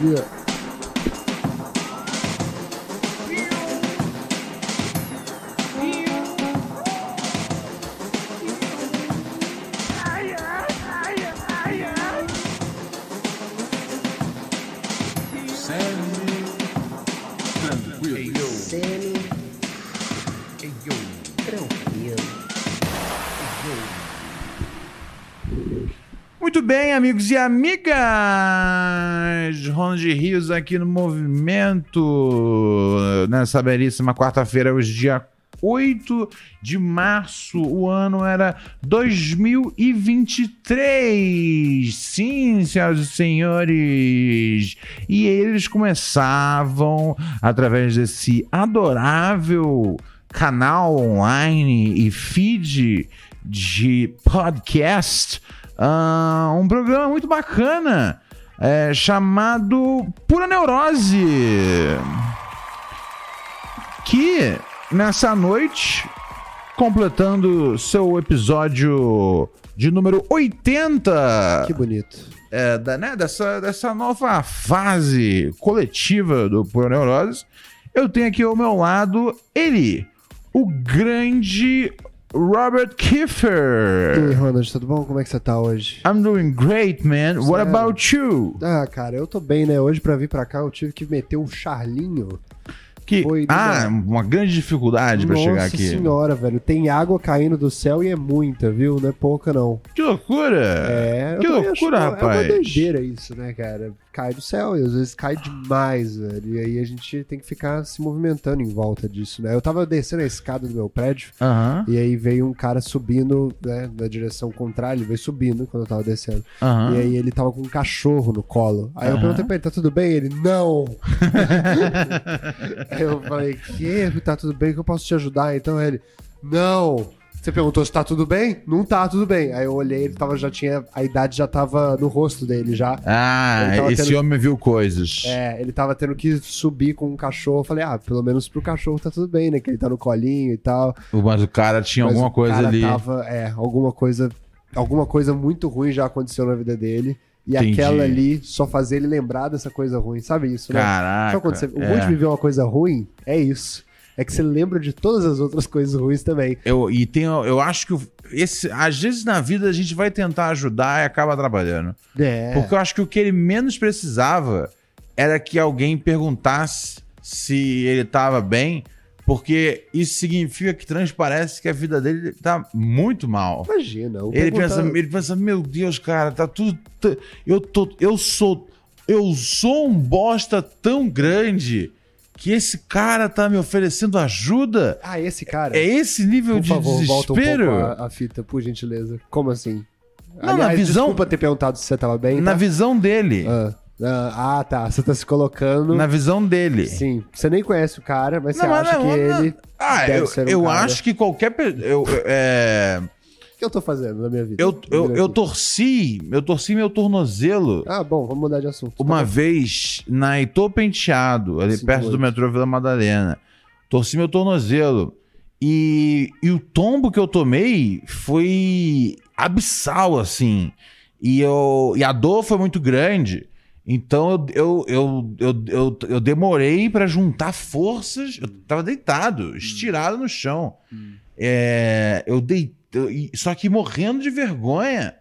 Yeah. Amigos e amigas! Ronald Rios aqui no Movimento, nessa belíssima quarta-feira, hoje, dia 8 de março. O ano era 2023. Sim, senhoras e senhores. E eles começavam, através desse adorável canal online e feed de podcast, ah, um programa muito bacana é, chamado Pura Neurose. Que nessa noite, completando seu episódio de número 80 Que bonito. é, da- né, dessa, dessa nova fase coletiva do Pura Neurose, eu tenho aqui ao meu lado ele, o grande Robert E aí, Kiefer. Ronald, tudo bom? Como é que você tá hoje? I'm doing great, man. What Sério? about you? Ah, cara, eu tô bem, né? Hoje pra vir pra cá eu tive que meter um charlinho. Que, Foi ah, uma grande dificuldade pra chegar Nossa aqui. senhora, velho. Tem água caindo do céu e é muita, viu? Não é pouca, não. Que loucura! É, que loucura, acho, rapaz. É uma doideira isso, né, cara? Cai do céu e às vezes cai demais, velho. E aí a gente tem que ficar se movimentando em volta disso, né? Eu tava descendo a escada do meu prédio Aham, e aí veio um cara subindo, né, na direção contrária. Ele veio subindo quando eu tava descendo. aham. E aí ele tava com um cachorro no colo. Aí eu Aham. perguntei pra ele, tá tudo bem? Ele, não! aí eu falei, que? Tá tudo bem? Que eu posso te ajudar? Então ele, não! Você perguntou se tá tudo bem? Não tá tudo bem. Aí eu olhei, ele tava, já tinha. A idade já tava no rosto dele já. Ah, esse tendo- homem viu coisas. É, ele tava tendo que subir com um cachorro. Eu falei, ah, pelo menos pro cachorro tá tudo bem, né? Que ele tá no colinho e tal. Mas o cara tinha Mas alguma o coisa ali. Tava, é, alguma coisa, alguma coisa muito ruim já aconteceu na vida dele. E Entendi. aquela ali só fazia ele lembrar dessa coisa ruim, sabe isso, né? Caraca. Sabe quando você, o é. ruim de viver uma coisa ruim é isso. É que você lembra de todas as outras coisas ruins também. Eu, e tem, eu acho que esse, às vezes na vida a gente vai tentar ajudar e acaba trabalhando. É. Porque eu acho que o que ele menos precisava era que alguém perguntasse se ele tava bem, porque isso significa que transparece que a vida dele tá muito mal. Imagina. Ele pensa, ele pensa, meu Deus, cara, tá tudo. Eu, tô, eu sou. Eu sou um bosta tão grande que esse cara tá me oferecendo ajuda. Ah, esse cara. É esse nível Por de favor, volta um desespero? pouco a, a fita, por gentileza. Como assim? Não, na visão- Desculpa ter perguntado se você tava bem. Na tá? visão dele. Ah, ah, ah, tá. Você tá se colocando. Na visão dele. Sim. Você nem conhece o cara, mas Não, você mas acha não, que não- ele. Ah, eu, um eu cara. acho que qualquer. Eu, é, que eu tô fazendo na minha vida? eu, eu, eu torci. Eu torci meu tornozelo Ah, bom, vamos mudar de assunto. uma Tá vez na Heitor Penteado, ali Sinto perto do metrô Vila Madalena. Torci meu tornozelo. E, e o tombo que eu tomei foi abissal, assim. E, eu, e a dor foi muito grande. Então eu, eu, eu, eu, eu, demorei pra juntar forças. Eu tava deitado, estirado no chão. É, eu dei, eu- e- só que morrendo de vergonha.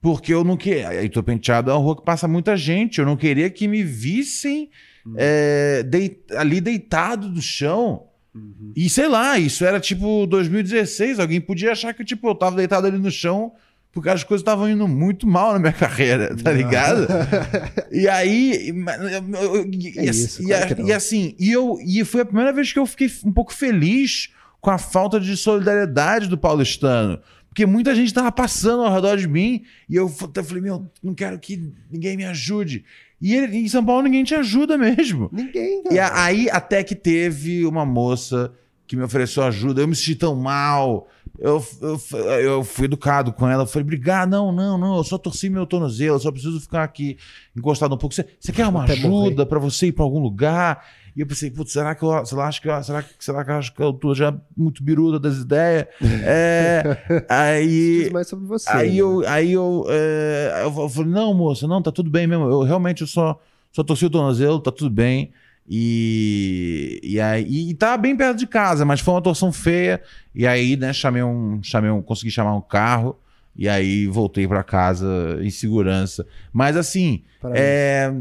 Porque eu não queria. Heitor Penteado é uma rua que passa muita gente. Eu não queria que me vissem é, dei- ali deitado no chão. Uhum. E sei lá, isso era tipo 2016. Alguém podia achar que tipo, eu tava deitado ali no chão porque as coisas estavam indo muito mal na minha carreira, tá ligado? e aí. eu- eu- E, É e- isso, e- claro não. e assim, e, eu, e foi a primeira vez que eu fiquei um pouco feliz com a falta de solidariedade do paulistano. Porque muita gente tava passando ao redor de mim e eu falei, meu, não quero que ninguém me ajude. E ele- em São Paulo ninguém te ajuda mesmo. Ninguém, cara. E a- aí até que teve uma moça que me ofereceu ajuda. Eu me senti tão mal. Eu, eu, eu fui educado com ela. Eu falei, obrigado, não, não, não. Eu só torci meu tornozelo. Eu só preciso ficar aqui encostado um pouco. Você, você quer uma ajuda pra você ir pra algum lugar? E eu pensei, putz, será que eu, será, acho que, será, que- será que acho que eu tô já muito biruta das ideias? É, aí... Diz mais sobre você. Aí né? eu, aí eu, é, eu falei, não, moça, não, tá tudo bem mesmo. Eu realmente eu só, só torci o tornozelo, tá tudo bem. E, e aí e tava bem perto de casa, mas foi uma torção feia. E aí, né, chamei um, chamei um, consegui chamar um carro e aí voltei pra casa em segurança. Mas assim, Parabéns. é,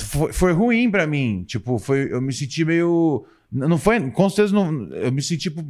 foi, foi ruim pra mim. Tipo, foi, eu me senti meio. Não foi. Com certeza, não, eu me senti. Tipo,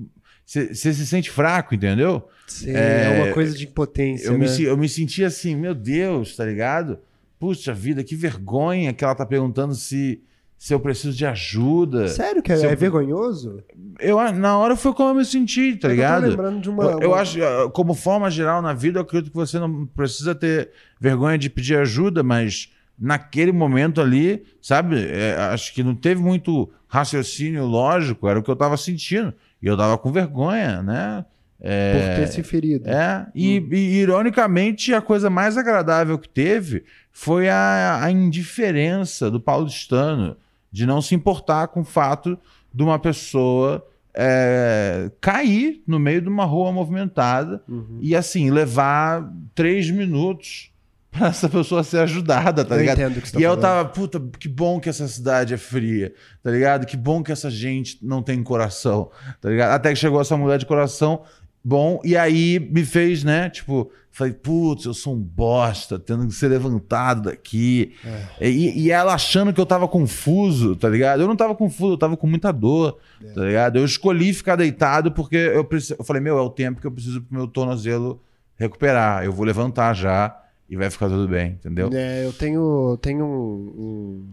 você se sente fraco, entendeu? Sim, é, é, uma coisa de impotência, Eu, né? me, eu me senti assim, meu Deus, tá ligado? Puxa vida, que vergonha que ela tá perguntando se, se eu preciso de ajuda. Sério que é, eu- é vergonhoso? Eu, na hora foi como eu me senti, tá Eu tô ligado? lembrando de uma... Eu, eu uma- acho, ah, como forma geral na vida, eu acredito que você não precisa ter vergonha de pedir ajuda, mas naquele momento ali, sabe? é, acho que não teve muito raciocínio lógico, era o que eu tava sentindo. E eu tava com vergonha, né? É, Por ter se ferido. é, e, e, ironicamente, a coisa mais agradável que teve foi a, a indiferença do paulistano de não se importar com o fato de uma pessoa é, cair no meio de uma rua movimentada Uhum. e, assim, levar três minutos para essa pessoa ser ajudada, tá eu ligado? entendo o que você tá e eu falando. tava, puta, que bom que essa cidade é fria, tá ligado? Que bom que essa gente não tem coração, tá ligado? Até que chegou essa mulher de coração bom, e aí me fez, né? Tipo, falei, putz, eu sou um bosta, tendo que ser levantado daqui. É. E, e ela achando que eu tava confuso, tá ligado? Eu não tava confuso, eu tava com muita dor, É. tá ligado? Eu escolhi ficar deitado porque eu, preciso, eu falei, meu, é o tempo que eu preciso pro meu tornozelo recuperar. Eu vou levantar já e vai ficar tudo bem, entendeu? É, eu tenho, tenho um,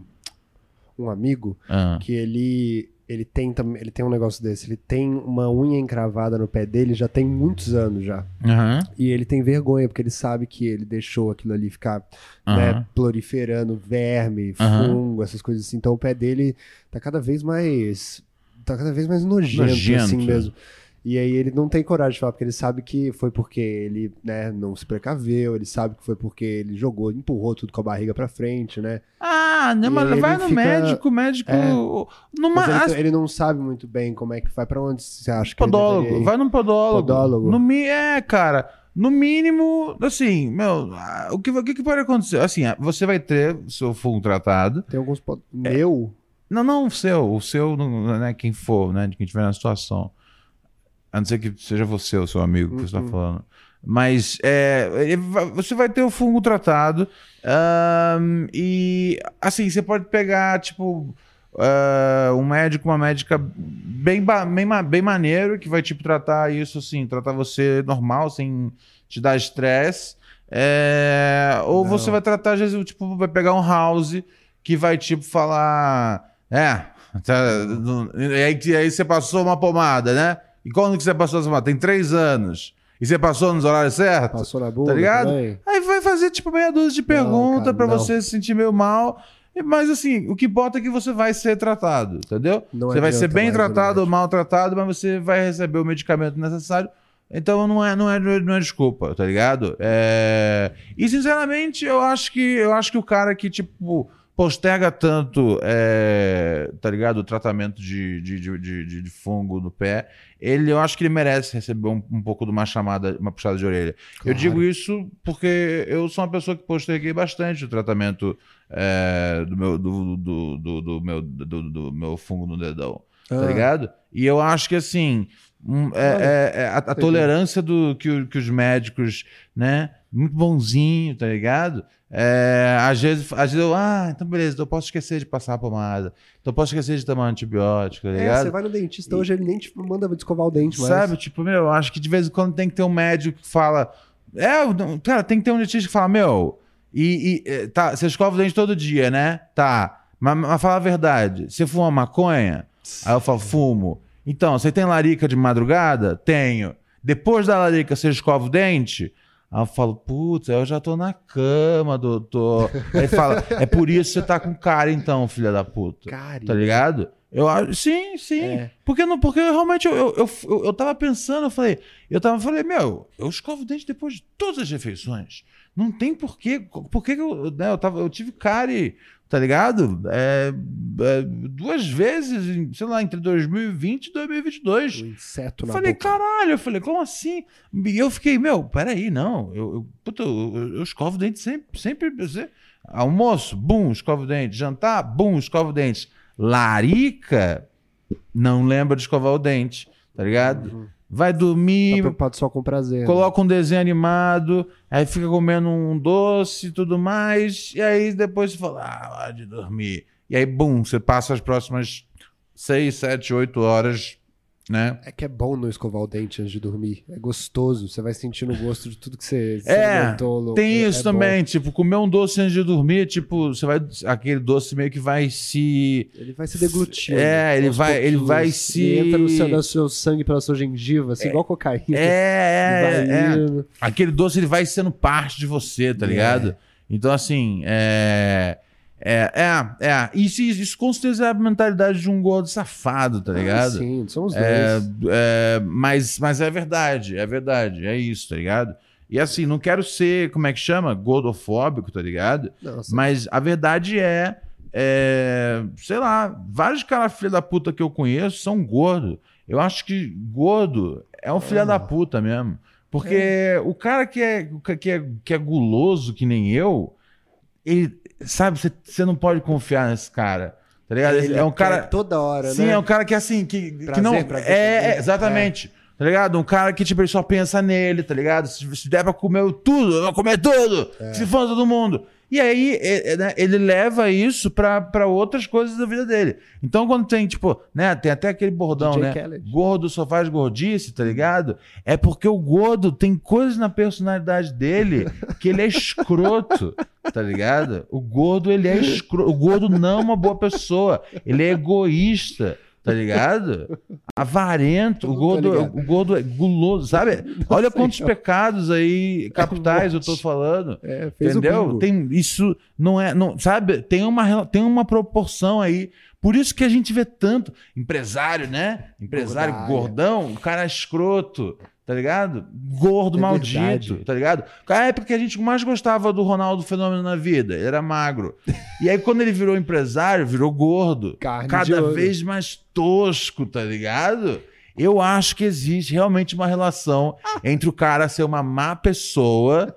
um, um amigo Ah. que ele, ele, tem, ele tem um negócio desse. Ele tem uma unha encravada no pé dele já tem muitos anos já. Aham. E ele tem vergonha, porque ele sabe que ele deixou aquilo ali ficar Aham. né, proliferando verme, fungo, essas coisas assim. Então o pé dele tá cada vez mais. tá cada vez mais nojento, Nojento. assim mesmo. E aí ele não tem coragem de falar, porque ele sabe que foi porque ele né, não se precaveu, ele sabe que foi porque ele jogou, empurrou tudo com a barriga pra frente, né? Ah, não, E mas ele vai no fica- médico, o médico. É. Numa, Mas as- ele, ele não sabe muito bem como é que vai, pra onde você acha que ele podólogo. ir. Vai num podólogo. Podólogo. No, é, cara. No mínimo, assim, meu, ah, o que, o que pode acontecer? Assim, ah, você vai ter seu fungo tratado. Tem alguns. pod- É. Meu? Não, não o seu. O seu, né, quem for, né? De quem estiver na situação. A não ser que seja você, o seu amigo, que você Uhum. está falando. Mas é, vai- você vai ter o fungo tratado. ahn, e, assim, você pode pegar, tipo, ah, um médico, uma médica bem, bem, bem maneiro, que vai, tipo, tratar isso, assim, tratar você normal, sem te dar estresse. É, ou Não. você vai tratar, às vezes, tipo, vai pegar um house que vai, tipo, falar. É. tá, não- e aí, e aí você passou uma pomada, né? E quando que você passou essa? Tem três anos. E você passou nos horários certos? Passou na bunda? Tá ligado? também? Aí vai fazer, tipo, meia dúzia de perguntas não. você se sentir meio mal. Mas assim, o que importa é que você vai ser tratado, entendeu? Não você vai ser adianta bem mais tratado ou mal tratado, mas você vai receber o medicamento necessário. Então não é, não é, não é desculpa, tá ligado? É... E sinceramente, eu acho que eu acho que o cara que, tipo, posterga tanto, é, tá ligado? O tratamento de, de, de, de, de fungo no pé, ele eu acho que ele merece receber um, um pouco de uma chamada, uma puxada de orelha. Eu Claro. digo isso porque eu sou uma pessoa que posterguei bastante o tratamento é, do, meu, do, do, do, do meu, do, do meu fungo no dedão, tá Ah. ligado? E eu acho que assim, um, é, é- é a, a tolerância do, que, que os médicos, né? Muito bonzinho, tá ligado? É, às, vezes, às vezes eu, ah, então beleza, então eu posso esquecer de passar a pomada, então eu posso esquecer de tomar antibiótico, tá É, ligado? você vai no dentista, hoje ele nem te manda escovar o dente mais. Sabe, tipo, meu, eu acho que de vez em quando tem que ter um médico que fala. É, cara, tem que ter um dentista que fala, meu, e, e, eh, tá, você escova o dente todo dia, né? Tá. Mas, mas fala a verdade. Você fuma maconha? Aí eu falo, fumo. Então, você tem larica de madrugada? Tenho. Depois da larica, você escova o dente? Aí eu falo, putz, eu já tô na cama, doutor. Aí fala, é por isso que você tá com cara então, filha da puta. Cara, Tá ligado? Eu acho. Sim, sim. É. Porque, não, porque eu realmente eu, eu, eu, eu tava pensando, eu falei, eu tava falei, meu, eu escovo o dente depois de todas as refeições. Não tem porquê. Por que eu, né, eu, tava, eu tive cárie, tá ligado? É, é, duas vezes, sei lá, entre 2020 e 2022. o inseto Eu na falei, boca. caralho, eu falei, como assim? E eu fiquei, meu, peraí, não. Eu, eu, puta, eu, eu escovo o dente sempre, sempre. Almoço, bum, escovo o dente. Jantar, bum, escovo o dente. Larica, não lembra de escovar o dente, tá ligado? Vai Tá dormir, preocupado só com prazer. né? coloca um desenho animado, aí fica comendo um doce e tudo mais, e aí depois você fala, ah, hora de dormir. E aí, bum, você passa as próximas 6, 7, 8 horas, né? É que é bom não escovar o dente antes de dormir. É gostoso. Você vai sentindo o gosto de tudo que você, É. Tem É- isso é bom. também, tipo, comer um doce antes de dormir, tipo, você vai. Aquele doce meio que vai se. Ele vai se deglutindo. É, ele vai- ele vai se- Ele entra no seu, no seu sangue pela sua gengiva, assim, igual cocaína. É, é, é. indo. Aquele doce ele vai sendo parte de você, tá É. ligado? Então, assim, é. É, é, é. Isso, isso com certeza é a mentalidade de um gordo safado, tá ligado? Ah, sim, somos dois. É, é, mas, mas é verdade, é verdade, é isso, tá ligado? E assim, não quero ser, como é que chama? Gordofóbico, tá ligado? Nossa, Mas a verdade é, é, sei lá, vários caras filha da puta que eu conheço são gordos. Eu acho que gordo é um filho Ah. da puta mesmo. Porque o cara que é, que, é, que é guloso que nem eu, ele, sabe, você- você não pode confiar nesse cara. Tá ligado? ele é um cara. toda hora, Sim, né? é um cara que assim, que, que Prazer, não. prazer, é, é, exatamente. Tá ligado? Um cara que, tipo, ele só pensa nele, tá ligado? Se, se der pra comer tudo, eu vou comer tudo. É. Se for todo mundo. E aí, é, é, né, ele leva isso pra, pra outras coisas da vida dele. Então, quando tem, tipo, né, tem até aquele bordão, DJ né? Khaled. Gordo só faz gordice, tá ligado? É porque o gordo tem coisas na personalidade dele que ele é escroto, tá ligado? O gordo, ele é escroto. O gordo não é uma boa pessoa. Ele é egoísta, tá ligado? Avarento. O gordo, o gordo é guloso, sabe? Olha quantos pecados aí capitais eu tô falando. É, Entendeu? Tem isso não é, não, sabe? Tem uma tem uma proporção aí. Por isso que a gente vê tanto empresário, né? Empresário gordão, o cara escroto, tá ligado? Gordo É maldito, verdade. tá ligado? A época que a gente mais gostava do Ronaldo Fenômeno na vida, ele era magro. E aí quando ele virou empresário, virou gordo, Carne cada vez mais tosco, tá ligado? Eu acho que existe realmente uma relação entre o cara ser uma má pessoa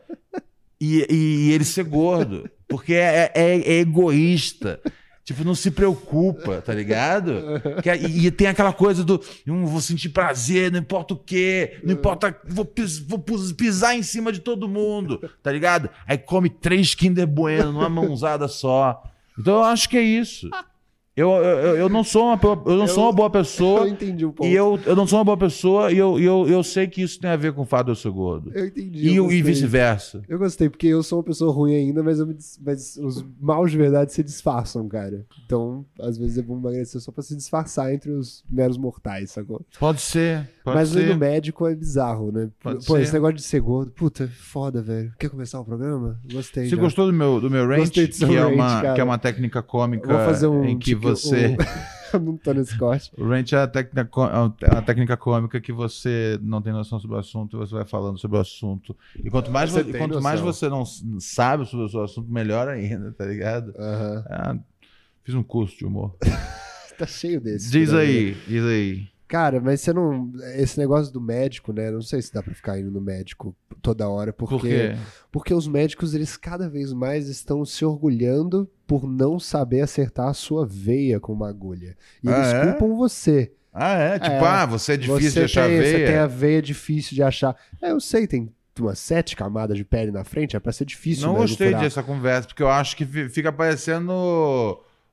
e, e ele ser gordo. Porque é, é- é egoísta. Tipo, não se preocupa, tá ligado? Que é- e, e tem aquela coisa do "Hum, vou sentir prazer, não importa o quê, não importa, vou, pis- vou pisar em cima de todo mundo, tá ligado? Aí come três Kinder Bueno numa mãozada só. Então eu acho que é isso. Eu, eu, eu não sou uma, eu não sou uma boa pessoa. Eu entendi o ponto. E eu, eu não sou uma boa pessoa e eu, eu, eu sei que isso tem a ver com o fato de eu ser gordo. Eu entendi. E, eu e vice-versa. Eu gostei, porque eu sou uma pessoa ruim ainda, mas, eu me mas os maus de verdade se disfarçam, cara. Então, às vezes é bom emagrecer só pra se disfarçar entre os meros mortais, sacou? Pode ser. Pode mas ser. no médico é bizarro, né? Pode Pô, ser. esse negócio de ser gordo, puta, foda, velho. Quer começar o programa? Gostei. Você já. gostou do meu, do meu? Gostei do Que é, uma, cara. que é uma técnica cômica vou fazer um. em que tipo, você. um- não tô nesse corte. O range é a técnica, é uma técnica cômica que você não tem noção sobre o assunto e você vai falando sobre o assunto. E quanto mais, Você quanto mais você não sabe sobre o seu assunto, melhor ainda, tá ligado? Aham. Ah, fiz um curso de humor. Tá cheio desse. Diz por aí, diz aí. Cara, mas você não. Esse negócio do médico, né? Não sei se dá pra ficar indo no médico toda hora, porque. Por quê? Porque os médicos, eles cada vez mais estão se orgulhando por não saber acertar a sua veia com uma agulha. E Ah, eles é? culpam você. Ah, é? Tipo, É. ah, você é difícil você de achar tem, veia? Você tem a veia difícil de achar. É, eu sei, tem umas sete camadas de pele na frente, é pra ser difícil Não mesmo gostei dessa conversa, porque eu acho que fi- fica parecendo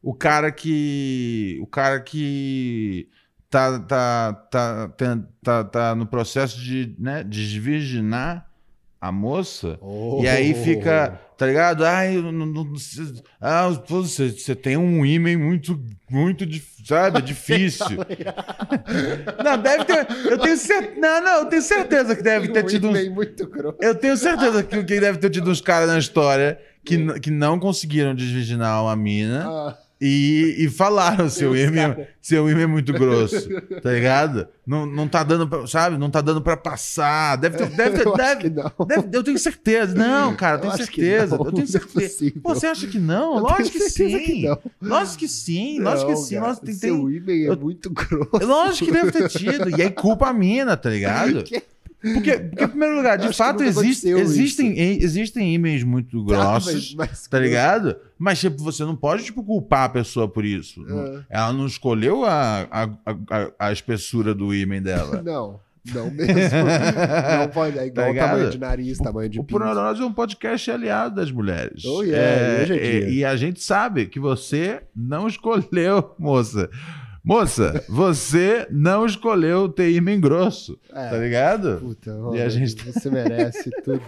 o cara que. O cara que tá, tá, tá, tá, tá, tá no processo de né, desvirginar a moça. Oh. E aí fica, tá ligado? Ai, não, não- cê- ah, você, você tem um ímã muito, muito, sabe, difícil. não, deve ter, eu tenho certeza, não, não, eu tenho certeza que deve ter Um tido muito grosso. eu tenho certeza que, que deve ter tido uns caras na história que, que não conseguiram desvirginar uma mina Ah, e, e falaram seu Deus, cara. seu ímã é muito grosso, tá ligado? Não, não tá dando pra, sabe? Não tá dando pra passar. Deve ter, deve ter, eu deve, que não. deve- eu tenho certeza. Não, cara, eu tenho que certeza. não, Eu tenho não é certeza. possível. Pô, você acha que não? Eu Lógico que sim. que não. Lógico que sim. Lógico que Não, sim. cara, Lógico, tem, Seu tem... e-mail é muito grosso. Lógico que deve ter tido. E aí culpa a mina, tá ligado? Que- Porque, porque, em primeiro lugar, de fato, existe, existem, existem e-mails muito grossos. Tá, mas- mas- Tá ligado? Mas, tipo, você não pode, tipo, culpar a pessoa por isso. É. Ela não escolheu a, a, a, a espessura do ímã dela. Não, não mesmo. não pode. É igual Tá tamanho de nariz, tamanho de O pinto. Por Nós é um podcast aliado das mulheres. Oh, yeah, é e, e a gente sabe que você não escolheu, moça. Moça, você não escolheu ter ímã grosso. É. Tá ligado? Puta, E a gente- tá você merece tudo.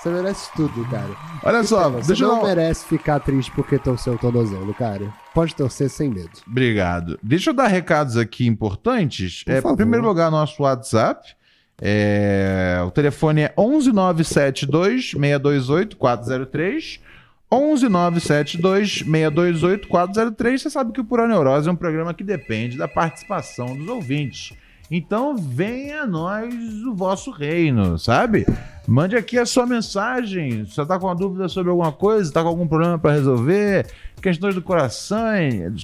Você merece tudo, cara. Olha só, Você deixa eu não merece ficar triste porque torceu o tornozelo, cara. Pode torcer sem medo. Obrigado. Deixa eu dar recados aqui importantes. Por É, favor. em primeiro lugar, nosso WhatsApp. É, o telefone é 11972 628 403. 11972 628 403. Você sabe que o Pura Neurose é um programa que depende da participação dos ouvintes. Então venha a nós o vosso reino, sabe? Mande aqui a sua mensagem. Se você tá com uma dúvida sobre alguma coisa, tá com algum problema para resolver, questões do coração,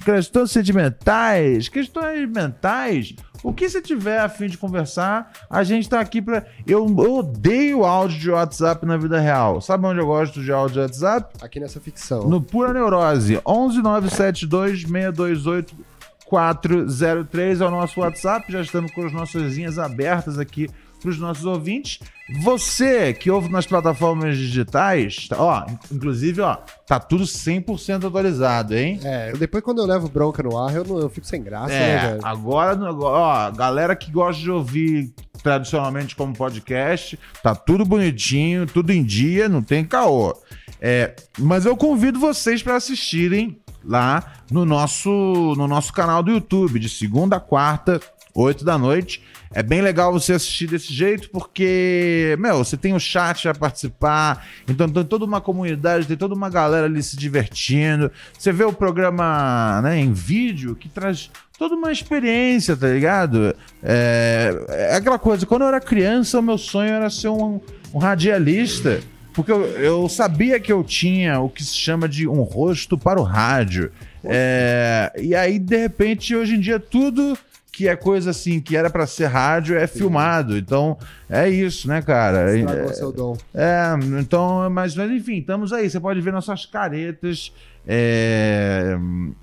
questões sentimentais, questões mentais, o que você tiver a fim de conversar, a gente tá aqui para eu, eu odeio áudio de WhatsApp na vida real. Sabe onde eu gosto de áudio de WhatsApp? Aqui nessa ficção. No Pura Neurose, 11972 628 403 é o nosso WhatsApp. Já estamos com as nossas linhas abertas aqui para os nossos ouvintes. Você que ouve nas plataformas digitais, tá- ó, inclusive, ó, tá tudo 100% atualizado, hein? É, depois quando eu levo bronca no ar, eu, não, eu fico sem graça, né, É, velho? agora, ó, galera que gosta de ouvir tradicionalmente como podcast, tá tudo bonitinho, tudo em dia, não tem caô. É, mas eu convido vocês para assistirem lá no nosso, no nosso canal do YouTube, de segunda a quarta, 8 da noite. É bem legal você assistir desse jeito, porque, meu, você tem o chat a participar, então tem toda uma comunidade, tem toda uma galera ali se divertindo. Você vê o programa né, em vídeo que traz toda uma experiência, tá ligado? É, é aquela coisa, quando eu era criança, o meu sonho era ser um, um radialista. Porque eu, eu sabia que eu tinha o que se chama de um rosto para o rádio. É, e aí, de repente, hoje em dia, tudo que é coisa assim, que era para ser rádio, é filmado. Então, é isso, né, cara? Estragou É, seu dom. é, então, mas, mas enfim, estamos aí. Você pode ver nossas caretas. é,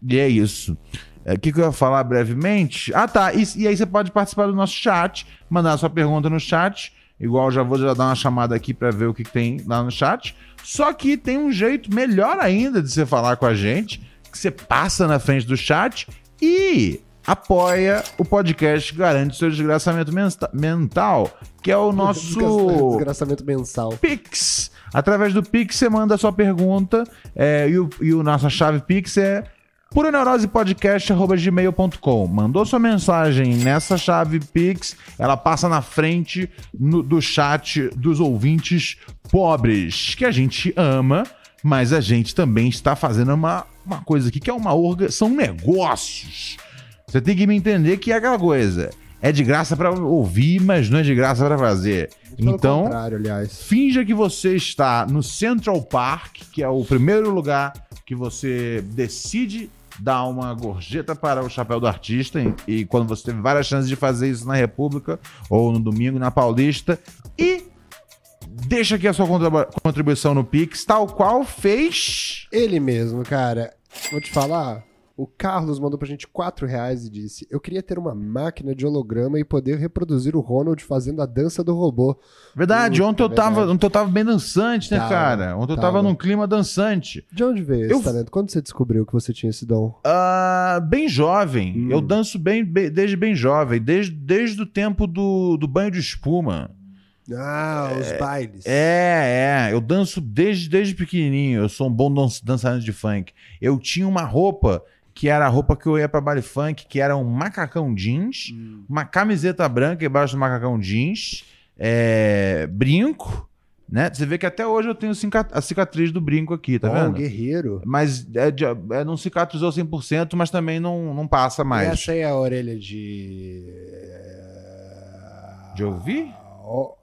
e é isso. É, O que, que eu ia falar brevemente? Ah, tá. E, e aí você pode participar do nosso chat, mandar sua pergunta no chat. Igual já vou já dar uma chamada aqui para ver o que, tem lá no chat. Só que tem um jeito melhor ainda de você falar com a gente, que você passa na frente do chat e apoia o podcast Garante Seu Desgraçamento Mental, que é o nosso... Desgraçamento mensal. Pix. Através do Pix você manda a sua pergunta é, e, o, e o nossa chave Pix é puraneurosepodcast.gmail.com Mandou sua mensagem nessa chave Pix, ela passa na frente no- do chat dos ouvintes pobres, que a gente ama, mas a gente também está fazendo uma, uma coisa aqui que é uma orga, são negócios. Você tem que me entender que é aquela coisa. É de graça para ouvir, mas não é de graça para fazer. Pelo então. Finja que você está no Central Park, que é o primeiro lugar que você decide dar uma gorjeta para o chapéu do artista, e, e quando você teve várias chances de fazer isso na República, ou no domingo na Paulista, e deixa aqui a sua contribu- contribuição no Pix, tal qual fez. Ele mesmo, cara. Vou te falar. O Carlos mandou pra gente 4 reais e disse: Eu queria ter uma máquina de holograma e poder reproduzir o Ronald fazendo a dança do robô. Verdade, Puta, ontem eu, tava, verdade. ontem eu tava bem dançante, né, Tava, cara? Ontem eu tava tava. num clima dançante. De onde veio Eu- esse talento? Quando você descobriu que você tinha esse dom? Ah, bem jovem. Hum. Eu danço bem, bem- desde bem jovem, desde, desde o tempo do, do banho de espuma. Ah, os bailes. É, é. Eu danço desde, desde pequenininho. Eu sou um bom dan- dançarino de funk. Eu tinha uma roupa que era a roupa que eu ia pra baile funk, que era um macacão jeans, Hum. uma camiseta branca embaixo do macacão jeans, é, brinco, né? Você vê que até hoje eu tenho a cicatriz do brinco aqui, tá Ó, vendo? um guerreiro. Mas é, é, não cicatrizou 100%, mas também não, não passa E mais. essa aí é a orelha de. De ouvir?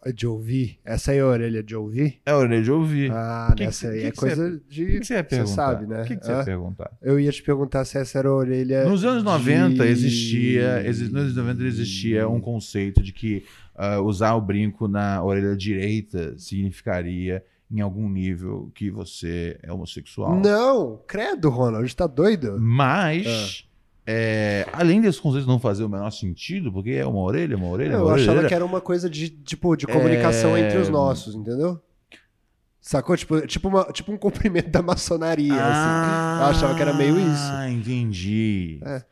É de ouvir. Essa aí é a orelha de ouvir? É a orelha de ouvir. Ah, que nessa que- aí que é que coisa de. o que, você ia perguntar? sabe, né? O que, você ia perguntar? Eu ia te perguntar se essa era a orelha. Nos anos 90 de- existia, exi- nos anos 90 existia um conceito de que ah, usar o brinco na orelha direita significaria em algum nível que você é homossexual. Não, credo, Ronald, tá doido? Mas é, além desse conceito não fazer o menor sentido, porque é uma orelha, uma orelha, Eu uma orelha, achava orelha. que era uma coisa de, tipo, de comunicação É. entre os nossos, entendeu? Sacou? Tipo, tipo, uma- tipo um cumprimento da maçonaria, assim. Eu achava que era meio isso. Ah, entendi. É.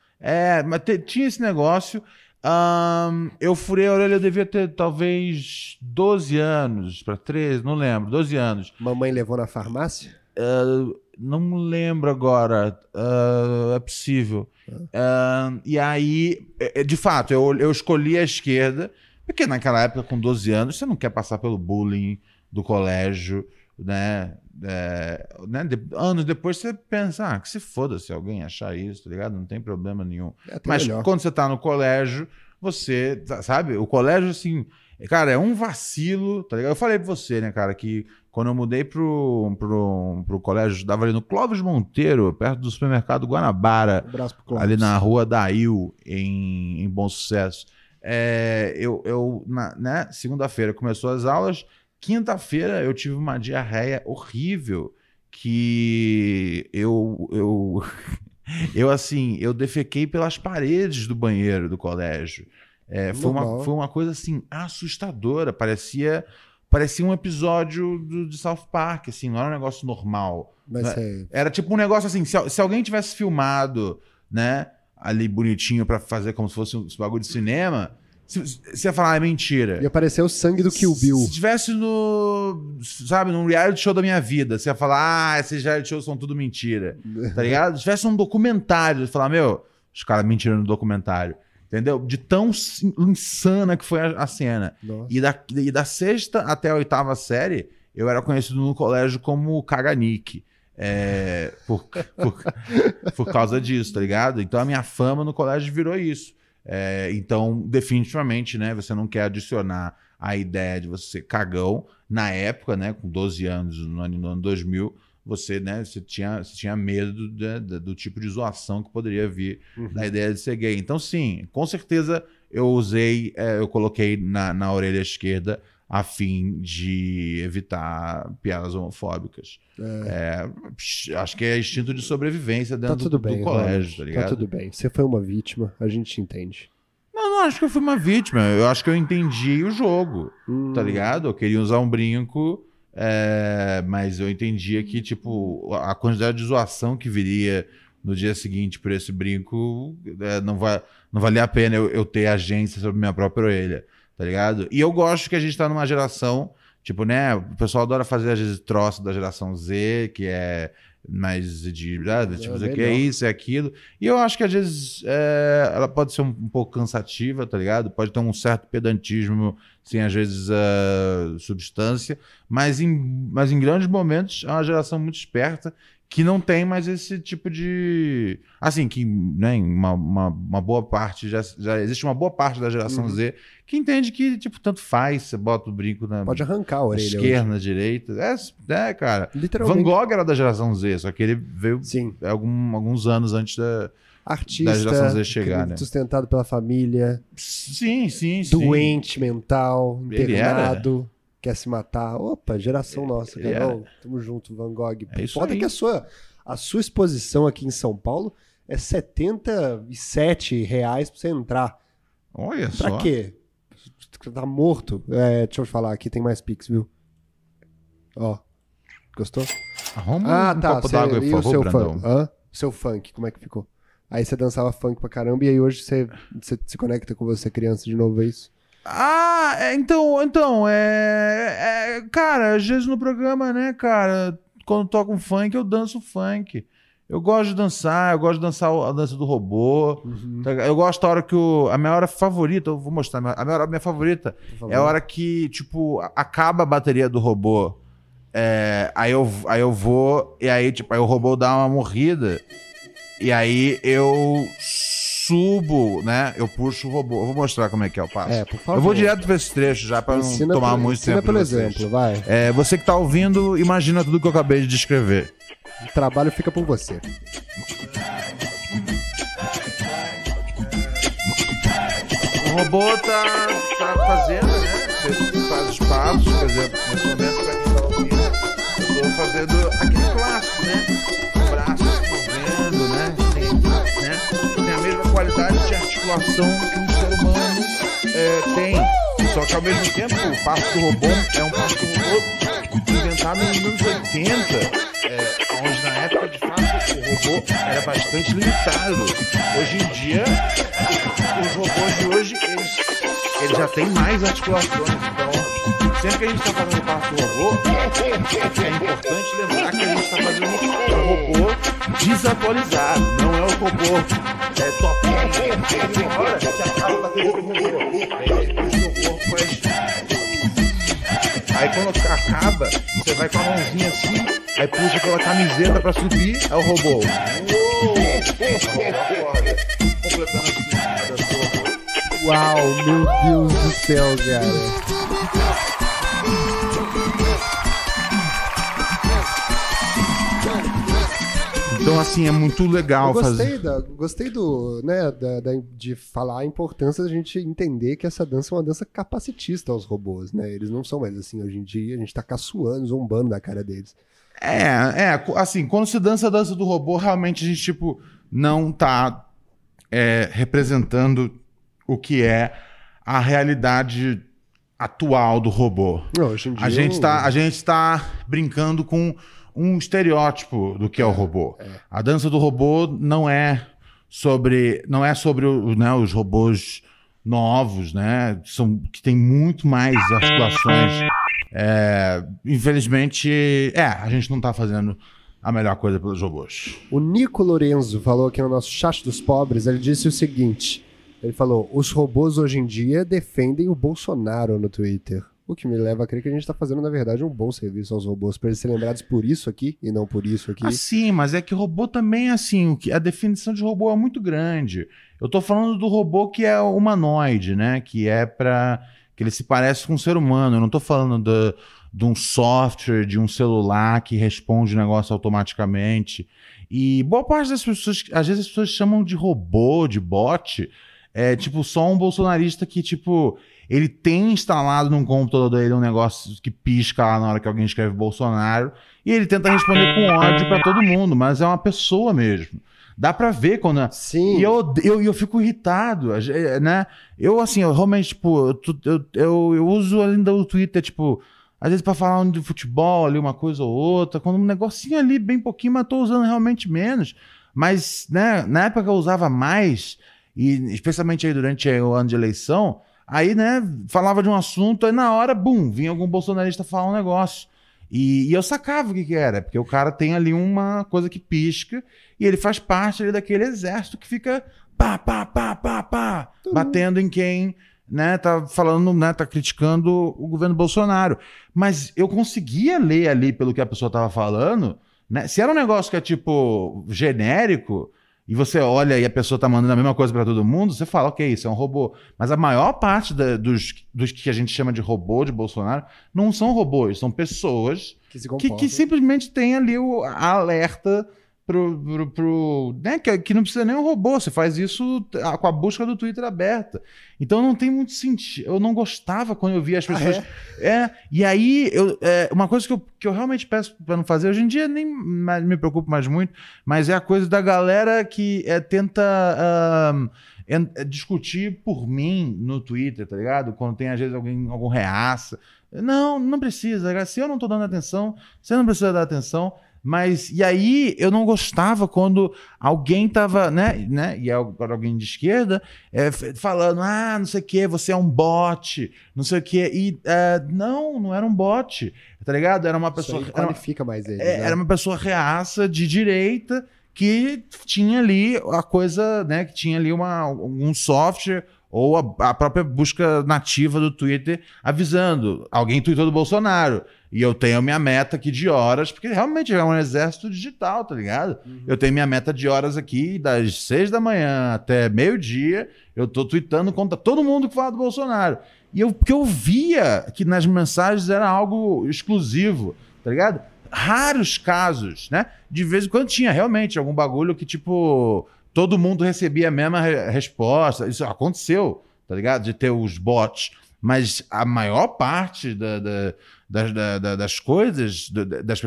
É, mas te- tinha esse negócio. Ahn, eu furei a orelha, eu devia ter talvez 12 anos para 13, não lembro, 12 anos. Mamãe levou na farmácia? Ah, não lembro agora, ah, é possível. Ah, e aí, é- é, de fato, eu, eu escolhi a esquerda, porque naquela época, com 12 anos, você não quer passar pelo bullying do colégio, né? É, né? De- anos depois você pensa, ah, que se foda se alguém achar isso, tá ligado? Não tem problema nenhum. É Mas melhor. quando você tá no colégio, você, sa- sabe? O colégio, assim, cara, é um vacilo, tá ligado? Eu falei pra você, né, cara, que quando eu mudei pro, pro, pro colégio, eu estudava ali no Clóvis Monteiro, perto do supermercado Guanabara, Um ali na rua da Il, em, em Bom Sucesso. É, eu, eu na, né, segunda-feira começou as aulas, quinta-feira eu tive uma diarreia horrível que eu, eu, eu assim, eu defequei pelas paredes do banheiro do colégio. É, foi, uma, foi uma coisa assim assustadora, parecia parecia um episódio do, de South Park, assim, não era um negócio normal. Mas né? é, Era tipo um negócio assim, se, se alguém tivesse filmado, né, ali bonitinho pra fazer como se fosse um bagulho de cinema, se- você ia falar, ah, é mentira. ia aparecer o sangue do Kill Bill. Se tivesse no, sabe, num reality show da minha vida, você ia falar, ah, esses reality shows são tudo mentira, tá ligado? Se tivesse um documentário, você ia falar, meu, os caras mentiram no documentário, entendeu? De tão insana que foi a, a cena. Nossa. E da, e da sexta até a oitava série, eu era conhecido no colégio como Caganique. É, por, por, por causa disso, tá ligado? Então a minha fama no colégio virou isso. É, então, definitivamente, né? Você não quer adicionar a ideia de você ser cagão. Na época, né? Com 12 anos, no ano, no ano 2000, você, né, você, tinha, você tinha medo né, do, do tipo de zoação que poderia vir Uhum. da ideia de ser gay. Então, sim, com certeza eu usei, é, eu coloquei na, na orelha esquerda a fim de evitar piadas homofóbicas. É, psh, acho que é instinto de sobrevivência Tá dentro do- tudo do, bem, colégio, Ronald. tá ligado? Tá tudo bem. Você foi uma vítima, a gente te entende. Não, não acho que eu fui uma vítima. Eu acho que eu entendi o jogo, Hum, tá ligado? Eu queria usar um brinco, é, mas eu entendia que, tipo, a quantidade de zoação que viria no dia seguinte por esse brinco é, não, vai, não valia a pena eu, eu ter agência sobre minha própria orelha, tá ligado? E eu gosto que a gente tá numa geração, tipo, né? O pessoal adora fazer, às vezes, troço da geração Z, que é mais de, ah, tipo, É, que é melhor. isso, é aquilo. E eu acho que às vezes é, ela pode ser um, um pouco cansativa, tá ligado? Pode ter um certo pedantismo, sem às vezes a substância, mas em, mas em grandes momentos é uma geração muito esperta que não tem mais esse tipo de. Assim, que né, uma, uma, uma boa parte, já, já existe uma boa parte da geração Uhum. Z que entende que, tipo, tanto faz, você bota o brinco na Pode arrancar a orelha. esquerda, na direita. É, é, cara. hoje. Literalmente. Van Gogh era da geração Z, só que ele veio Sim. algum- alguns anos antes da. Artista. Da geração Z chegar, né? Sustentado pela família. Sim, sim, sim. Doente mental. Ele era. Quer se matar. Opa, geração nossa, ele Carol. Tamo junto, Van Gogh. É Foda aí. que a sua, a sua exposição aqui em São Paulo é 77 reais pra você entrar. Olha Pra só. quê? Você tá morto? É, deixa eu falar, aqui tem mais Pix, viu? Ó. Gostou? Arruma Ah, um tá. copo d'água, e por o favor, seu Brandão. funk? Hã? Seu funk, como é que ficou? Aí você dançava funk pra caramba e aí hoje você, você se conecta com você criança de novo, é isso? Ah, é, então, então, é, é, Cara, às vezes no programa, né, cara, quando toca um funk, eu danço funk. Eu gosto de dançar, eu gosto de dançar a dança do robô. Uhum. tá? Eu gosto da hora que o. A minha hora favorita, eu vou mostrar. A minha hora a minha favorita é a hora que, tipo, acaba a bateria do robô. É, aí, eu, aí eu vou, e aí, tipo, aí o robô dá uma morrida. E aí eu subo, né? Eu puxo o robô. Eu vou mostrar como é que é o passo. É, por favor. Eu vou direto pra esse trecho já pra Ensina não tomar por- muito ensina tempo. pelo exemplo, vai. É, você que tá ouvindo, imagina tudo que eu acabei de descrever. O trabalho fica por você. O robô tá, tá fazendo, né? Você faz os passos, por exemplo, nesse momento, pra quem tá ouvindo, eu tô fazendo aquele clássico, né? Qualidade de articulação que um ser humano é, tem. Só que ao mesmo tempo, o passo do robô é um passo do robô inventado nos anos 80, é, onde na época, de fato, o robô era bastante limitado. Hoje em dia, os robôs de hoje, eles, eles já têm mais articulações. Então, sempre que a gente está fazendo parte do robô, é importante lembrar que a gente está fazendo um robô desatualizado. Não é o robô é, topinho. Tem hora que acaba batendo com o robô. Aí o quando acaba, você vai com a mãozinha assim, aí puxa aquela camiseta pra subir, é o robô. Uou! Uau, meu Deus do céu, cara. Então, assim, é muito legal Eu gostei, fazer. da, gostei do, né, da, da- de falar a importância da gente entender que essa dança é uma dança capacitista aos robôs, né? Eles não são mais assim hoje em dia, a gente tá caçoando, zombando da cara deles. É, é, assim, quando se dança a dança do robô, realmente a gente, tipo, não tá é, representando o que é a realidade atual do robô. Não, hoje em dia A gente, eu- tá, a gente tá brincando com um estereótipo do que é, o robô. A dança do robô não é sobre não é sobre né, os robôs novos, né? São que tem muito mais articulações. É, infelizmente, é, a gente não tá fazendo a melhor coisa pelos robôs. O Nico Lorenzo falou aqui no nosso chat dos pobres, ele disse o seguinte: ele falou, os robôs hoje em dia defendem o Bolsonaro no Twitter. O que me leva a crer que a gente tá fazendo, na verdade, um bom serviço aos robôs, pra eles serem lembrados por isso aqui e não por isso aqui. Ah, sim, mas é que robô também é assim, o que a definição de robô é muito grande. Eu tô falando do robô que é humanoide, né? Que é para que ele se parece com um ser humano. Eu não tô falando da- de um software, de um celular que responde o negócio automaticamente. E boa parte das pessoas, às vezes as pessoas chamam de robô, de bot, é tipo só um bolsonarista que tipo ele tem instalado num computador dele um negócio que pisca lá na hora que alguém escreve Bolsonaro e ele tenta responder com ódio pra todo mundo, mas é uma pessoa mesmo. Dá pra ver quando. é Sim. E eu, eu, eu fico irritado, eh, né? Eu, assim, eu realmente, tipo, eu, eu, eu, uso ainda o Twitter, tipo, às vezes pra falar de futebol ali, uma coisa ou outra, quando um negocinho ali, bem pouquinho, mas tô usando realmente menos. Mas, né, na época que eu usava mais, e especialmente aí durante o ano de eleição, aí, né, falava de um assunto, aí na hora, bum, vinha algum bolsonarista falar um negócio. E, e eu sacava o que, que era, porque o cara tem ali uma coisa que pisca e ele faz parte ali daquele exército que fica pá, pá, pá, pá, pá, batendo em quem né, tá falando, né, tá criticando o governo Bolsonaro. Mas eu conseguia ler ali pelo que a pessoa tava falando, né? Se era um negócio que é tipo genérico, e você olha e a pessoa tá mandando a mesma coisa para todo mundo, você fala, ok, isso é um robô. Mas a maior parte da- dos, dos que a gente chama de robô de Bolsonaro não são robôs, são pessoas que se que, que simplesmente tem ali o a alerta pro. pro, pro- né? que, que não precisa nem um robô, você faz isso ah, com a busca do Twitter aberta. Então não tem muito sentido. Eu não gostava quando eu via as Ah, pessoas. é? e aí, eu, é, uma coisa que eu, que eu realmente peço pra não fazer, hoje em dia nem me preocupo mais muito, mas é a coisa da galera que é, tenta. ah, en- é, discutir por mim no Twitter, tá ligado? Quando tem às vezes alguém, algum reaça. Não, não precisa. Se eu não tô dando atenção, você não precisa dar atenção. Mas, e aí, eu não gostava quando alguém tava, né, né, e agora alguém de esquerda, é, falando, ah, não sei o que, você é um bot, não sei o que, e é, não, não era um bot, tá ligado? Era uma Isso pessoa, uma- qualifica mais eles. é, né? era uma pessoa reaça de direita que tinha ali a coisa, né? Que tinha ali uma, um software Ou a, a própria busca nativa do Twitter avisando. Alguém tweetou do Bolsonaro. E eu tenho minha meta aqui de horas, porque realmente é um exército digital, tá ligado? Eu tenho minha meta de horas aqui, das seis da manhã até meio-dia, eu tô tweetando contra todo mundo que fala do Bolsonaro. E eu, porque eu via que nas mensagens era algo exclusivo, tá ligado? Raros casos, né? De vez em quando tinha realmente algum bagulho que, tipo, todo mundo recebia a mesma re- resposta. Isso aconteceu, tá ligado? De ter os bots. Mas a maior parte da- da- das, da- da- das coisas, da- da- das,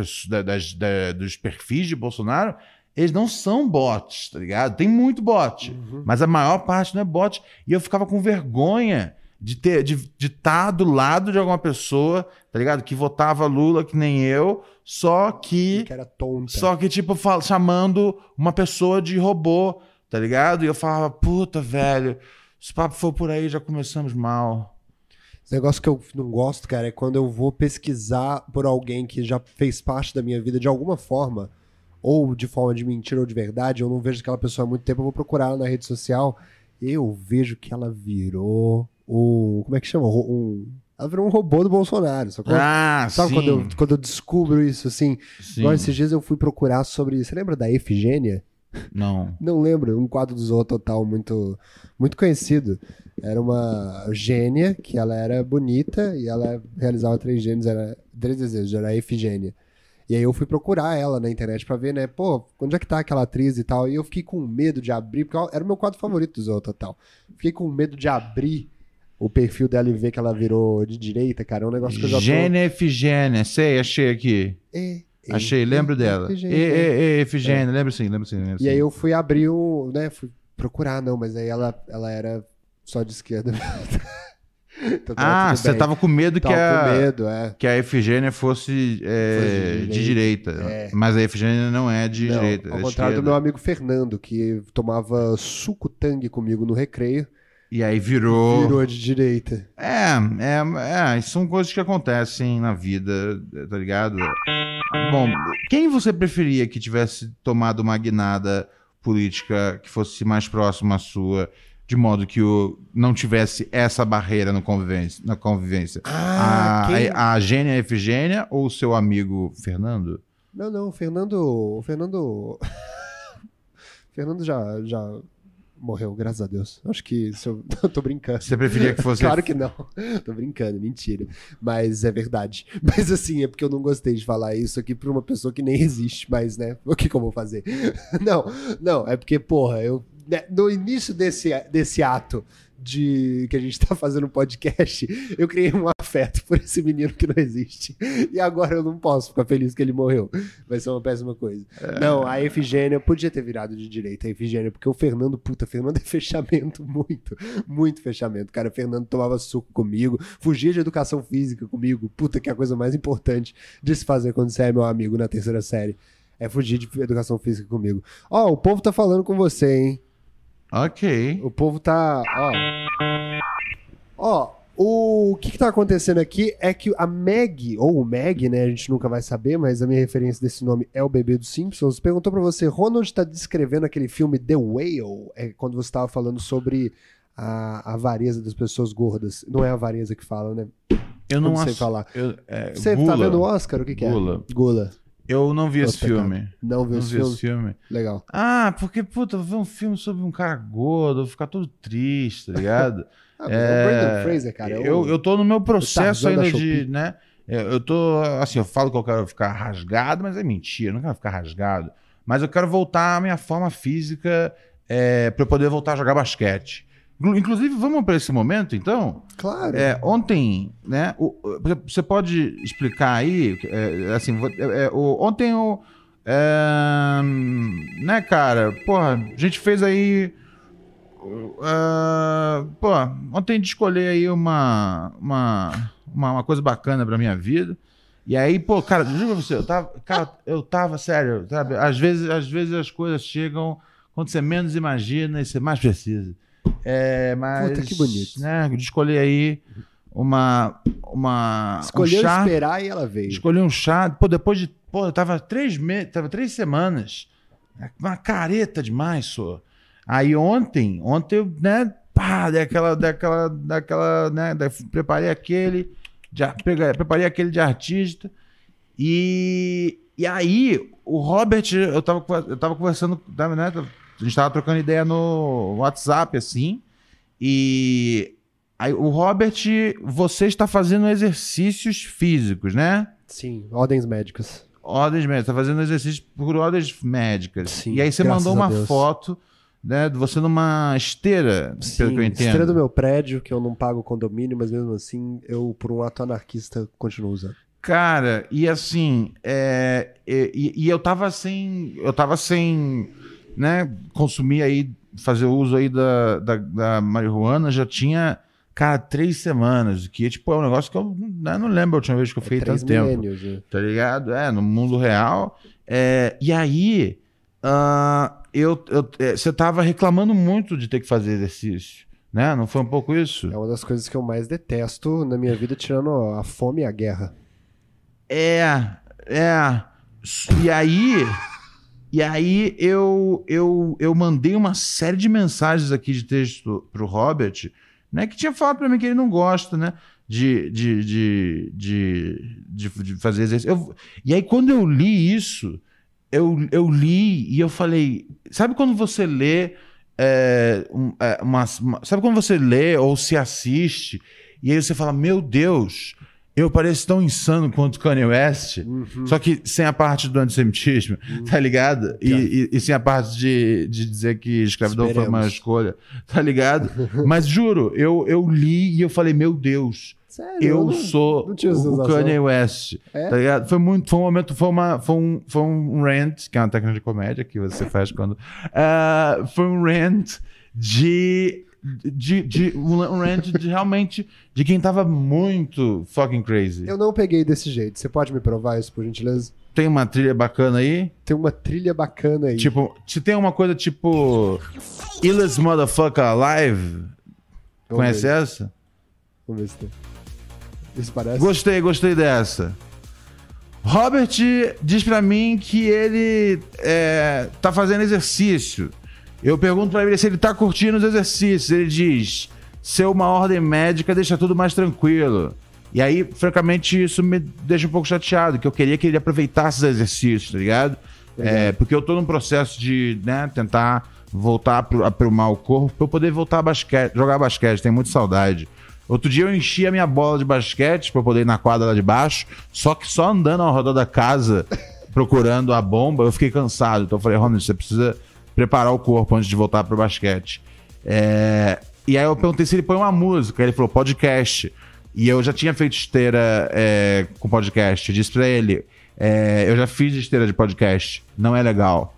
das- da- dos perfis de Bolsonaro, eles não são bots, tá ligado? Tem muito bot, mas a maior parte não é bot. E eu ficava com vergonha de ter de estar do lado de alguma pessoa, tá ligado? Que votava Lula que nem eu, só que Que era tonta. só que, tipo, fal- chamando uma pessoa de robô, tá ligado? E eu falava, puta, velho, se o papo for por aí, já começamos mal. Esse negócio que eu não gosto, cara, é quando eu vou pesquisar por alguém que já fez parte da minha vida de alguma forma, ou de forma de mentira ou de verdade, eu não vejo aquela pessoa há muito tempo, eu vou procurar ela na rede social, eu vejo que ela virou um. Como é que chama? Um, ela virou um robô do Bolsonaro. Só Ah, Sabe sim. quando eu, quando eu descubro isso, assim? sim. Agora, esses dias eu fui procurar sobre. Você lembra da Efigênia? Não. Não lembro, um quadro do Zorro Total muito, muito conhecido. Era uma gênia, que ela era bonita e ela realizava três gênios, era três desejos, era a Efigênia. E aí eu fui procurar ela na internet pra ver, né, pô, onde é que tá aquela atriz e tal. E eu fiquei com medo de abrir, porque era o meu quadro favorito do Zorro Total. Fiquei com medo de abrir o perfil dela e ver que ela virou de direita, cara. É um negócio que eu já tô... Gênia Efigênia, sei, achei aqui. É, Achei, lembro dela. Efigênia. e, e, Efigênia, lembro sim, lembro sim. Lembro E aí eu fui abrir um, né, fui procurar, não, mas aí ela, ela era só de esquerda. Então Ah, você tava com medo que Tava com a, medo, é. que a Efigênia fosse, é, Fosse de de direita. É. Mas a Efigênia não é de Não, direita. ao é contrário do esquerda. meu amigo Fernando, que tomava suco tangue comigo no recreio, E aí virou. virou de direita. É, é, é, são coisas que acontecem na vida, tá ligado? Bom, quem você preferia que tivesse tomado uma guinada política que fosse mais próxima à sua, de modo que o, não tivesse essa barreira no convivência, na convivência? Ah, a, quem- a, a Gênia Efigênia ou o seu amigo Fernando? Não, não, o Fernando. O Fernando. Fernando já, já morreu, graças a Deus. Acho que se eu. tô brincando. Você preferia que fosse. Claro que não. Tô brincando, mentira. Mas é verdade. Mas assim, é porque eu não gostei de falar isso aqui pra uma pessoa que nem existe, mas, né? O que, que eu vou fazer? Não, não, é porque, porra, eu. né, no início desse, desse ato de que a gente tá fazendo um podcast, eu criei um afeto por esse menino que não existe. E agora eu não posso ficar feliz que ele morreu. Vai ser uma péssima coisa. Não, a Efigênia podia ter virado de direita, a Efigênia, porque o Fernando, puta, Fernando é fechamento, muito, muito fechamento. Cara, Fernando tomava suco comigo, fugia de educação física comigo, puta, que é a coisa mais importante de se fazer quando você é meu amigo na terceira série. É fugir de educação física comigo. Ó, o povo tá falando com você, hein? Ok. O povo tá. Ó. Ó, o que, que tá acontecendo aqui é que a Meg, ou o Meg, né? A gente nunca vai saber, mas a minha referência desse nome é o bebê dos Simpsons. Perguntou pra você, Ronald tá descrevendo aquele filme The Whale, é quando você tava falando sobre a avareza das pessoas gordas. Não é a avareza que fala, né? Eu não não sei acho- falar. eu- é, Você tá Gula. vendo o Oscar? O que, que é? Gula. Gula. Eu não vi esse filme. Não viu Não esse vi filme? esse filme. Legal. Ah, porque, puta, ver um filme sobre um cara gordo, eu vou ficar todo triste, tá ligado? Ah, é o Brandon Fraser, cara. é o- eu, eu tô no meu processo ainda de, né? Eu, eu tô, assim, eu falo que eu quero ficar rasgado, mas é mentira, eu não quero ficar rasgado. Mas eu quero voltar à minha forma física é, para eu poder voltar a jogar basquete. Inclu- Inclusive, vamos para esse momento, então? Claro. É, ontem, né? o- você pode explicar aí, é, assim, é, é, o- ontem o. é, né, cara? Porra, a gente fez aí. é, pô, ontem a gente escolheu aí uma, uma, uma, uma coisa bacana pra minha vida. E aí, pô, cara, juro pra você, eu tava, cara, eu tava, sério, sabe? Às vezes, às vezes as coisas chegam quando você menos imagina e você mais precisa. É, mas, Puta, que bonito. Né, de escolher aí uma, uma Escolheu um chá, esperar e ela veio. escolhi um chá, pô, depois de, pô, eu tava três meses, tava três semanas, uma careta demais, só. Aí ontem, ontem eu, né, pá, daquela, daquela, daquela, né? da- preparei aquele, de, pega- preparei aquele de artista. E, e aí, o Robert, eu tava, eu tava conversando, né? A gente tava trocando ideia no WhatsApp, assim. E aí, o Robert, você está fazendo exercícios físicos, né? Sim, ordens médicas. Ordens médicas, tá fazendo exercício por ordens médicas. Sim, e aí você mandou uma Deus. foto, né, de você numa esteira, pelo que eu entendo. esteira do meu prédio, que eu não pago condomínio, mas mesmo assim, eu, por um ato anarquista, continuo usando. Cara, e assim, é, e, e- e eu tava sem, eu tava sem, né, consumir aí, fazer uso aí da, da, da marihuana, já tinha, cara, três semanas, que tipo, é um negócio que eu né, não lembro a última vez que eu fiquei Três tanto tempo. milênios, né? tá ligado? É, no mundo real. É, e aí, ah, eu, eu- é, você tava reclamando muito de ter que fazer exercício, né? Não foi um pouco isso? É uma das coisas que eu mais detesto na minha vida, tirando a fome e a guerra. É, é. E aí, e aí eu, eu, eu mandei uma série de mensagens aqui de texto pro Robert, né? Que tinha falado pra mim que ele não gosta, né? De, de, de, de, de, fazer exercício. Eu- e aí, quando eu li isso, eu, eu li e eu falei: sabe quando você lê é, é, uma, uma- Sabe quando você lê ou se assiste e aí você fala: Meu Deus, eu pareço tão insano quanto Kanye West, Uhum. só que sem a parte do antissemitismo, tá ligado? E, e- e sem a parte de, de dizer que escravidão foi uma escolha, tá ligado? Mas juro, eu, eu li e eu falei: Meu Deus. Sério? Eu não- sou não o. Kanye West. É? Tá ligado? Foi muito, foi um momento, foi uma, foi um, foi um rant, que é uma técnica de comédia que você faz quando, Ah, foi um rant de, de, de um rant de realmente de quem tava muito fucking crazy. Eu não peguei desse jeito. Você pode me provar isso, por gentileza? Tem uma trilha bacana aí? Tem uma trilha bacana aí. Tipo, se tem uma coisa tipo Illest Motherfucker Alive, Vamos conhece ver. essa? Vamos ver se tem. Isso parece. Gostei, gostei dessa. Robert diz pra mim que ele é, tá fazendo exercício. Eu pergunto pra ele se ele tá curtindo os exercícios. Ele diz: ser uma ordem médica deixa tudo mais tranquilo. E aí, francamente, isso me deixa um pouco chateado, que eu queria que ele aproveitasse os exercícios, tá ligado? É, porque eu tô num processo de né, tentar voltar a pro- a aprumar o corpo pra eu poder voltar a basquete, jogar basquete, tenho muita saudade. Outro dia eu enchi a minha bola de basquete pra eu poder ir na quadra lá de baixo, só que só andando ao redor da casa, procurando a bomba, eu fiquei cansado. Então eu falei, Ronald, você precisa preparar o corpo antes de voltar pro basquete. É, E aí eu perguntei se ele põe uma música, ele falou podcast. E eu já tinha feito esteira é, com podcast. Eu disse pra ele, é, eu já fiz esteira de podcast, não é legal.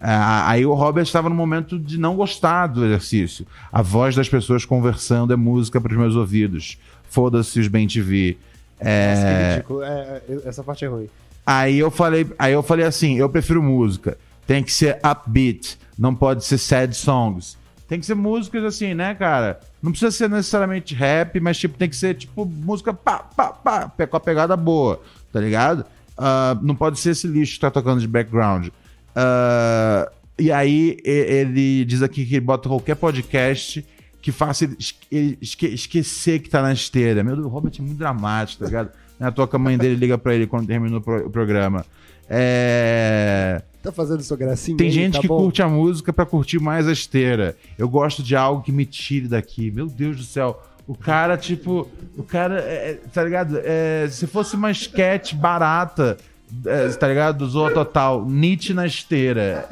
Ah, aí o Robert estava no momento de não gostar do exercício. A voz das pessoas conversando é música para os meus ouvidos. Foda-se os bem TV. Nossa, É. É, é, essa parte é ruim. Aí eu falei, aí eu falei assim, eu prefiro música. Tem que ser upbeat, não pode ser sad songs. Tem que ser músicas assim, né, cara? Não precisa ser necessariamente rap, mas tipo tem que ser tipo música pá, pá, pá, com a pegada boa, tá ligado? Ah, não pode ser esse lixo que tá tocando de background. Ah, e aí ele diz aqui que bota qualquer podcast que faça ele, esque- esquecer que tá na esteira. Meu Deus, o Robert é muito dramático, tá ligado? Não é à toa que a mãe dele liga pra ele quando pro- o programa. É... Tá fazendo sua gracinha Tem aí, gente tá que bom? curte a música pra curtir mais a esteira. Eu gosto de algo que me tire daqui. Meu Deus do céu. O cara, tipo. O cara, é, é, tá ligado? É, se fosse uma sketch barata, é, tá ligado? Do Zoa Total, Nietzsche na esteira.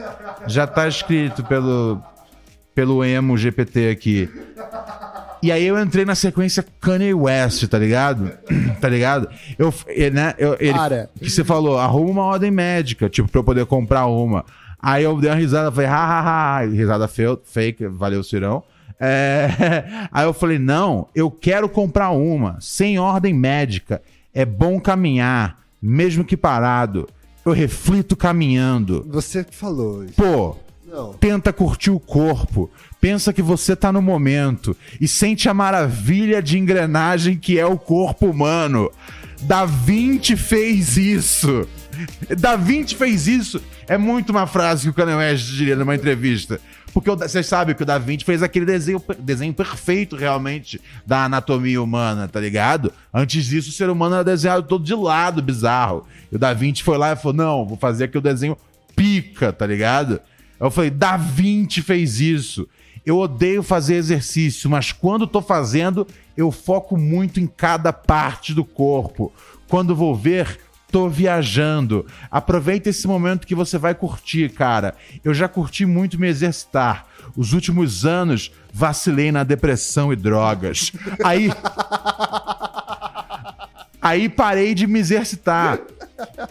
Já tá escrito pelo, pelo emo GPT aqui. E aí eu entrei na sequência Kanye West, tá ligado? tá ligado? Eu, né, eu, ele, Cara. que você falou, arruma uma ordem médica, tipo, pra eu poder comprar uma. Aí eu dei uma risada, falei, ha, ha, ha, risada feu- fake, valeu, Cirão. É, Aí eu falei, não, eu quero comprar uma, sem ordem médica. É bom caminhar, mesmo que parado. Eu reflito caminhando. Você falou isso. Pô, Não. tenta curtir o corpo. Pensa que você tá no momento e sente a maravilha de engrenagem que é o corpo humano. Da Vinci fez isso. Da Vinci fez isso. É muito uma frase que o Kanye West diria numa entrevista. Porque vocês sabem que o Da Vinci fez aquele desenho, desenho perfeito, realmente, da anatomia humana, tá ligado? Antes disso, o ser humano era desenhado todo de lado, bizarro. E o Da Vinci foi lá e falou: não, vou fazer aqui o desenho pica, tá ligado? Eu falei: Da Vinci fez isso. Eu odeio fazer exercício, mas quando tô fazendo, eu foco muito em cada parte do corpo. Quando vou ver, tô viajando. Aproveita esse momento que você vai curtir, cara. Eu já curti muito me exercitar. Os últimos anos vacilei na depressão e drogas. Aí Aí parei de me exercitar.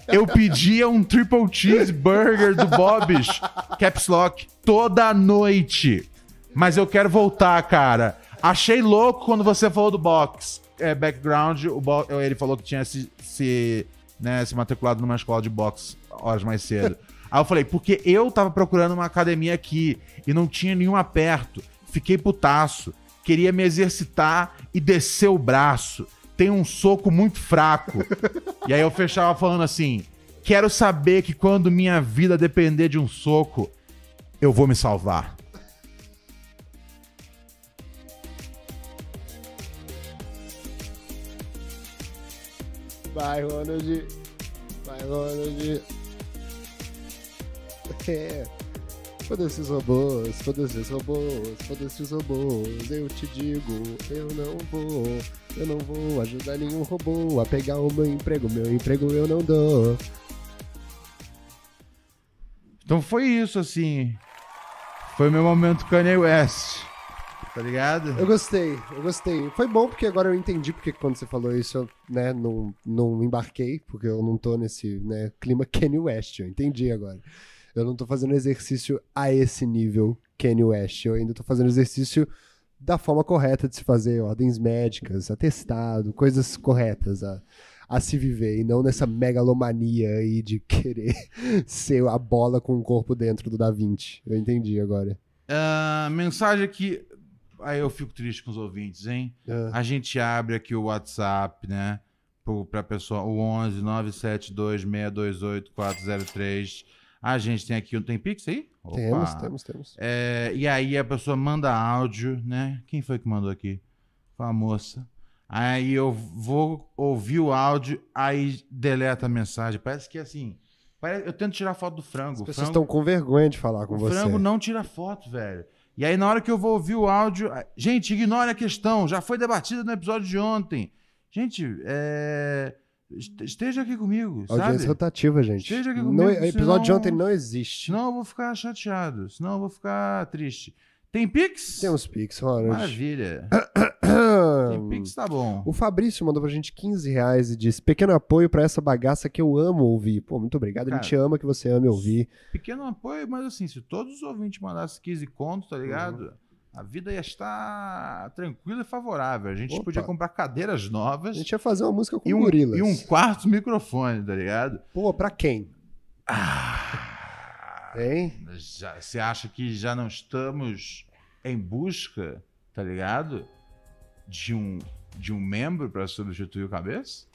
Eu pedia um triple cheeseburger do Bob's Caps Lock toda noite. Mas eu quero voltar, cara. Achei louco quando você falou do box. É, background, o bo- ele falou que tinha se, se, né, se matriculado numa escola de boxe horas mais cedo. Aí eu falei, porque eu tava procurando uma academia aqui e não tinha nenhuma perto. Fiquei putaço. Queria me exercitar e descer o braço. Tem um soco muito fraco. e aí eu fechava falando assim: quero saber que quando minha vida depender de um soco, eu vou me salvar. Vai, Ronald. Vai, Ronald. É. Foda-se os robôs, foda-se os robôs, foda-se os robôs. Eu te digo, eu não vou, eu não vou ajudar nenhum robô a pegar o meu emprego. Meu emprego eu não dou. Então foi isso, assim. Foi meu momento Kanye West. Tá ligado? Eu gostei, eu gostei. Foi bom porque agora eu entendi porque quando você falou isso eu, né, não, não embarquei, porque eu não tô nesse, né, clima Kanye West, eu entendi agora. Eu não tô fazendo exercício a esse nível Kanye West, eu ainda tô fazendo exercício da forma correta de se fazer, ordens médicas, atestado, coisas corretas a, a se viver, e não nessa megalomania aí de querer ser a bola com o corpo dentro do Da Vinci. Eu entendi agora. Ah, mensagem aqui. Aí eu fico triste com os ouvintes, hein? Ah. A gente abre aqui o WhatsApp, né? Pra pessoa, o 11 972 628 403. A gente tem aqui, tem Pix aí? Opa. Temos, temos, temos. É, e aí a pessoa manda áudio, né? Quem foi que mandou aqui? Foi a moça. Aí eu vou ouvir o áudio, aí deleta a mensagem. Parece que assim. parece- eu tento tirar foto do frango. As O pessoas frango, estão com vergonha de falar com o você. frango não tira foto, velho. E aí, na hora que eu vou ouvir o áudio. Gente, ignore a questão. Já foi debatida no episódio de ontem. Gente, é, esteja aqui comigo, Audiência sabe? rotativa, gente. Esteja aqui Não- comigo, o episódio de senão- ontem não existe. Senão eu vou ficar chateado. Senão eu vou ficar triste. Tem Pix? Temos Pix, Ronald. Maravilha. Tem Pix, tá bom. O Fabrício mandou pra gente 15 reais e disse: Pequeno apoio pra essa bagaça que eu amo ouvir. Pô, muito obrigado. Cara, a gente ama que você ame ouvir. Pequeno apoio, mas assim, se todos os ouvintes mandassem 15 contos, tá ligado? A vida ia estar tranquila e favorável. A gente Opa. podia comprar cadeiras A novas gente ia fazer uma música com e um, gorilas. e um quarto microfone, tá ligado? Pô, pra quem? Ah, Hein? já- Você acha que já não estamos em busca, tá ligado? De um, de um membro pra substituir o cabeça?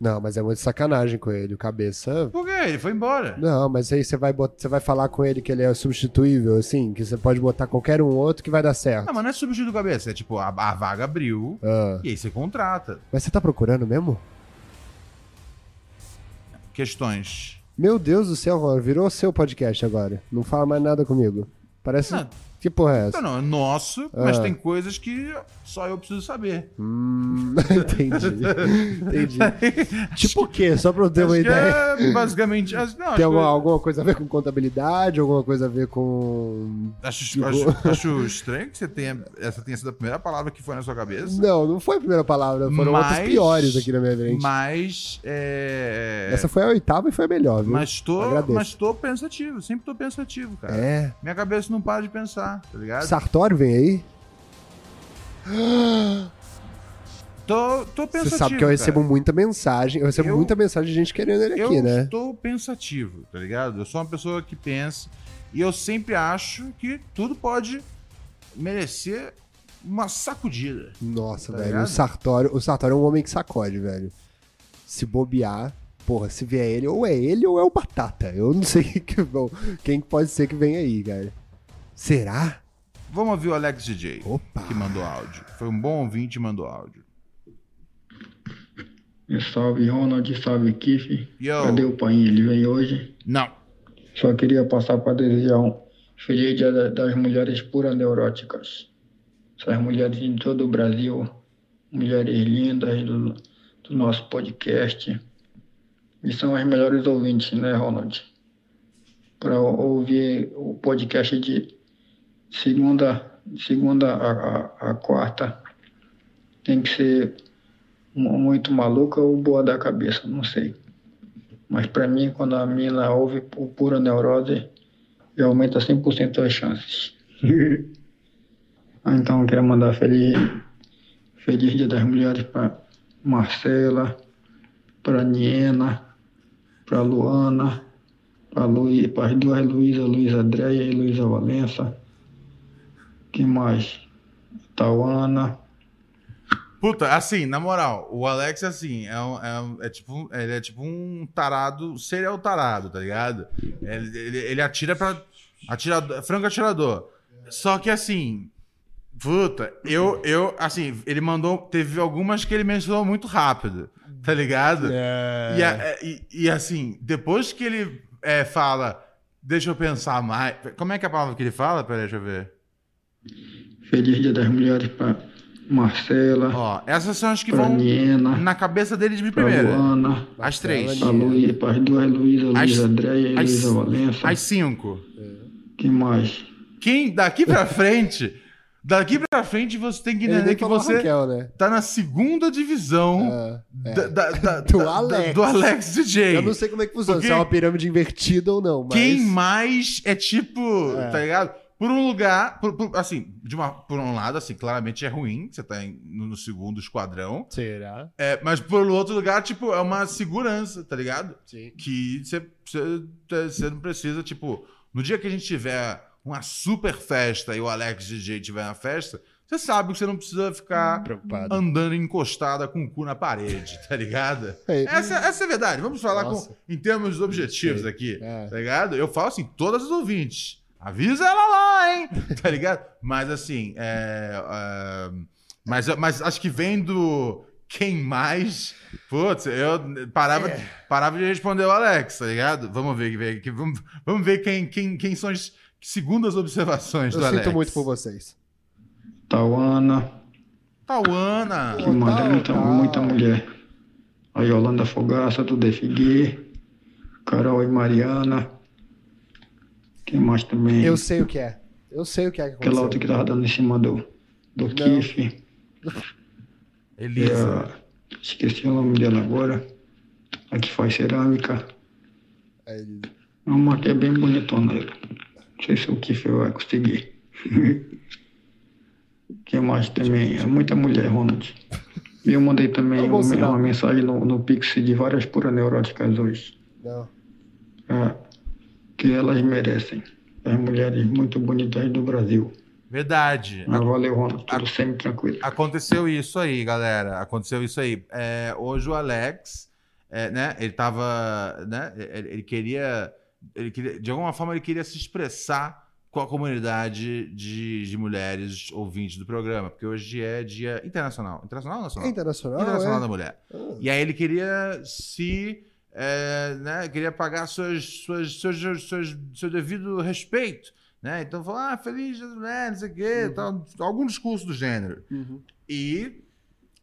Não, mas é muito sacanagem com ele. O cabeça. Por quê? Ele foi embora. Não, mas aí você vai, você vai falar com ele que ele é substituível, assim, que você pode botar qualquer um outro que vai dar certo. Não, mas não é substituir o cabeça. É tipo, a, a vaga abriu Ah. e aí você contrata. Mas você tá procurando mesmo? Questões. Meu Deus do céu, virou seu podcast agora. Não fala mais nada comigo. Parece. Não. Que porra é essa? Não, não, é nosso, mas Ah. tem coisas que só eu preciso saber. Hum, entendi. entendi. tipo o quê? Só pra eu ter uma que ideia. é basicamente. Não, Tem alguma, alguma coisa a ver com contabilidade? Alguma coisa a ver com. acho, acho- acho estranho que você tenha. Essa tenha sido a primeira palavra que foi na sua cabeça. Não, não foi a primeira palavra. Foram outras Mas- piores aqui na minha frente. Mas. É, Essa foi a oitava e foi a melhor, viu? mas tô, Agradeço. mas tô pensativo, sempre tô pensativo, cara. É. Minha cabeça não para de pensar, tá ligado? Sartório vem aí? Tô, tô pensativo. Você sabe que eu recebo cara. muita mensagem. Eu recebo Eu- muita mensagem de gente querendo ele aqui, eu né? estou pensativo, tá ligado? Eu sou uma pessoa que pensa e eu sempre acho que tudo pode merecer uma sacudida. Nossa, Tá velho. ligado? O Sartório, o Sartório é um homem que sacode, velho. Se bobear, porra, se vier ele, ou é ele ou é o Batata. Eu não sei que, bom, quem pode ser que vem aí, cara. Será? Vamos ouvir o Alex DJ, Opa. que mandou áudio. Foi um bom ouvinte e mandou áudio. Salve Ronald, salve Kiff. Yo. Cadê o pai? Ele vem hoje. Não. Só queria passar para desejar um feliz dia da- das mulheres puras neuróticas. Essas mulheres de todo o Brasil, mulheres lindas do, do nosso podcast. E são as melhores ouvintes, né, Ronald? Para ouvir o podcast de segunda, segunda a, a, a quarta, tem que ser mu- muito maluca ou boa da cabeça, não sei. Mas para mim, quando a mina ouve por pura neurose, aumenta 100% as chances. Ah, então, eu quero mandar feliz, feliz Dia das Mulheres para Marcela, para Niena, para Luana, para Luí, as duas Luísa, Luísa Andréia e Luísa Valença. Quem mais? Tauana. Puta, assim, na moral, o Alex, assim, é, um- é um- é tipo, um- ele é tipo um tarado, serial tarado, tá ligado? Ele, ele, ele atira pra. Atirador, franco atirador. Só que assim. Puta, eu, eu, assim, ele mandou. Teve algumas que ele mencionou muito rápido, tá ligado? É. E, e- e, assim, depois que ele é, fala, deixa eu pensar mais. Como é que é a palavra que ele fala? Peraí, deixa eu ver. Feliz Dia das Mulheres para Marcela, Ó, essas são as que para vão Niena, na cabeça dele de para primeira. Luana. As três. A Luí, para as duas Luísa, As- Luísa Andréia e Luísa Valença. As cinco. Quem mais? Quem, daqui pra frente, daqui pra frente você tem que entender que você Raquel, né? tá na segunda divisão Ah, é. da- da- da- Do da- Alex. do Alex DJ. Eu não sei como é que funciona, Porque- se é uma pirâmide invertida ou não, mas... Quem mais é tipo, É. tá ligado? Por um lugar, por- por- assim, de uma, por um lado, assim, claramente é ruim, você tá em- no, segundo esquadrão, Será? é, mas por outro lugar, tipo, é uma segurança, tá ligado? Sim. que você- você você não precisa, tipo, no dia que a gente tiver uma super festa e o Alex DJ tiver na festa, você sabe que você não precisa ficar Preocupado. andando encostada com o cu na parede, tá ligado? É. Essa, essa é a verdade. Vamos falar com, em termos objetivos aqui, É. tá ligado? Eu falo assim, todas as ouvintes. Avisa ela lá, hein? Tá ligado? Mas assim, é, é, mas, mas acho que vendo quem mais. Putz, eu parava, É. parava de responder o Alex, tá ligado? Vamos ver, ver que- vamos, vamos ver quem, quem, quem são as segundas observações Eu do Alex. sinto muito por vocês. Tauana. Tauana. Que? Tal, É muita, muita mulher. A Yolanda Fogaça, do Defiguê. Carol e Mariana. Quem mais também? Eu sei o que é. Eu sei o que é que Aquela aconteceu. outra que tava dando em cima do, do Não. Kiff. Elisa. É, esqueci o nome dela agora. A que faz cerâmica. É, ele- É uma que é bem bonitona. ela. Não sei se o Kiff vai conseguir. Quem mais também? É muita mulher, Ronald. E eu mandei também É um uma, uma mensagem no, no Pix de várias puras neuróticas hoje. Não. É, que elas merecem. As mulheres muito bonitas do Brasil. Verdade. Mas valeu, Ronald. Tudo sempre tranquilo. Aconteceu isso aí, galera. Aconteceu isso aí. É, hoje o Alex, é, né? Ele tava, né? Ele, ele queria, ele queria, de alguma forma, ele queria se expressar com a comunidade de, de mulheres ouvintes do programa, porque hoje é Dia Internacional, internacional ou É nacional? internacional, Internacional é? da Mulher. Ah. E aí ele queria se, é, né? Queria pagar suas, suas, seus, seu devido respeito. Né? Então falou, ah, feliz mulheres, não sei o quê, tal, algum discurso do gênero. Uhum. E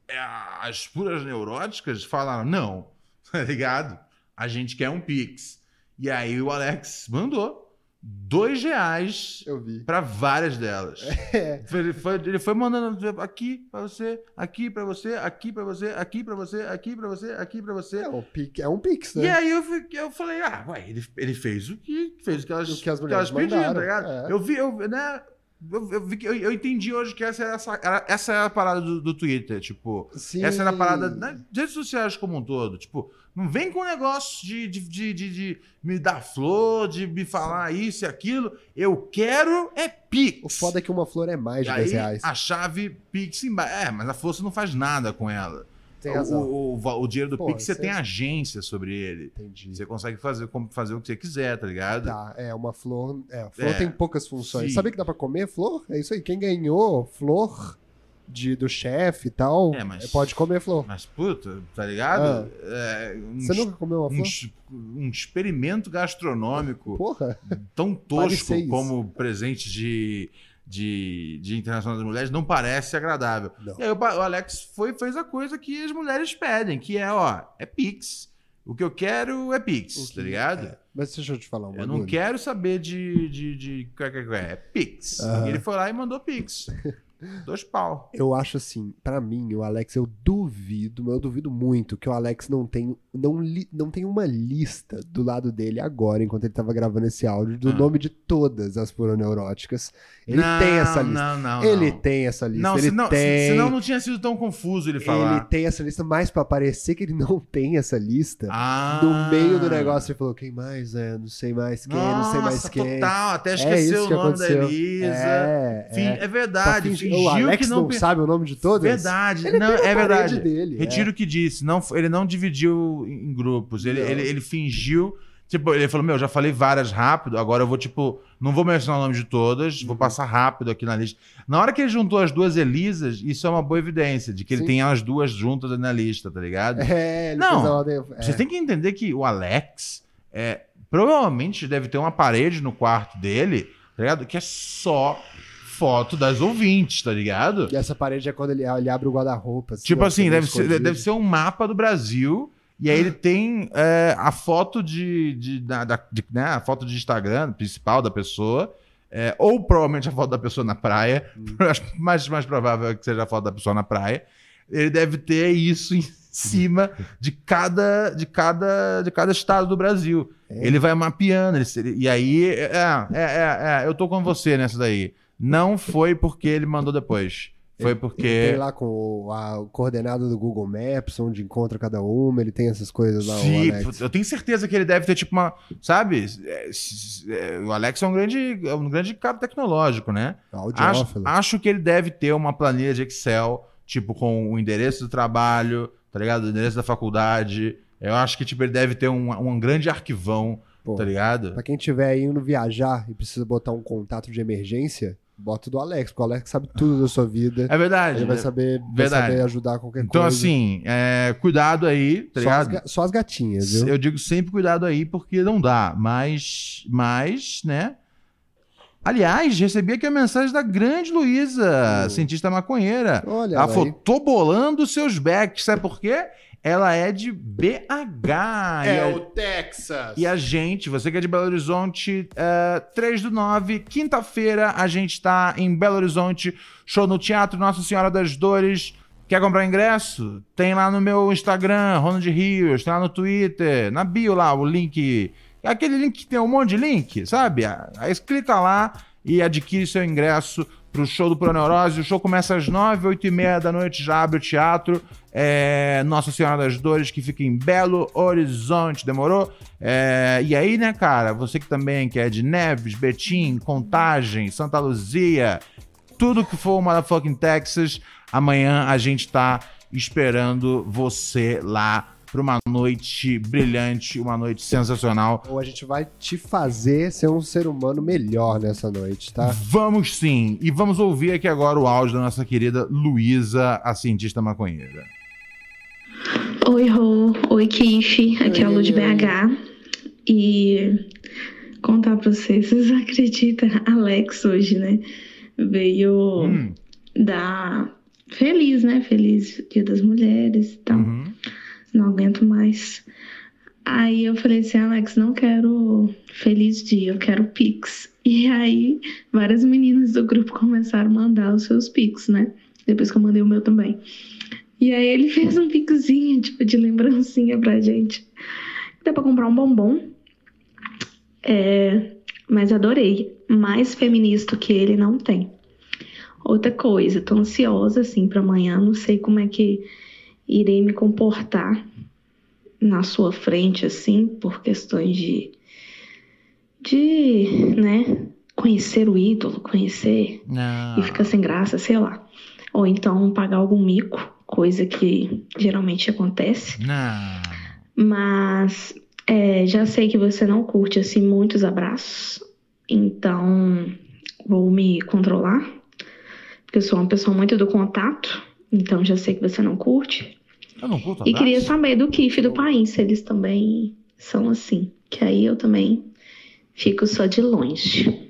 é, as puras neuróticas falaram: não, tá ligado? A gente quer um Pix. E aí o Alex mandou dois reais para várias delas. É. Ele foi, ele foi mandando aqui para você, aqui para você, aqui para você, aqui para você, aqui para você, aqui para você. É um, pix, é um pix, né? E aí eu, fiquei- eu falei, ah, ué, ele, ele fez o que fez o que elas, O que as que mulheres elas pediam, tá ligado? é. Eu vi, eu, né? Eu, eu, vi que- eu, entendi hoje que essa era, essa, era, essa era a parada do, do Twitter, tipo. Sim. Essa era a parada nas redes sociais como um todo. Tipo, não vem com negócio de, de, de, de, de me dar flor, de me falar isso e aquilo. Eu quero é Pix. O foda é que uma flor é mais E de 10 aí, reais. a chave Pix embaixo. É, mas a força não faz nada com ela. Tem razão. o, o, o dinheiro do Pô, Pix, você tem agência sobre ele. Entendi. Você consegue fazer, fazer o que você quiser, tá ligado? Tá, é, uma flor. É, a flor É, tem poucas funções. sim. Sabia que dá pra comer flor? É isso aí. Quem ganhou flor de, do chefe e tal, É, mas- pode comer flor. Mas, puta, tá ligado? É, um, Você nunca comeu uma um, flor? es- um experimento gastronômico Porra. tão tosco como presente de, de, de Internacional das Mulheres não parece agradável. Não. E aí o, Alex foi, fez a coisa que as mulheres pedem, que é, ó, é Pix. O que eu quero é Pix, O que- tá ligado? é. Mas deixa eu te falar um Eu não quero saber de. de, de, qual é Pix. Ele foi lá e mandou Pix. Dois pau. Eu acho assim, pra mim, o Alex, eu duvido, mas eu duvido muito que o Alex não tem, não, li- não tem uma lista do lado dele agora, enquanto ele tava gravando esse áudio, do Ah. nome de todas as puroneuróticas. Ele Não, tem essa lista. Não, não, ele não. tem essa lista. Não, ele senão, tem. senão não tinha sido tão confuso ele Ele falar. tem essa lista, mas pra parecer que ele não tem essa lista, Ah. no meio do negócio ele falou: quem mais é? Não sei mais quem, não sei mais Nossa, quem. total. Até É esqueceu isso o nome aconteceu. da Elisa. É, é. é verdade. Fingir- fingiu o Alex que não, não sabe o nome de todas? Verdade. Ele não, é verdade. dele, é. Retiro o que disse. Não, ele não dividiu em grupos. Ele, ele, ele fingiu. Tipo, ele falou: Meu, já falei várias rápido, agora eu vou, tipo, não vou mencionar o nome de todas, Uhum. vou passar rápido aqui na lista. Na hora que ele juntou as duas Elisas, isso é uma boa evidência de que ele Sim. tem as duas juntas na lista, tá ligado? É, ele Não, ordem. é. Você tem que entender que o Alex é, provavelmente deve ter uma parede no quarto dele, tá ligado? Que é só foto das ouvintes, tá ligado? E essa parede é quando ele, ele abre o guarda-roupa. assim, Tipo assim, deve escondido. ser, deve ser um mapa do Brasil. E aí ele tem é, a foto de, de, da, da- de- né, a foto de Instagram principal da pessoa. é, ou provavelmente a foto da pessoa na praia. Acho mais, mais provável que seja a foto da pessoa na praia. Ele deve ter isso em cima de cada, de cada, de cada estado do Brasil. É. Ele vai mapeando. ele- e aí, é, é, é, é, eu tô com você nessa daí. Não foi porque ele mandou depois. Foi Ele porque. tem lá com a, o coordenado do Google Maps, onde encontra cada uma, ele tem essas coisas lá, Sim, eu tenho certeza que ele deve ter, tipo, uma. Sabe? É, é, o Alex é um grande, é um grande cara tecnológico, né? Acho, acho que ele deve ter uma planilha de Excel, tipo, com o endereço do trabalho, tá ligado? O endereço da faculdade. Eu acho que, tipo, ele deve ter um, um grande arquivão, Pô, tá ligado? Pra quem tiver indo viajar e precisa botar um contato de emergência, bota do Alex, porque o Alex sabe tudo da sua vida. É verdade. Ele vai né? saber, vai Verdade. saber ajudar qualquer Então, coisa. assim, é, cuidado aí, tá só, as, ligado? ga- só as gatinhas, viu? Eu digo sempre cuidado aí, porque não dá. Mas, mas, né? Aliás, recebi aqui a mensagem da grande Luísa, Oh. cientista maconheira. Olha Ela falou: aí. tô bolando seus backs. Sabe por quê? Ela é de BH. e, a, Texas. e a gente, você que é de Belo Horizonte, é, 3 do 9, quinta-feira, a gente tá em Belo Horizonte, show no Teatro Nossa Senhora das Dores. Quer comprar ingresso? Tem lá no meu Instagram, Ronald Rios, tem lá no Twitter, na bio lá, o link. Aquele link que tem um monte de link, sabe? Aí clica lá e adquire seu ingresso pro show do Proneurose. O show começa às 9, 8 e meia da noite, já abre o teatro. É, Nossa Senhora das Dores, que fica em Belo Horizonte, demorou? É, e aí, né, cara, você que também que é de Neves, Betim, Contagem, Santa Luzia, tudo que for motherfucking Texas, amanhã a gente tá esperando você lá pra uma noite brilhante, uma noite sensacional. Ou a gente vai te fazer ser um ser humano melhor nessa noite, tá? Vamos sim, e vamos ouvir aqui agora o áudio da nossa querida Luísa, a cientista maconheira. Oi, Rô. Oi, Kiff. Aqui é a Lu de Oi, oi. BH. E contar pra vocês, vocês acreditam? Alex hoje, né? Veio Hum, dar feliz, né? Feliz Dia das Mulheres e tal. uhum. Não aguento mais. Aí eu falei assim, Alex, não quero feliz dia, eu quero Pix. E aí várias meninas do grupo começaram a mandar os seus Pix, né? Depois que eu mandei o meu também. E aí ele fez um pixinho, tipo, de lembrancinha pra gente. Dá pra comprar um bombom. É, mas adorei. Mais feminista que ele não tem. Outra coisa, tô ansiosa, assim, pra amanhã. Não sei como é que irei me comportar na sua frente, assim, por questões de. de, né? Conhecer o ídolo, conhecer Não. e fica sem graça, sei lá. Ou então pagar algum mico, coisa que geralmente acontece. Não. Mas é, já sei que você não curte assim muitos abraços, então vou me controlar, porque eu sou uma pessoa muito do contato, então já sei que você não curte. Eu não curto E abraço. queria saber do Kiff e do país, se eles também são assim, que aí eu também fico só de longe.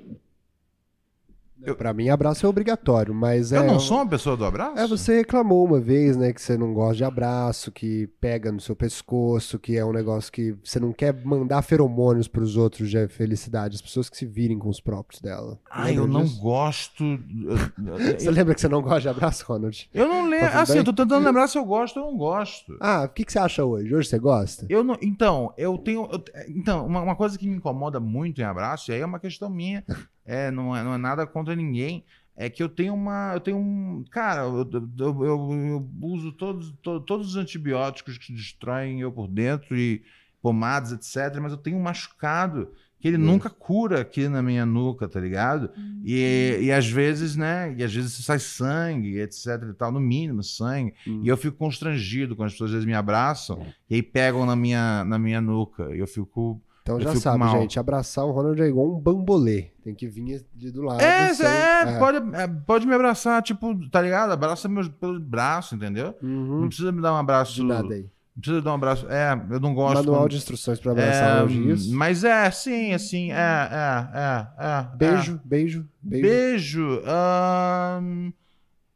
Pra mim, abraço é obrigatório, mas é. Eu não sou uma pessoa do abraço? É, você reclamou uma vez, né, que você não gosta de abraço, que pega no seu pescoço, que é um negócio que você não quer mandar feromônios pros outros de felicidade, as pessoas que se virem com os próprios dela. Ai, Lembra eu não disso? gosto. eu- Você lembra que você não gosta de abraço, Ronald? Eu não lembro. Tá assim, bem? eu tô tentando lembrar se eu gosto ou não gosto. Ah, o que, que você acha hoje? Hoje você gosta? Eu não, então, eu tenho. eu- então, uma, uma coisa que me incomoda muito em abraço, e aí é uma questão minha, é, não, é, não é nada contra ninguém, é que eu tenho uma. Eu tenho um. Cara, eu, eu, eu- eu uso todos, to- todos os antibióticos que destroem eu por dentro e pomadas, etc., mas eu tenho um machucado que ele Hum. nunca cura aqui na minha nuca, tá ligado? E, e às vezes, né? E às vezes sai sangue, etc e tal, no mínimo sangue. Hum. E eu fico constrangido quando as pessoas às vezes me abraçam e aí pegam na minha, na minha nuca. E eu fico. Então já sabe, mal. gente, abraçar o Ronald é igual um bambolê. Tem que vir ali do lado. É, sem- é, Pode, é, pode me abraçar, tipo, tá ligado? Abraça meus pelo braço, entendeu? Uhum. Não precisa me dar um abraço. De nada aí. Não precisa dar um abraço. É, eu não gosto. Manual quando- de instruções pra abraçar é, elogios. Mas é, sim, assim, é, é, é, é. Beijo, beijo, é. beijo. Beijo. ahn,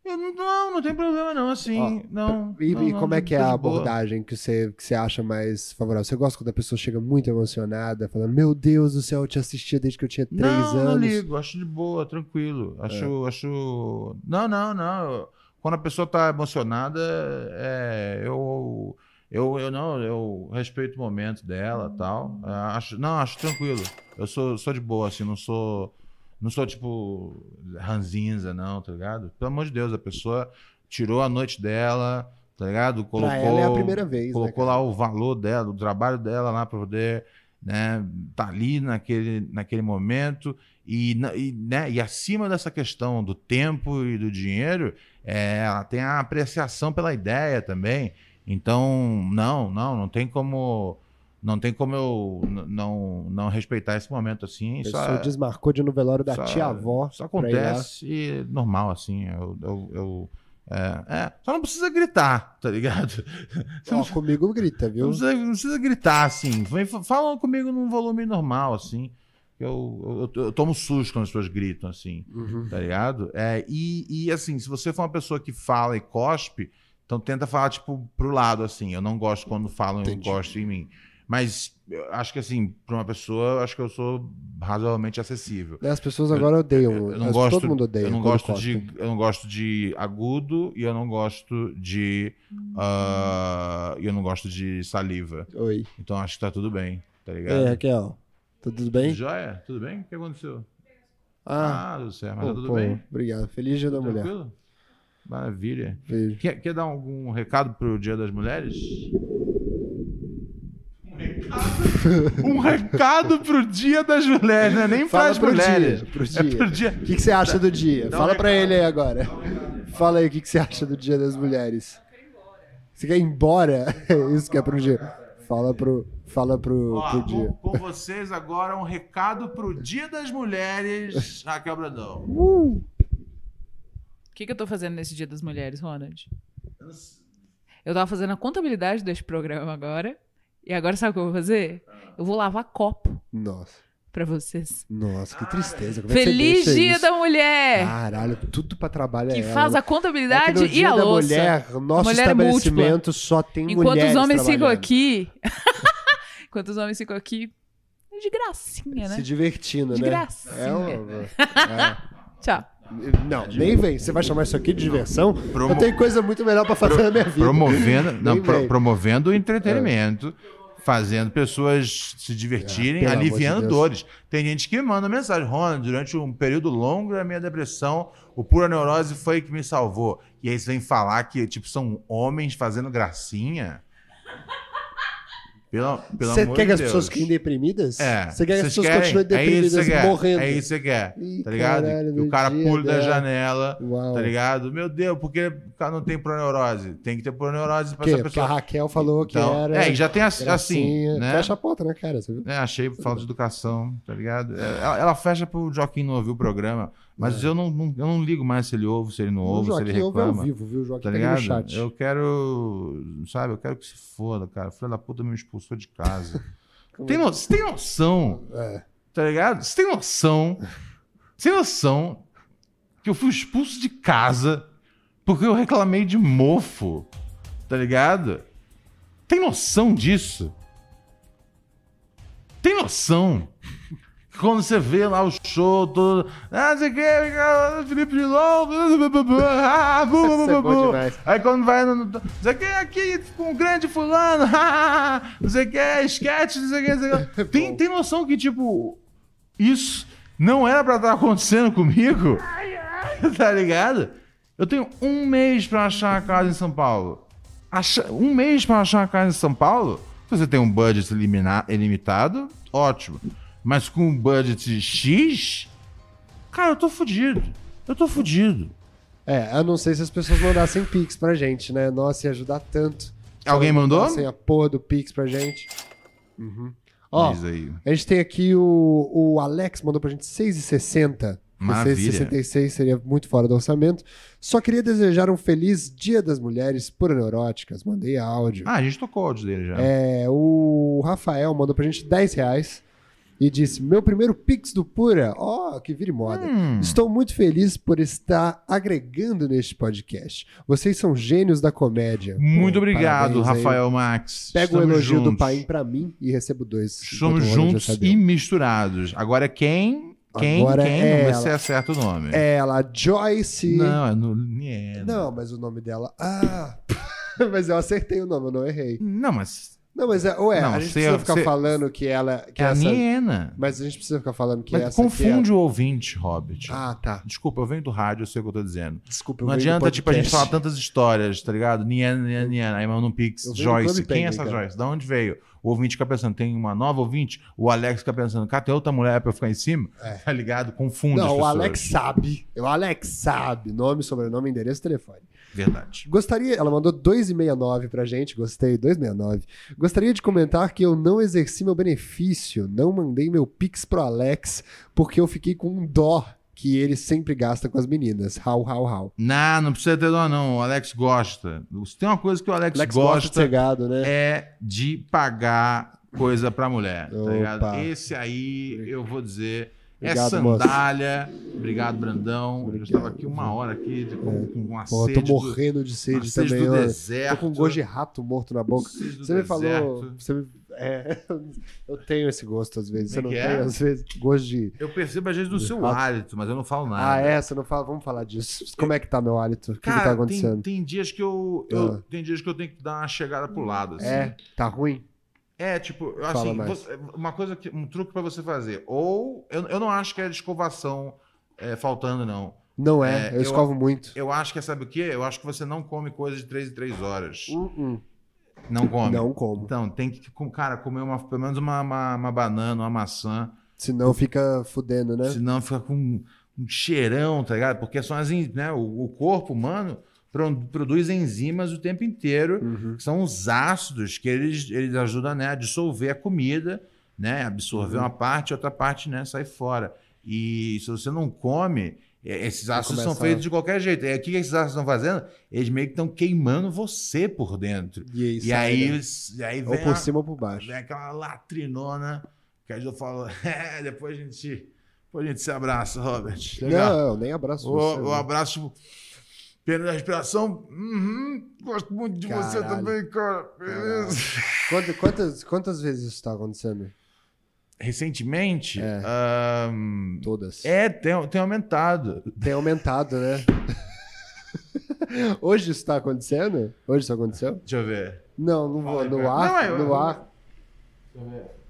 eu não, não, não tem problema, não, assim. Ó, não. E, não, e não, como é tô- que é a boa. abordagem que você, que você acha mais favorável? Você gosta quando a pessoa chega muito emocionada, falando, meu Deus do céu, eu te assistia desde que eu tinha três não, não anos. ligo, acho de boa, tranquilo. Acho, acho. Não, não, não. Quando a pessoa tá emocionada, é, eu, eu, eu não, eu respeito o momento dela, tal. É, acho, não, acho tranquilo. Eu sou, sou de boa, assim, não sou, não sou tipo ranzinza, não, tá ligado? Pelo amor de Deus, a pessoa tirou a noite dela, tá ligado? Colocou, Pra ela é a primeira vez, né, colocou cara? lá o valor dela, o trabalho dela lá pra poder né, tá ali naquele, naquele momento e, e, né, e acima dessa questão do tempo e do dinheiro, é, ela tem a apreciação pela ideia também. Então, não, não, não tem como não tem como eu não não respeitar esse momento assim. A Isso pessoa é- desmarcou de no velório da só- tia-avó. Isso acontece e normal, assim. Eu, eu, eu- é, é, só não precisa gritar, tá ligado? Ó, não, comigo grita, não viu? precisa, não precisa gritar, assim. Vem, Fala comigo num volume normal, assim. Eu, eu, eu tomo susto quando as pessoas gritam, assim, Uhum. tá ligado? É, e, e, assim, se você for uma pessoa que fala e cospe, então tenta falar, tipo, pro lado, assim. Eu não gosto quando falam e gostam em mim. Mas eu acho que, assim, pra uma pessoa, eu acho que eu sou razoavelmente acessível. As pessoas agora odeiam. Eu não gosto, todo mundo odeia. eu não gosto de, eu não gosto de agudo e eu não gosto de, e eu não gosto de saliva. Oi. Então acho que tá tudo bem, tá aí, ligado? Raquel? Tudo bem? Joia? Tudo bem? O que aconteceu? Ah, Ah, tudo certo. Mas pô, tá tudo pô, bem? obrigado. Feliz dia da Tudo mulher. Tranquilo? Maravilha. Quer, quer dar algum recado pro Dia das Mulheres? Um recado pro Dia das Mulheres, não é nem Fala pras pro mulheres. dia, pro É dia. pro dia. O que, que você acha do dia? Dá um Fala pra recado. ele aí agora. Fala aí o que, que você acha do dia das mulheres. Você quer ir embora? É isso que é pro dia. Fala pro, fala pro, Ó, pro dia. com, com vocês agora um recado pro Dia das Mulheres, Raquel Brandão. O que, que eu tô fazendo nesse Dia das Mulheres, Ronald? Eu tava fazendo a contabilidade deste programa agora. E agora sabe o que eu vou fazer? Eu vou lavar copo Nossa. pra vocês. Nossa, que tristeza. Como é Feliz deixa Dia isso? da Mulher! Caralho, tudo pra trabalho é que ela. faz a É que contabilidade no e a da louça. mulher, nosso mulher é estabelecimento só tem Enquanto mulheres os homens ficam aqui. Enquanto os homens ficam aqui. é De gracinha, né? Se divertindo, De né? gracinha. É uma... é. Tchau. Não, nem vem. Você vai chamar isso aqui de diversão? Promo- Eu tenho coisa muito melhor pra fazer na minha vida. Promovendo, não, pro- promovendo o entretenimento, fazendo pessoas se divertirem, É, de aliviando Deus. dores. Tem gente que manda mensagem, Ronald, durante um período longo da minha depressão, o pura neurose foi que me salvou. E aí você vem falar que tipo são homens fazendo gracinha. Pelo, pelo Você amor quer que as Deus. pessoas fiquem deprimidas? É. Você quer que as pessoas querem? continuem É que deprimidas quer. morrendo? É isso que você quer. Ih, tá ligado? caralho, que o cara pula da janela. Uau. Tá ligado? Meu Deus, porque o cara não tem proneurose. Tem que ter proneurose pra quê? essa Porque a pessoa. Raquel falou que Então, era. É, e já tem assim, assim né? Fecha a porta na cara, você viu? É, achei falta de educação, tá ligado? É, Ela, ela fecha pro Joaquim não ouvir o programa, mas eu, não, não- eu não ligo mais se ele ouve, se ele não É. ouve, se ele Joaquim ouve ao reclama. vivo, viu? Joaquim Tá tá no ligado? chat. Eu quero. Sabe, eu quero que se foda, cara. Filho da puta me expulsou de casa. tem no- Você tem noção, É. tá ligado? Você tem noção. Você tem noção que eu fui expulso de casa porque eu reclamei de mofo, tá ligado? Tem noção disso? Tem noção? Quando você vê lá o show todo. Ah, você quer, Felipe Dilon. ah, bu, bu, bu, é bu. Aí quando vai no. Você quer aqui com o grande fulano. Você quer sketch, não sei o que. não sei o que. Tem, tem noção que, tipo, isso não era pra estar acontecendo comigo? tá ligado? Eu tenho um mês pra achar a casa em São Paulo. Acha- Um mês pra achar a casa em São Paulo? Se você tem um budget ilimitado, ótimo. Mas com um budget X, cara, eu tô fudido. Eu tô fudido. É, eu não sei se as pessoas mandassem Pix pra gente, né? Nossa, ia ajudar tanto. Alguém mandou? mandassem a porra do Pix pra gente. Uhum. Ó, a gente tem aqui o, o Alex, mandou pra gente 6,60. Maravilha. 6,66 seria muito fora do orçamento. Só queria desejar um feliz Dia das Mulheres por Neuróticas. Mandei áudio. Ah, a gente tocou o áudio dele já. É, o Rafael mandou pra gente 10 reais e disse: Meu primeiro Pix do Pura. Ó, que vire moda. Hum. Estou muito feliz por estar agregando neste podcast. Vocês são gênios da comédia. Muito Pô, obrigado, parabéns aí. Rafael Max. Pega o Estamos elogio do juntos. pai pra mim e recebo dois. Somos juntos e um. misturados. Agora quem? Quem? Agora quem? é ela. se acerta o nome. Ela, Joyce. Não, é no Niena. Não, mas o nome dela. Ah! mas eu acertei o nome, eu não errei. Não, mas Não, mas é, ué, Não, a gente cê- precisa ficar cê- falando que ela. Que é a essa, Niena. Mas a gente precisa ficar falando que Mas essa. confunde o ouvinte, Hobbit. É... Ah, tá. Desculpa, eu venho do rádio, eu sei o que eu tô dizendo. Desculpa, eu Não adianta, tipo, a gente falar tantas histórias, tá ligado? Niena, Niena, Niena. Aí manda um pix. Joyce. Quem é essa cara. Joyce? Da onde veio? O ouvinte fica pensando, tem uma nova ouvinte? O Alex fica pensando, cara, tem outra mulher pra eu ficar em cima? Tá ligado? Confunde É. Não, o. Alex sabe. O Alex sabe. Nome, sobrenome, endereço, telefone. Verdade. Gostaria, ela mandou 2,69 pra gente, gostei, 2,69. Gostaria de comentar que eu não exerci meu benefício, não mandei meu pix pro Alex, porque eu fiquei com um dó que ele sempre gasta com as meninas. Hau, hau, hau. Não, não precisa ter dó, não. O Alex gosta. Tem uma coisa que o Alex, Alex gosta de gosta, ser gado, né? é de pagar coisa pra mulher, tá? Esse aí, eu vou dizer, Obrigado, é sandália. Obrigado, Brandão. Eu estava aqui uma hora aqui com, com uma Pô, sede tô do- morrendo de sede sede também. do ó. deserto. Tô com gosto de rato morto na boca. Você me falou. deserto. Você me, é, eu tenho esse gosto às vezes. Você Como não é que tem, é? às vezes, gosto de. Eu percebo às vezes do seu Rato. hálito, mas eu não falo nada. Ah, é? Você não fala. Vamos falar disso. Como é que tá meu hálito? O que, que Cara, tá tem, acontecendo? tem dias que eu, eu- Ah. tem dias que eu tenho que dar uma chegada pro lado, assim. É, tá ruim? É, tipo, assim, você- uma coisa que. Um truque pra você fazer. Ou. Eu, eu não acho que é de escovação é, faltando, não. Não é, É, eu eu- escovo muito. Eu acho que é, sabe o quê? Eu acho que você não come coisa de 3 em 3 horas. Uh-uh. Não come. Não como. Então, tem que, cara, comer uma, pelo menos uma, uma, uma banana, uma maçã. Senão fica fudendo, né? Senão fica com um, cheirão, tá ligado? Porque são as, né, o, o corpo humano produz enzimas o tempo inteiro, Uhum. que são os ácidos que eles, eles ajudam né, a dissolver a comida, né? Absorver Uhum. uma parte e outra parte né, sai fora. E se você não come, é, esses ácidos são a- feitos de qualquer jeito. E o que esses ácidos estão fazendo? Eles meio que estão queimando você por dentro. E aí, E aí, né? aí ou vem, por a- cima ou por baixo. vem aquela latrinona que aí eu falo, é, depois a gente, depois a gente se abraça, Robert. Legal. Não, nem abraço O, você. o abraço, tipo, pena da respiração. Uhum, gosto muito de você Caralho. também, cara. Beleza. Quantas, quantas, quantas vezes isso tá acontecendo? Recentemente, É. ahn, Todas. é, tem, tem aumentado. Tem aumentado, né? Hoje isso tá acontecendo? Hoje isso aconteceu? Deixa eu ver. Não, não vou. No ar? No ar. Deixa eu ver.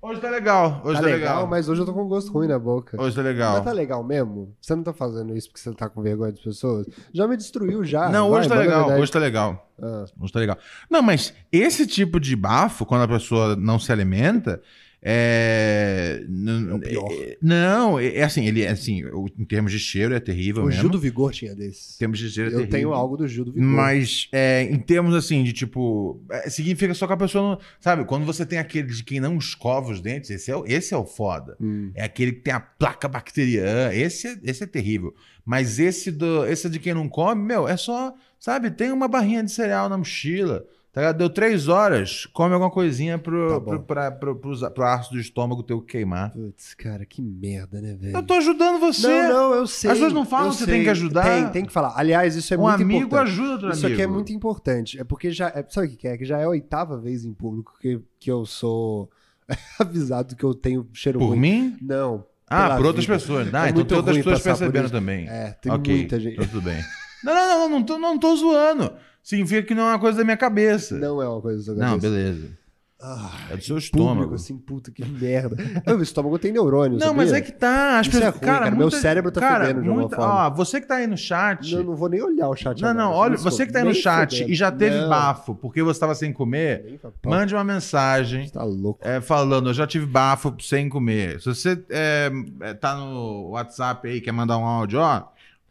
Hoje tá legal. Hoje tá, tá, legal, legal. mas hoje eu tô com gosto ruim na boca. Hoje tá legal. Mas tá legal mesmo? Você não tá fazendo isso porque você tá com vergonha das pessoas? Já me destruiu já. Não, Vai, hoje tá manda a legal. Hoje tá legal. Ah, Hoje tá legal. Não, mas esse tipo de bafo, quando a pessoa não se alimenta, é. É é- Não, é é assim, ele é assim, em termos de cheiro é terrível o mesmo. Gil do Vigor tinha desses. Em termos de cheiro é Eu terrível. tenho algo do Gil do Vigor. Mas é, em termos assim de tipo. é, significa só que a pessoa não. Sabe, quando você tem aquele de quem não escova os dentes, esse é, o- esse é o foda. Hum. É aquele que tem a placa bacteriana. Esse é, esse é terrível. Mas esse, do, esse de quem não come, meu, é só. Sabe, tem uma barrinha de cereal na mochila. Tá? Deu três horas, come alguma coisinha pro, Tá pro, pra, pro, pro, pro arço do estômago teu queimar. Putz, cara, que merda, né, velho? Eu tô ajudando você. Não, não, eu sei. As pessoas não falam que você tem que ajudar? Tem, tem que falar. Aliás, isso é um muito amigo importante. ajuda outro Isso amigo. aqui é muito importante. É porque já. É, sabe o que é? Que já é a oitava vez em público que, que eu sou avisado que eu tenho cheiro Por ruim. mim? Não. Ah, por outras vida. pessoas. Ah, É então tem outras pessoas percebendo isso. também. É, tem ok, muita gente. então tudo bem. Não, não, não, não tô, não tô zoando. Significa que não é uma coisa da minha cabeça. Não é uma coisa da sua Não, cabeça. beleza. Ah, É do seu público, estômago. assim, puta, que merda. Meu estômago tem neurônio, Não, mas sabia? é que tá. As é pessoas, ruim, cara, cara. Meu muita- cérebro tá cara, fedendo de alguma muita- forma. Ó, você que tá aí no chat. Não, eu não vou nem olhar o chat Não, não, agora, olha, desculpa. você que tá aí no chat fudendo. e já teve Não, bafo porque você tava sem comer, mande uma mensagem Você tá louco. é, falando, eu já tive bafo sem comer. Se você é, é, tá no WhatsApp aí, quer mandar um áudio, ó,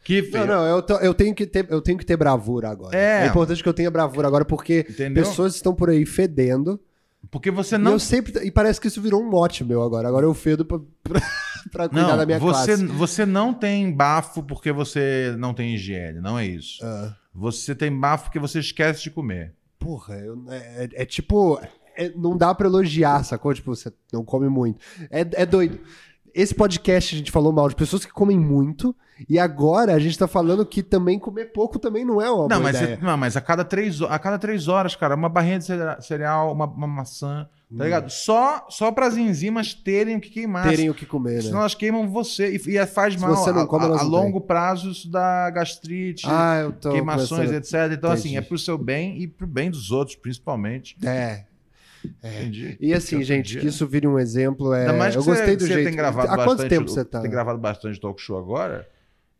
que Não, não, eu, tô- eu tenho que ter, eu tenho que ter bravura agora. É. É, importante que eu tenha bravura agora, porque Entendeu? pessoas estão por aí fedendo. Porque você E não eu sempre. E parece que isso virou um mote meu agora. Agora eu fedo pra, pra, pra cuidar Não, da minha você, classe. você não tem bafo porque você não tem higiene, não é isso. Ah, Você tem bafo porque você esquece de comer. porra, eu- é, é- é tipo. é- não dá pra elogiar, sacou? Tipo, você não come muito. É, é doido. Esse podcast a gente falou mal de pessoas que comem muito. E agora a gente tá falando que também comer pouco também não é uma Não mas, ideia. você- não, mas a cada, três, a cada três horas, cara, uma barrinha de cere- cereal, uma, uma maçã, tá ligado? Só, só para as enzimas terem o que queimar. Terem o que comer, Senão né? elas queimam você e, e faz Se mal. você não a- come, a, a não longo prazo isso dá gastrite, Ah, queimações, etc. Então, assim, Entendi. é pro seu bem e pro bem dos outros, principalmente. a- É. Entendi. E assim, gente, que isso vire um exemplo. É... Ainda mais que eu gostei você, do você jeito. tem gravado Há bastante, quanto tempo você tá? Tem gravado bastante talk show agora.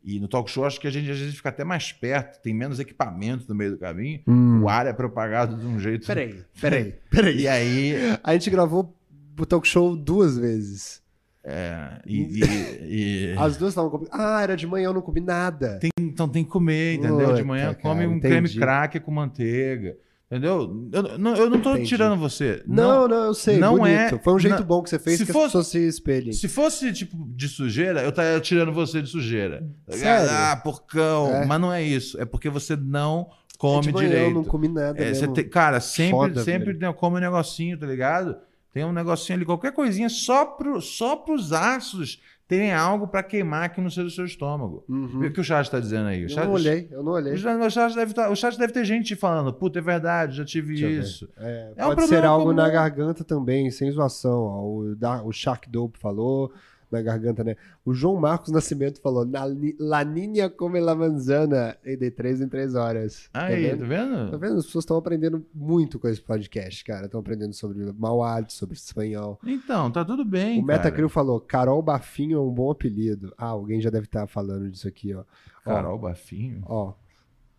E no talk show acho que a gente às vezes fica até mais perto, tem menos equipamento no meio do caminho. Hum. O ar é propagado de um jeito. Peraí, peraí, peraí. E aí. A gente gravou o talk show duas vezes. é, e, e- e- As duas estavam comigo. Ah, era de manhã, eu não comi nada. Tem- então tem que comer, entendeu? De manhã come cara, um entendi. creme cracker com manteiga. Entendeu? Eu, não- eu não tô Entendi. tirando você. Não, não, eu sei. não bonito. é- Foi um jeito não- bom que você fez se que fosse- as pessoas se espelhem. Se fosse tipo de sujeira, eu estaria tirando você de sujeira. Sério? Ah, porcão. É. Mas não é isso. É porque você não É come de manhã, direito. Eu não comi nada. É, tem- cara, sempre, Foda, sempre velho. come um negocinho, tá ligado? Tem um negocinho ali, qualquer coisinha, só, pro, só pros aços terem algo pra queimar que não seja o seu estômago. Uhum. O que o chat tá dizendo aí? O Eu chat, não olhei, eu não olhei. O chat, deve tá- o chat deve ter gente falando, puta, é verdade, já tive Deixa isso. É, É um pode ser problema algo comum. na garganta também, sem zoação. ó. O, da, o Shark Dope falou na garganta, né? O João Marcos Nascimento falou: na, La Niña come la manzana em de 3 em 3 horas. Aí, tá tá vendo? vendo? Tá vendo? As pessoas estão aprendendo muito com esse podcast, cara. Estão aprendendo sobre mau hálito, sobre espanhol. Então, tá tudo bem. O cara. Metacrio falou: Carol Bafinho é um bom apelido. Ah, alguém já deve estar falando disso aqui, ó. Ó, Carol Bafinho. Ó,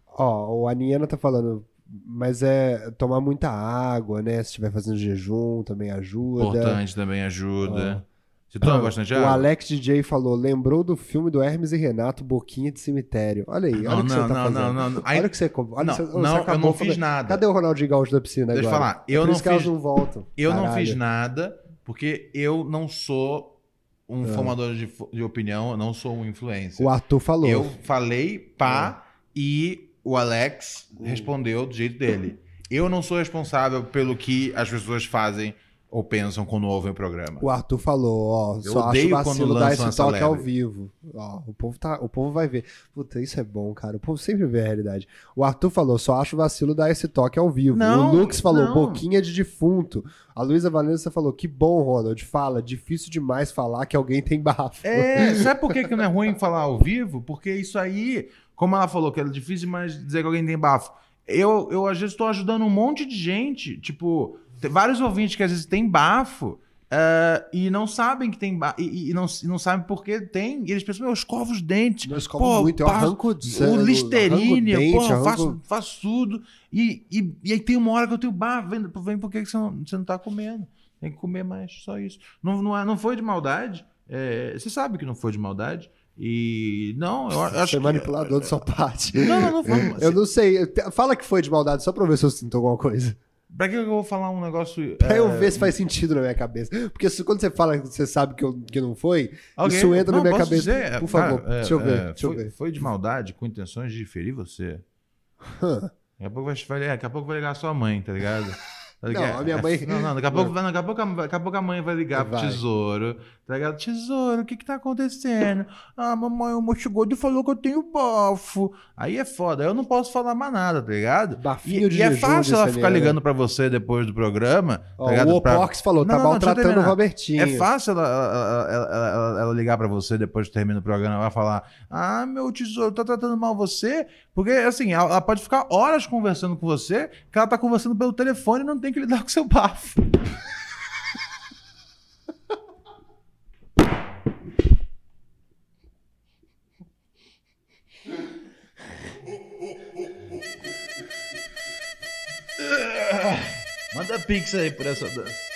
ó, o Aniana tá falando, mas é tomar muita água, né? Se estiver fazendo jejum, também ajuda. Importante também ajuda. Você toma Ah, bastante o? Alex DJ falou, lembrou do filme do Hermes e Renato, Boquinha de Cemitério. Olha aí, olha Não, o que não, você tá não, fazendo. não, não, não. Olha o que você... Olha Não, você, você não, eu acabou não falando- fiz nada. Cadê o Ronaldinho Gaúcho da piscina Deixa eu agora? falar, É eu por não isso que elas fiz- não voltam. Eu não fiz nada porque eu não sou um Ah. formador de, de opinião, eu não sou um influencer. O Arthur falou. Eu falei pá Ah. e o Alex respondeu do jeito dele. Eu não sou responsável pelo que as pessoas fazem ou pensam quando ouvem o programa. O Arthur falou, ó, Eu só acho odeio vacilo quando dar esse toque ao vivo. Ó, o povo, tá, o povo vai ver. Puta, isso é bom, cara. O povo sempre vê a realidade. O Arthur falou, só acho vacilo dar esse toque ao vivo. Não, o Lux falou, não. boquinha de defunto. A Luísa Valença falou, que bom, Ronald. Fala, difícil demais falar que alguém tem bafo. É, sabe por que, que não é ruim falar ao vivo? Porque isso aí, como ela falou, que era difícil demais dizer que alguém tem bafo. Eu, eu às vezes, estou ajudando um monte de gente. Tipo, tem vários ouvintes que às vezes têm bafo ah, e não sabem que tem. E, e não, e não sabem por que tem. E eles pensam, eu escovo os dentes. Eu escovo Pô, muito, eu passo- arranco o Listerine, arranco porra, arranco- faço, faço tudo. E, e, e aí tem uma hora que eu tenho, bah, vem, vem por que você não, você não tá comendo? Tem que comer mais, só isso. Não, não, é, não foi de maldade. é, você sabe que não foi de maldade. E não, eu, acho Você é que. manipulador de sua parte. Não, não, não foi. Eu não sei. Fala que foi de maldade, só pra ver se eu sinto alguma coisa. Pra que eu vou falar um negócio. Pra eu é, ver se faz sentido na minha cabeça. Porque se- quando você fala que você sabe que, eu- que não foi, Ok, isso entra na não, minha posso cabeça. dizer, Por cara, favor, é, deixa eu ver. é, deixa eu foi, ver. foi de maldade, com intenções de ferir você. Hã. Daqui a pouco vai, vai, daqui a pouco vai ligar a sua mãe, tá ligado? Tá Não, a minha mãe- Não, não, daqui a pouco, daqui a pouco, daqui a pouco a mãe vai ligar pro Vai. tesouro, tá ligado? Tesouro, o que que tá acontecendo? Ah, mamãe, o mocho gordo falou que eu tenho bafo. Aí é foda, eu não posso falar mais nada, tá ligado? Bafinho E, de e é fácil ela ficar ligando pra você depois do programa, Ó, tá ligado? o Pra- Opox falou, tá Não, não, maltratando o. Robertinho. É fácil ela, ela, ela- ela- ligar pra você depois que termina o programa ela vai falar: Ah, meu tesouro, tá tratando mal você? Porque, assim, ela, ela pode ficar horas conversando com você, que ela tá conversando pelo telefone e não tem que lidar com seu bafo. Manda pix aí por essa dança.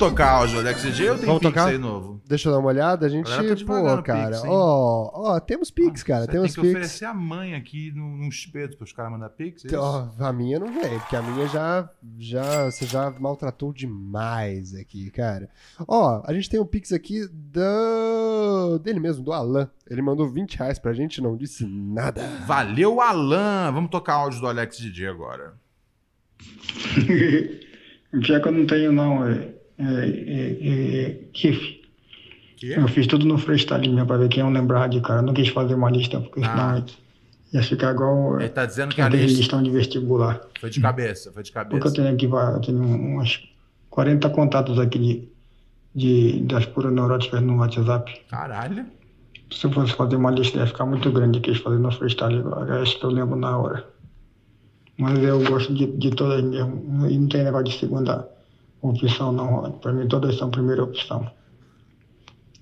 Tocar áudio, Alex G ou tem Vamos pix tocar? aí novo? Deixa eu dar uma olhada. A gente, Galera tá devagar pô, no cara. Pix, hein? Ó, ó, temos Pix, cara. Você temos tem que Pix. oferecer a mãe aqui num, num espeto para os caras mandar pix. é isso? Ó, a minha não veio, porque a minha já, já, você já maltratou demais aqui, cara. Ó, a gente tem um Pix aqui do, dele mesmo, do Alan. Ele mandou 20 reais pra gente não disse nada. Valeu, Alan! Vamos tocar áudio do Alex DJ agora. Pior que eu não tenho, não. É, é, é, é, Kiff. Que? Eu fiz tudo no freestyle mesmo pra ver quem eu lembrava de cara. Eu não quis fazer uma lista, porque Ah. senão ia ficar igual Ele é, tá dizendo que a lista listão de vestibular. foi de cabeça, foi de Porque eu cabeça. tenho aqui, eu tenho umas 40 contatos aqui de, de, das puras neuróticas no WhatsApp. Caralho. Se eu fosse fazer uma lista, ia ficar muito grande. Eu quis fazer no freestyle agora. Acho que eu lembro na hora. Mas eu gosto de, de todas mesmo. E não tem negócio de segunda opção, não. Para mim, todas são primeira opção.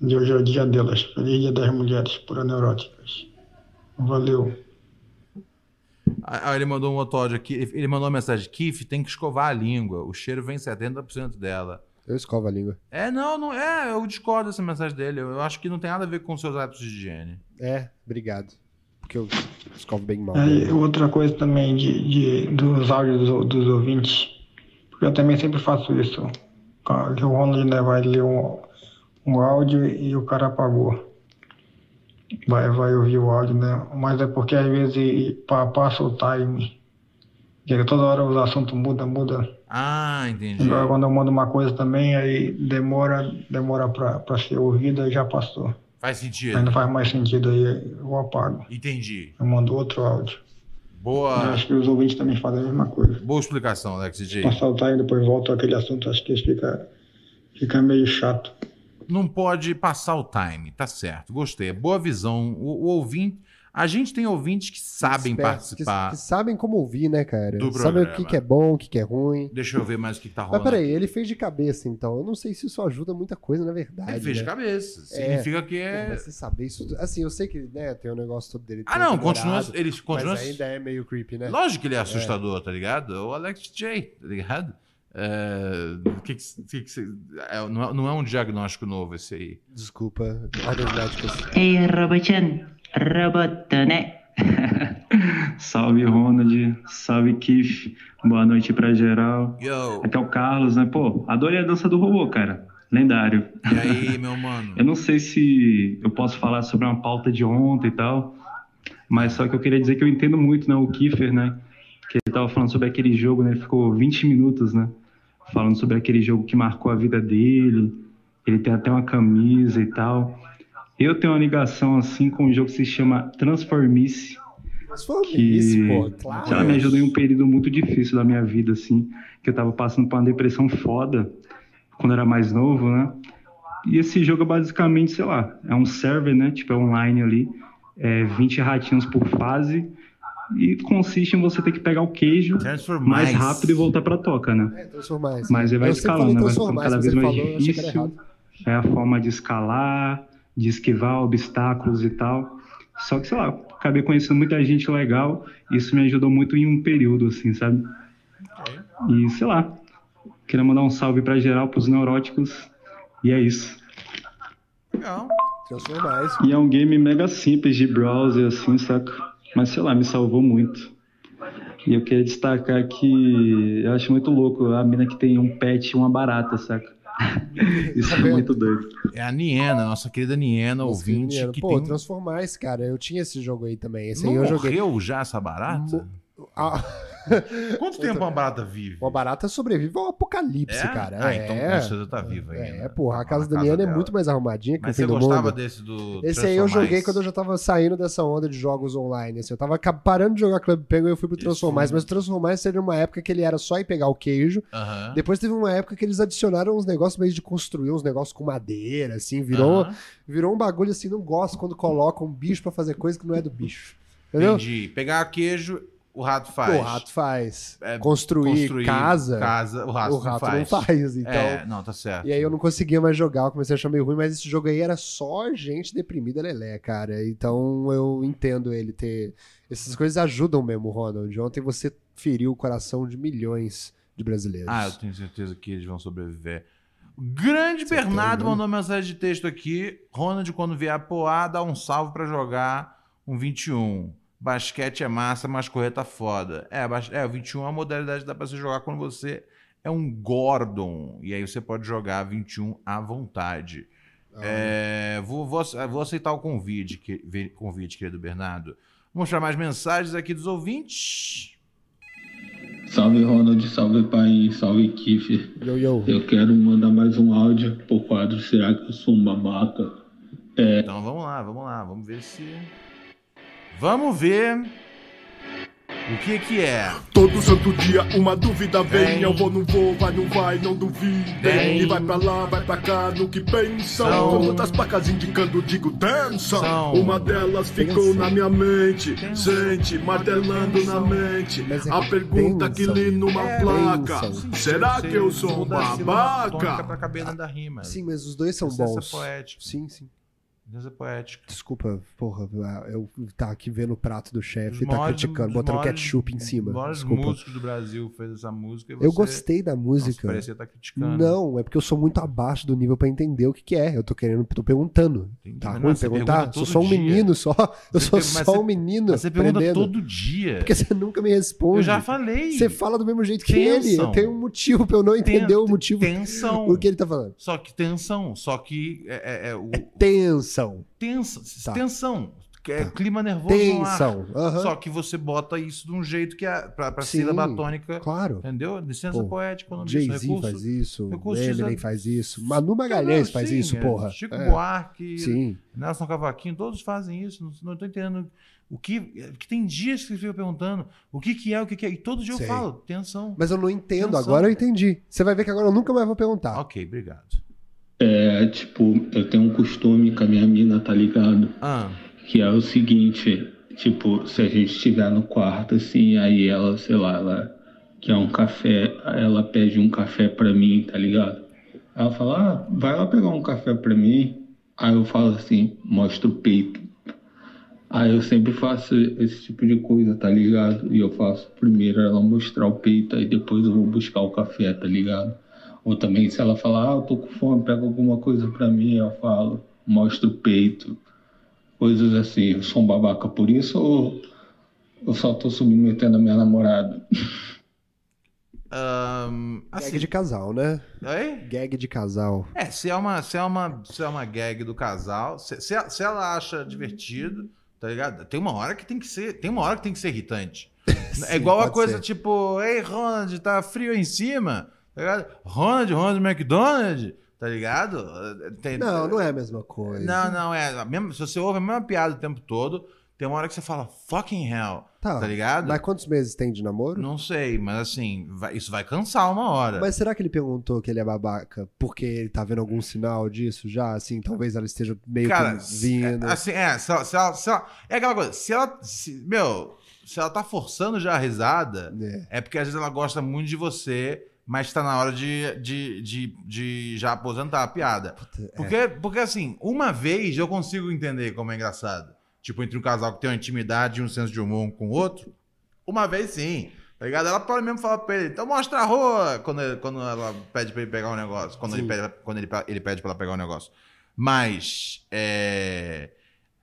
E hoje é o dia delas. Feliz Dia das Mulheres Puras Neuróticas. Valeu. Ah, ele mandou um outro áudio aqui. Ele mandou uma mensagem: Kiff, tem que escovar a língua. O cheiro vem 70% dela. Eu escovo a língua. É, não, não é. Eu discordo dessa mensagem dele. Eu, acho que não tem nada a ver com seus hábitos de higiene. É, obrigado. Porque eu escovo bem mal. Aí, outra coisa também de, de- dos áudios dos, dos ouvintes, eu também sempre faço isso. Que o Ronald né, vai ler um, um áudio e o cara apagou. Vai, vai ouvir o áudio, né? Mas é porque às vezes pa- passa o time. Que toda hora os assuntos mudam, muda. Ah, entendi. Agora quando eu mando uma coisa também, aí demora, demora pra, pra ser ouvida e já passou. Faz Aí sentido. não faz mais sentido, aí eu apago. Entendi. Eu mando outro áudio. Eu Boa, acho que os ouvintes também fazem a mesma coisa. boa explicação, Alex DJ. Passar o time e depois volta àquele assunto, acho que fica, fica meio chato. Não pode passar o time, tá certo. Gostei. Boa visão. O, o ouvinte. A gente tem ouvintes que sabem Espertos, que- participar. Que, sabem como ouvir, né, cara? Do Sabem o que, que é bom, o que, que é ruim. Deixa eu ver mais o que tá Mas rolando. peraí, ele fez de cabeça, então. Eu não sei se isso ajuda muita coisa, na verdade. Ele fez de né? cabeça. É. Significa que Pô, é. mas você saber isso. Assim, eu sei que né, tem o negócio todo dele. Ah, não, continua. Eles continuam. Mas ainda é meio creepy, né? Lógico que ele é assustador, tá ligado? O Alex J, tá ligado? É, o que que- que que você- é, não, é, não é um diagnóstico novo esse aí. Desculpa, ordens médicas. Ei, Robochan, Robotone. salve, Ronald. Salve, Kiff. Boa noite pra geral. Yo! Aqui é o Carlos, né? Pô, adorei a dança do robô, cara. Lendário. E aí, meu mano? Eu não sei se eu posso falar sobre uma pauta de ontem e tal, mas só que eu queria dizer que eu entendo muito, né, o Kiefer, né, que ele tava falando sobre aquele jogo, né, ele ficou 20 minutos, né, falando sobre aquele jogo que marcou a vida dele, ele tem até uma camisa e tal. Eu tenho uma ligação, assim, com um jogo que se chama Transformice, Transformice, que pô, claro. ela me ajudou em um período muito difícil da minha vida, assim, que eu tava passando por uma depressão foda quando era mais novo, né? E esse jogo é basicamente, sei lá, é um server, né? Tipo, é online ali, é 20 ratinhos por fase e consiste em você ter que pegar o queijo mais rápido e voltar pra toca, né? É. Mas ele vai escalando, vai ficando cada vez mais falou, difícil. É a forma de escalar, de esquivar obstáculos e tal. Só que, sei lá, acabei conhecendo muita gente legal isso me ajudou muito em um período, assim, sabe? E, sei lá, queria mandar um salve pra geral, pros neuróticos. E é isso. Legal. Transformice. E é um game mega simples de browser, assim, saca? Mas, sei lá, me salvou muito. E eu queria destacar que eu acho muito louco a mina que tem um pet e uma barata, saca? Isso é muito doido. É a Niena, nossa querida Niena, ouvinte, Menino, que Pô, tem... um Transformice, cara, eu tinha esse jogo aí também. Esse Não aí eu joguei. morreu já essa barata? Ah, Quanto tempo uma barata vive? uma barata sobrevive ao apocalipse, É? cara. Ah, é. então com certeza tá viva ainda. É, porra, a Tá casa da Niana é muito mais arrumadinha que Mas você gostava desse do Esse aí eu joguei quando eu já tava saindo dessa onda de jogos online. Assim, eu tava parando de jogar Club Penguin e eu fui pro foi- Mas o Transformice teve uma época que ele era só ir pegar o queijo. Aham. Depois teve uma época que eles adicionaram uns negócios meio de construir uns negócios com madeira, assim. Virou, Aham. virou um bagulho assim. Não gosto quando colocam um bicho pra fazer coisa que não é do bicho. Entendeu? Entendi. Pegar queijo, o rato faz. O rato faz. É, construir, Construir casa, casa, o rato, o rato não não faz. faz. Então, É, não, tá certo. E aí eu não conseguia mais jogar, eu comecei a achar meio ruim, mas esse jogo aí era só gente deprimida lelé, cara. Então eu entendo ele ter. Essas coisas ajudam mesmo, Ronald. Ontem você feriu o coração de milhões de brasileiros. Ah, eu tenho certeza que eles vão sobreviver. Grande Bernardo né? mandou mensagem de texto aqui. Ronald, quando vier a Poá, dá um salve pra jogar um 21. Basquete é massa, mas correr tá foda. É, bas- é, o 21 é uma modalidade que dá pra você jogar quando você é um Gordon. E aí você pode jogar 21 à vontade. É, vou, vou, vou aceitar o convite, que- convite, querido Bernardo. Vamos mostrar mais mensagens aqui dos ouvintes. Salve Ronald, salve pai, salve Kiffer. Yo, yo. Eu quero mandar mais um áudio pro quadro Será que eu sou um babaca? Então vamos lá, vamos lá, vamos ver se. Vamos ver o que que é. Todo santo dia uma dúvida vem. Vem. Eu vou, não vou, vai, não vai, não duvidem. E vai pra lá, vai pra cá, no que pensam. São. Com muitas placas indicando, digo, dança. São. Uma delas ficou na minha mente. Sente, martelando na mente. Mas é A pergunta que li numa É placa. Será que eu sou um babaca? Pra caber dentro da rima. Sim, mas os dois são bons. poética. Sim, sim. Licença poética. Desculpa, porra, eu tá aqui vendo o prato do chefe e tá criticando, botando maiores- ketchup em cima. Os maiores Desculpa. músicos do Brasil fez essa música. Eu gostei da Nossa, música. parecia estar criticando. Não, é porque eu sou muito abaixo do nível pra entender o que, que é. Eu tô querendo, tô perguntando. Entendi. Tá ruim perguntar? pergunta Sou só um dia. menino só. Eu Você sou só você- um menino. Mas você pergunta aprendendo. todo dia. Porque você nunca me responde. Eu já falei. Você fala do mesmo jeito que ele. Tensão. Eu tenho um motivo pra eu não Ten- entender o motivo Tensão. por que ele tá falando. Só que tensão. Só que é, é- é o Tensão. tensa, Tá. tensão. É Tá. clima nervoso. Tensão. Aham. Só que você bota isso de um jeito que é pra, pra Sim, sílaba tônica. Claro. Entendeu? Licença Pô, poética. Jay-Z Recurso- faz isso. Eminem faz isso. Manu Magalhães faz Sim, isso, é. porra. Chico É. Buarque, Sim. Nelson Cavaquinho, todos fazem isso. Não, não tô entendendo. O que, que tem dias que você fica perguntando o que, que é, o que, que é. E todo dia Sei. eu falo, tensão. Mas eu não entendo. Tensão. Agora eu entendi. Você vai ver que agora eu nunca mais vou perguntar. Ok, obrigado. É, tipo, eu tenho um costume com a minha mina, tá ligado? Ah, Que é o seguinte, tipo, se a gente estiver no quarto, assim, aí ela, sei lá, ela quer um café, ela pede um café pra mim, tá ligado? Ela fala, ah, vai lá pegar um café pra mim. Aí eu falo assim, mostra o peito. Aí eu sempre faço esse tipo de coisa, tá ligado? E eu faço primeiro ela mostrar o peito, aí depois eu vou buscar o café, tá ligado? Ou também se ela falar, ah, eu tô com fome, pega alguma coisa pra mim, eu falo, mostra o peito. Coisas assim, eu sou um babaca por isso ou eu só tô submetendo a minha namorada? Gag assim, de casal, né? Oi? Gag de casal. É, se é uma, se é uma, se é uma gag do casal, se, se, ela- se ela acha divertido, tá ligado? Tem uma hora que tem que ser, tem uma hora que tem que ser irritante. Sim, é igual a coisa ser. tipo, ei, Ronald, tá frio aí em cima, tá ligado? Ronald, Ronald McDonald, tá ligado? Tem- Não, não é a mesma coisa. Não, não, é. a mesma- se você ouve a mesma piada o tempo todo, tem uma hora que você fala fucking hell, Tá, tá ligado? Mas quantos meses tem de namoro? Não sei, mas assim, vai- isso vai cansar uma hora. Mas será que ele perguntou que ele é babaca porque ele tá vendo algum sinal disso já? Assim, talvez ela esteja meio Cara, vindo. é, assim, é, se ela, se ela- se ela- é aquela coisa, se ela, se- meu, se ela tá forçando já a risada, É. é porque às vezes ela gosta muito de você, mas tá na hora de, de, de, de já aposentar a piada. é. Porque, porque assim, uma vez eu consigo entender como é engraçado. Tipo, entre um casal que tem uma intimidade e um senso de humor um com o outro, uma vez sim. Tá ligado? Ela pode mesmo falar pra ele, então mostra a rua quando, ele- quando ela pede pra ele pegar um negócio. Quando, ele pede, quando ele, ele pede pra ela pegar um negócio. Mas, é...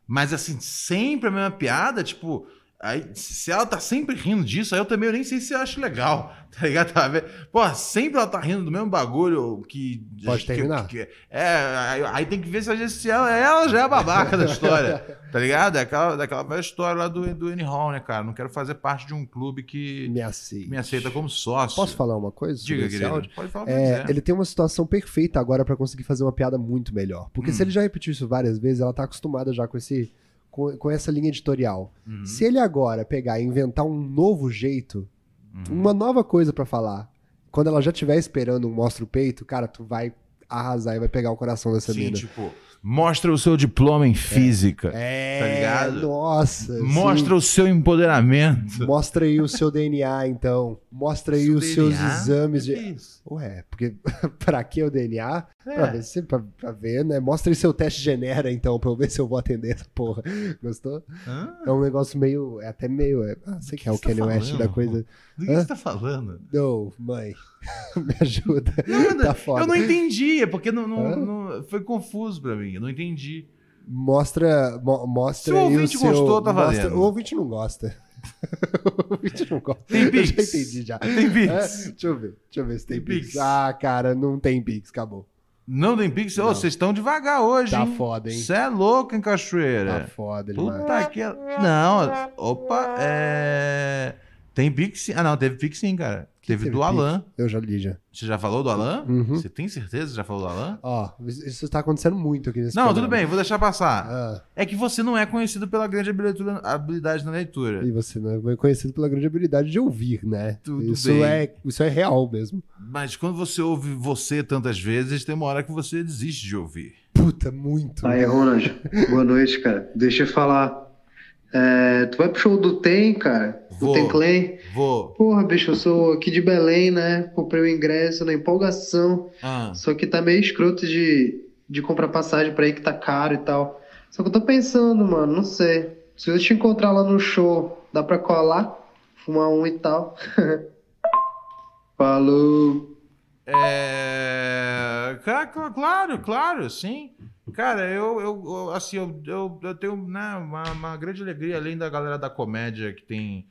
Mas assim, sempre a mesma piada, tipo... Aí, se ela tá sempre rindo disso, aí eu também eu nem sei se eu acho legal, tá ligado? Tá? Pô, sempre ela tá rindo do mesmo bagulho que... Pode que- terminar. que- é, aí, aí tem que ver se, às vezes, se ela, ela já é a babaca da história, tá ligado? É aquela, daquela velha história lá do, do Annie Hall, né, cara? Não quero fazer parte de um clube que Me aceita. me aceita como sócio. Posso falar uma coisa? Diga, querido. Pode falar que É, ele tem uma situação perfeita agora pra conseguir fazer uma piada muito melhor. Porque Hum. se ele já repetiu isso várias vezes, ela tá acostumada já com esse com, com essa linha editorial. Uhum. Se ele agora pegar e inventar um novo jeito, Uhum. uma nova coisa pra falar, quando ela já estiver esperando um mostra o peito, cara, tu vai arrasar e vai pegar o coração dessa Sim, mina. tipo, mostra o seu diploma em física. É, tá ligado? Nossa. Mostra o seu empoderamento. Mostra aí o seu DNA, então. Mostra aí Seu os seus DNA? exames de. Que isso? Ué, porque pra que o DNA? É. Pra, ver se, pra, pra ver, né? Mostra aí seu teste genera, então, pra eu ver se eu vou atender essa porra. Gostou? Hã? É um negócio meio. É até meio. É, ah, sei que é o tá Kanye West da coisa. Do que Hã? você tá falando? Não, mãe. Me ajuda. Não, tá foda. eu não entendi, é porque não, não- não- foi confuso pra mim, eu não entendi. Mostra, mo- mostra Se o ouvinte o seu... gostou, tá mostra- valendo. O ouvinte não gosta. o ouvinte não gosta. Tem Eu Pix? já entendi já. Tem Pix? É, deixa eu ver. Deixa eu ver se tem, Tem Pix. Pix? Ah, cara, não tem Pix. Acabou. Não tem Pix? Não. vocês estão devagar hoje, Tá hein? foda, hein? Você é louco, hein, Cachoeira? Tá foda demais. Puta que... Não, opa, é... Tem Pix sim. Ah, não, teve Pix sim, cara. Teve, teve do? Alan. Eu já li já. Você já falou do Alan? Uhum. Você tem certeza que já falou do Alan? Ó, isso tá acontecendo muito aqui nesse Não, programa. tudo bem, vou deixar passar. Ah, É que você não é conhecido pela grande habilidade, habilidade na leitura. e você não é conhecido pela grande habilidade de ouvir, né? Tudo isso, bem. É, isso é real mesmo. Mas quando você ouve você tantas vezes, tem uma hora que você desiste de ouvir. Puta, muito. Aí, Ronald, boa noite, cara. Deixa eu falar. É, tu vai pro show do Tem, cara? Vou. Tem Clay? Vou. Porra, bicho, eu sou aqui de Belém, né? Comprei o ingresso na empolgação. Ah, Só que tá meio escroto de, de comprar passagem pra ir que tá caro e tal. Só que eu tô pensando, mano, não sei. Se eu te encontrar lá no show, dá pra colar? Fumar um e tal. Falou. é... Claro, claro, sim. Cara, eu, eu assim, eu, eu, eu tenho né, uma, uma grande alegria, além da galera da comédia que tem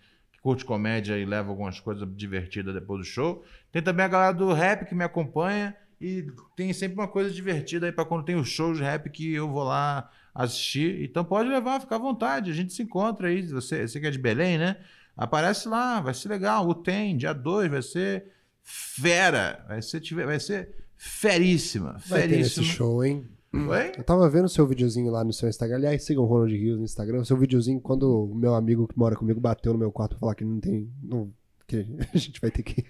curte comédia e leva algumas coisas divertidas depois do show. Tem também a galera do rap que me acompanha e tem sempre uma coisa divertida aí pra quando tem os shows de rap que eu vou lá assistir. Então pode levar, fica à vontade. A gente se encontra aí. Você, você que é de Belém, né? Aparece lá, vai ser legal. O tem, dia 2, vai ser fera. Vai ser, vai ser feríssima. Vai ter esse show, hein? Oi? Eu tava vendo o seu videozinho lá no seu Instagram. Aliás, sigam o Ronald Rios no Instagram. O seu videozinho, quando o meu amigo que mora comigo bateu no meu quarto pra falar que não tem. Não, que a gente vai ter que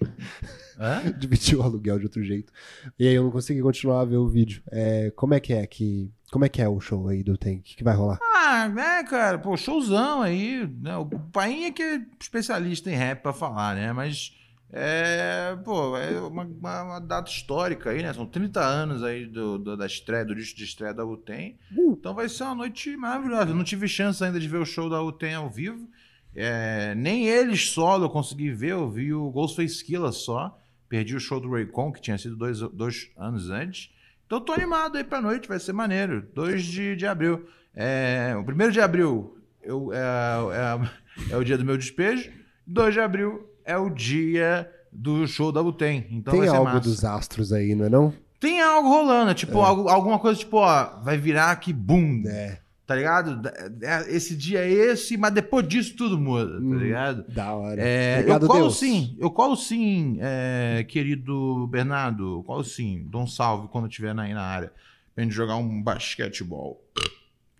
dividir o aluguel de outro jeito. E aí eu não consegui continuar a ver o vídeo. É, como é que é que. Como é que é o show aí do Tem? O que, que vai rolar? Ah, né, cara? Pô, showzão aí. Né? O Painha que é especialista em rap pra falar, né? Mas, é, pô, é uma, uma- uma data histórica aí, né? São 30 anos aí do, do- da estreia, do disco de estreia da UTEM. Então vai ser uma noite maravilhosa. Eu não tive chance ainda de ver o show da UTEM ao vivo. É, nem eles solo eu consegui ver, eu vi o Ghostface Killa só. Perdi o show do Raycon, que tinha sido dois, dois anos antes. Então tô animado aí pra noite, vai ser maneiro. 2 de, de abril. É, o primeiro de abril eu, é, é- é o dia do meu despejo. 2 de abril é o dia do show da UTEM. Então tem vai ser algo massa. dos astros aí, não é não? Tem algo rolando, tipo, algo- alguma coisa tipo, ó, vai virar que boom. É. Tá ligado? É, Esse dia é esse, mas depois disso tudo muda, tá Hum, ligado? Da hora. É, Obrigado, eu colo Deus. sim, eu colo sim, é, querido Bernardo, eu colo sim, dou um salve quando estiver aí na área, pra gente jogar um basquetebol.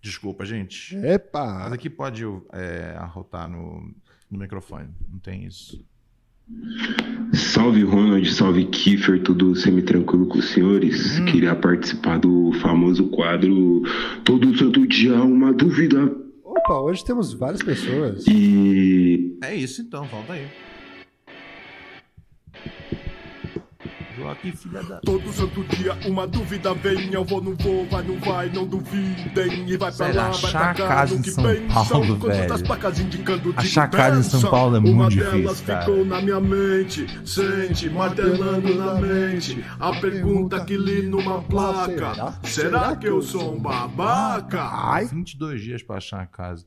Desculpa, gente. Epa! Mas aqui pode é, arrotar no, no microfone. Não tem isso. Salve Ronald, salve Kiefer, tudo semi-tranquilo com os senhores? Queria participar do famoso quadro Todo Santo Dia Uma Dúvida. Opa, hoje temos várias pessoas. E É isso então, volta aí. Joaquim, filha da. Todo santo dia uma dúvida vem, eu vou, não vou, vai, não vai, não duvidem. E vai pra Sério, lá, vai achar pra cá, casa no em que São. Paulo, velho. Achar casa em São. Paulo é Uma muito delas difícil, cara. ficou na minha mente, sente, martelando na mente. A pergunta que li numa placa: Será que eu sou um babaca? Ai, 22 dias pra achar a casa.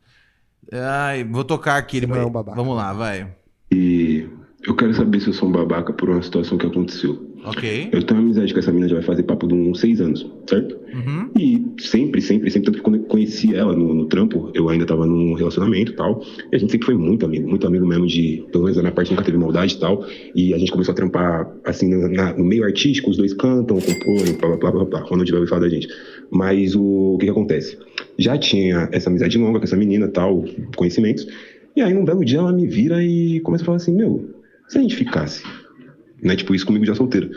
Ai, vou tocar aqui. Ele vai... é um babaca. Vamos lá, vai. E eu quero saber se eu sou um babaca por uma situação que aconteceu. Ok. Eu tenho uma amizade com essa menina já vai fazer papo de uns seis anos, certo? Uhum. E sempre, sempre, sempre, tanto que quando eu conheci ela no, no trampo, eu ainda tava num relacionamento e tal. E a gente sempre foi muito amigo, muito amigo mesmo de, pelo menos da minha parte nunca teve maldade e tal. E a gente começou a trampar, assim, na- na- no meio artístico, os dois cantam, compõem, blá, blá, blá, blá, blá. Ronald vai ouvir falar da gente. Mas o, o que que acontece? Já tinha essa amizade longa com essa menina e tal, conhecimentos. E aí, num belo dia, ela me vira e começa a falar assim, meu, se a gente ficasse, né? Tipo, isso comigo já solteiro.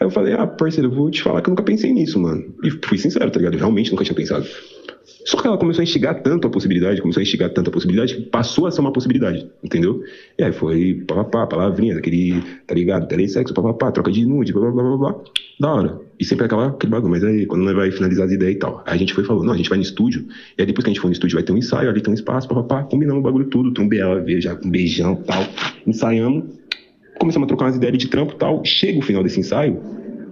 Aí eu falei, ah, parceiro, eu vou te falar que eu nunca pensei nisso, mano. E fui sincero, tá ligado? Eu realmente nunca tinha pensado. Só que ela começou a instigar tanto a possibilidade, começou a instigar tanto a possibilidade, que passou a ser uma possibilidade, entendeu? E aí foi papapá, palavrinha, aquele, tá ligado? Telesexo, papapá, troca de nude, blá blá blá blá. Da hora. E sempre aquela, aquele bagulho, mas aí quando vai finalizar as ideias e tal. Aí a gente foi e falou, não, a gente vai no estúdio, e aí depois que a gente for no estúdio vai ter um ensaio, ali tem um espaço, papapá, combinamos o bagulho tudo, trombei ela, com um beijão tal, ensaiamos, começamos a trocar umas ideias de trampo e tal. Chega o final desse ensaio,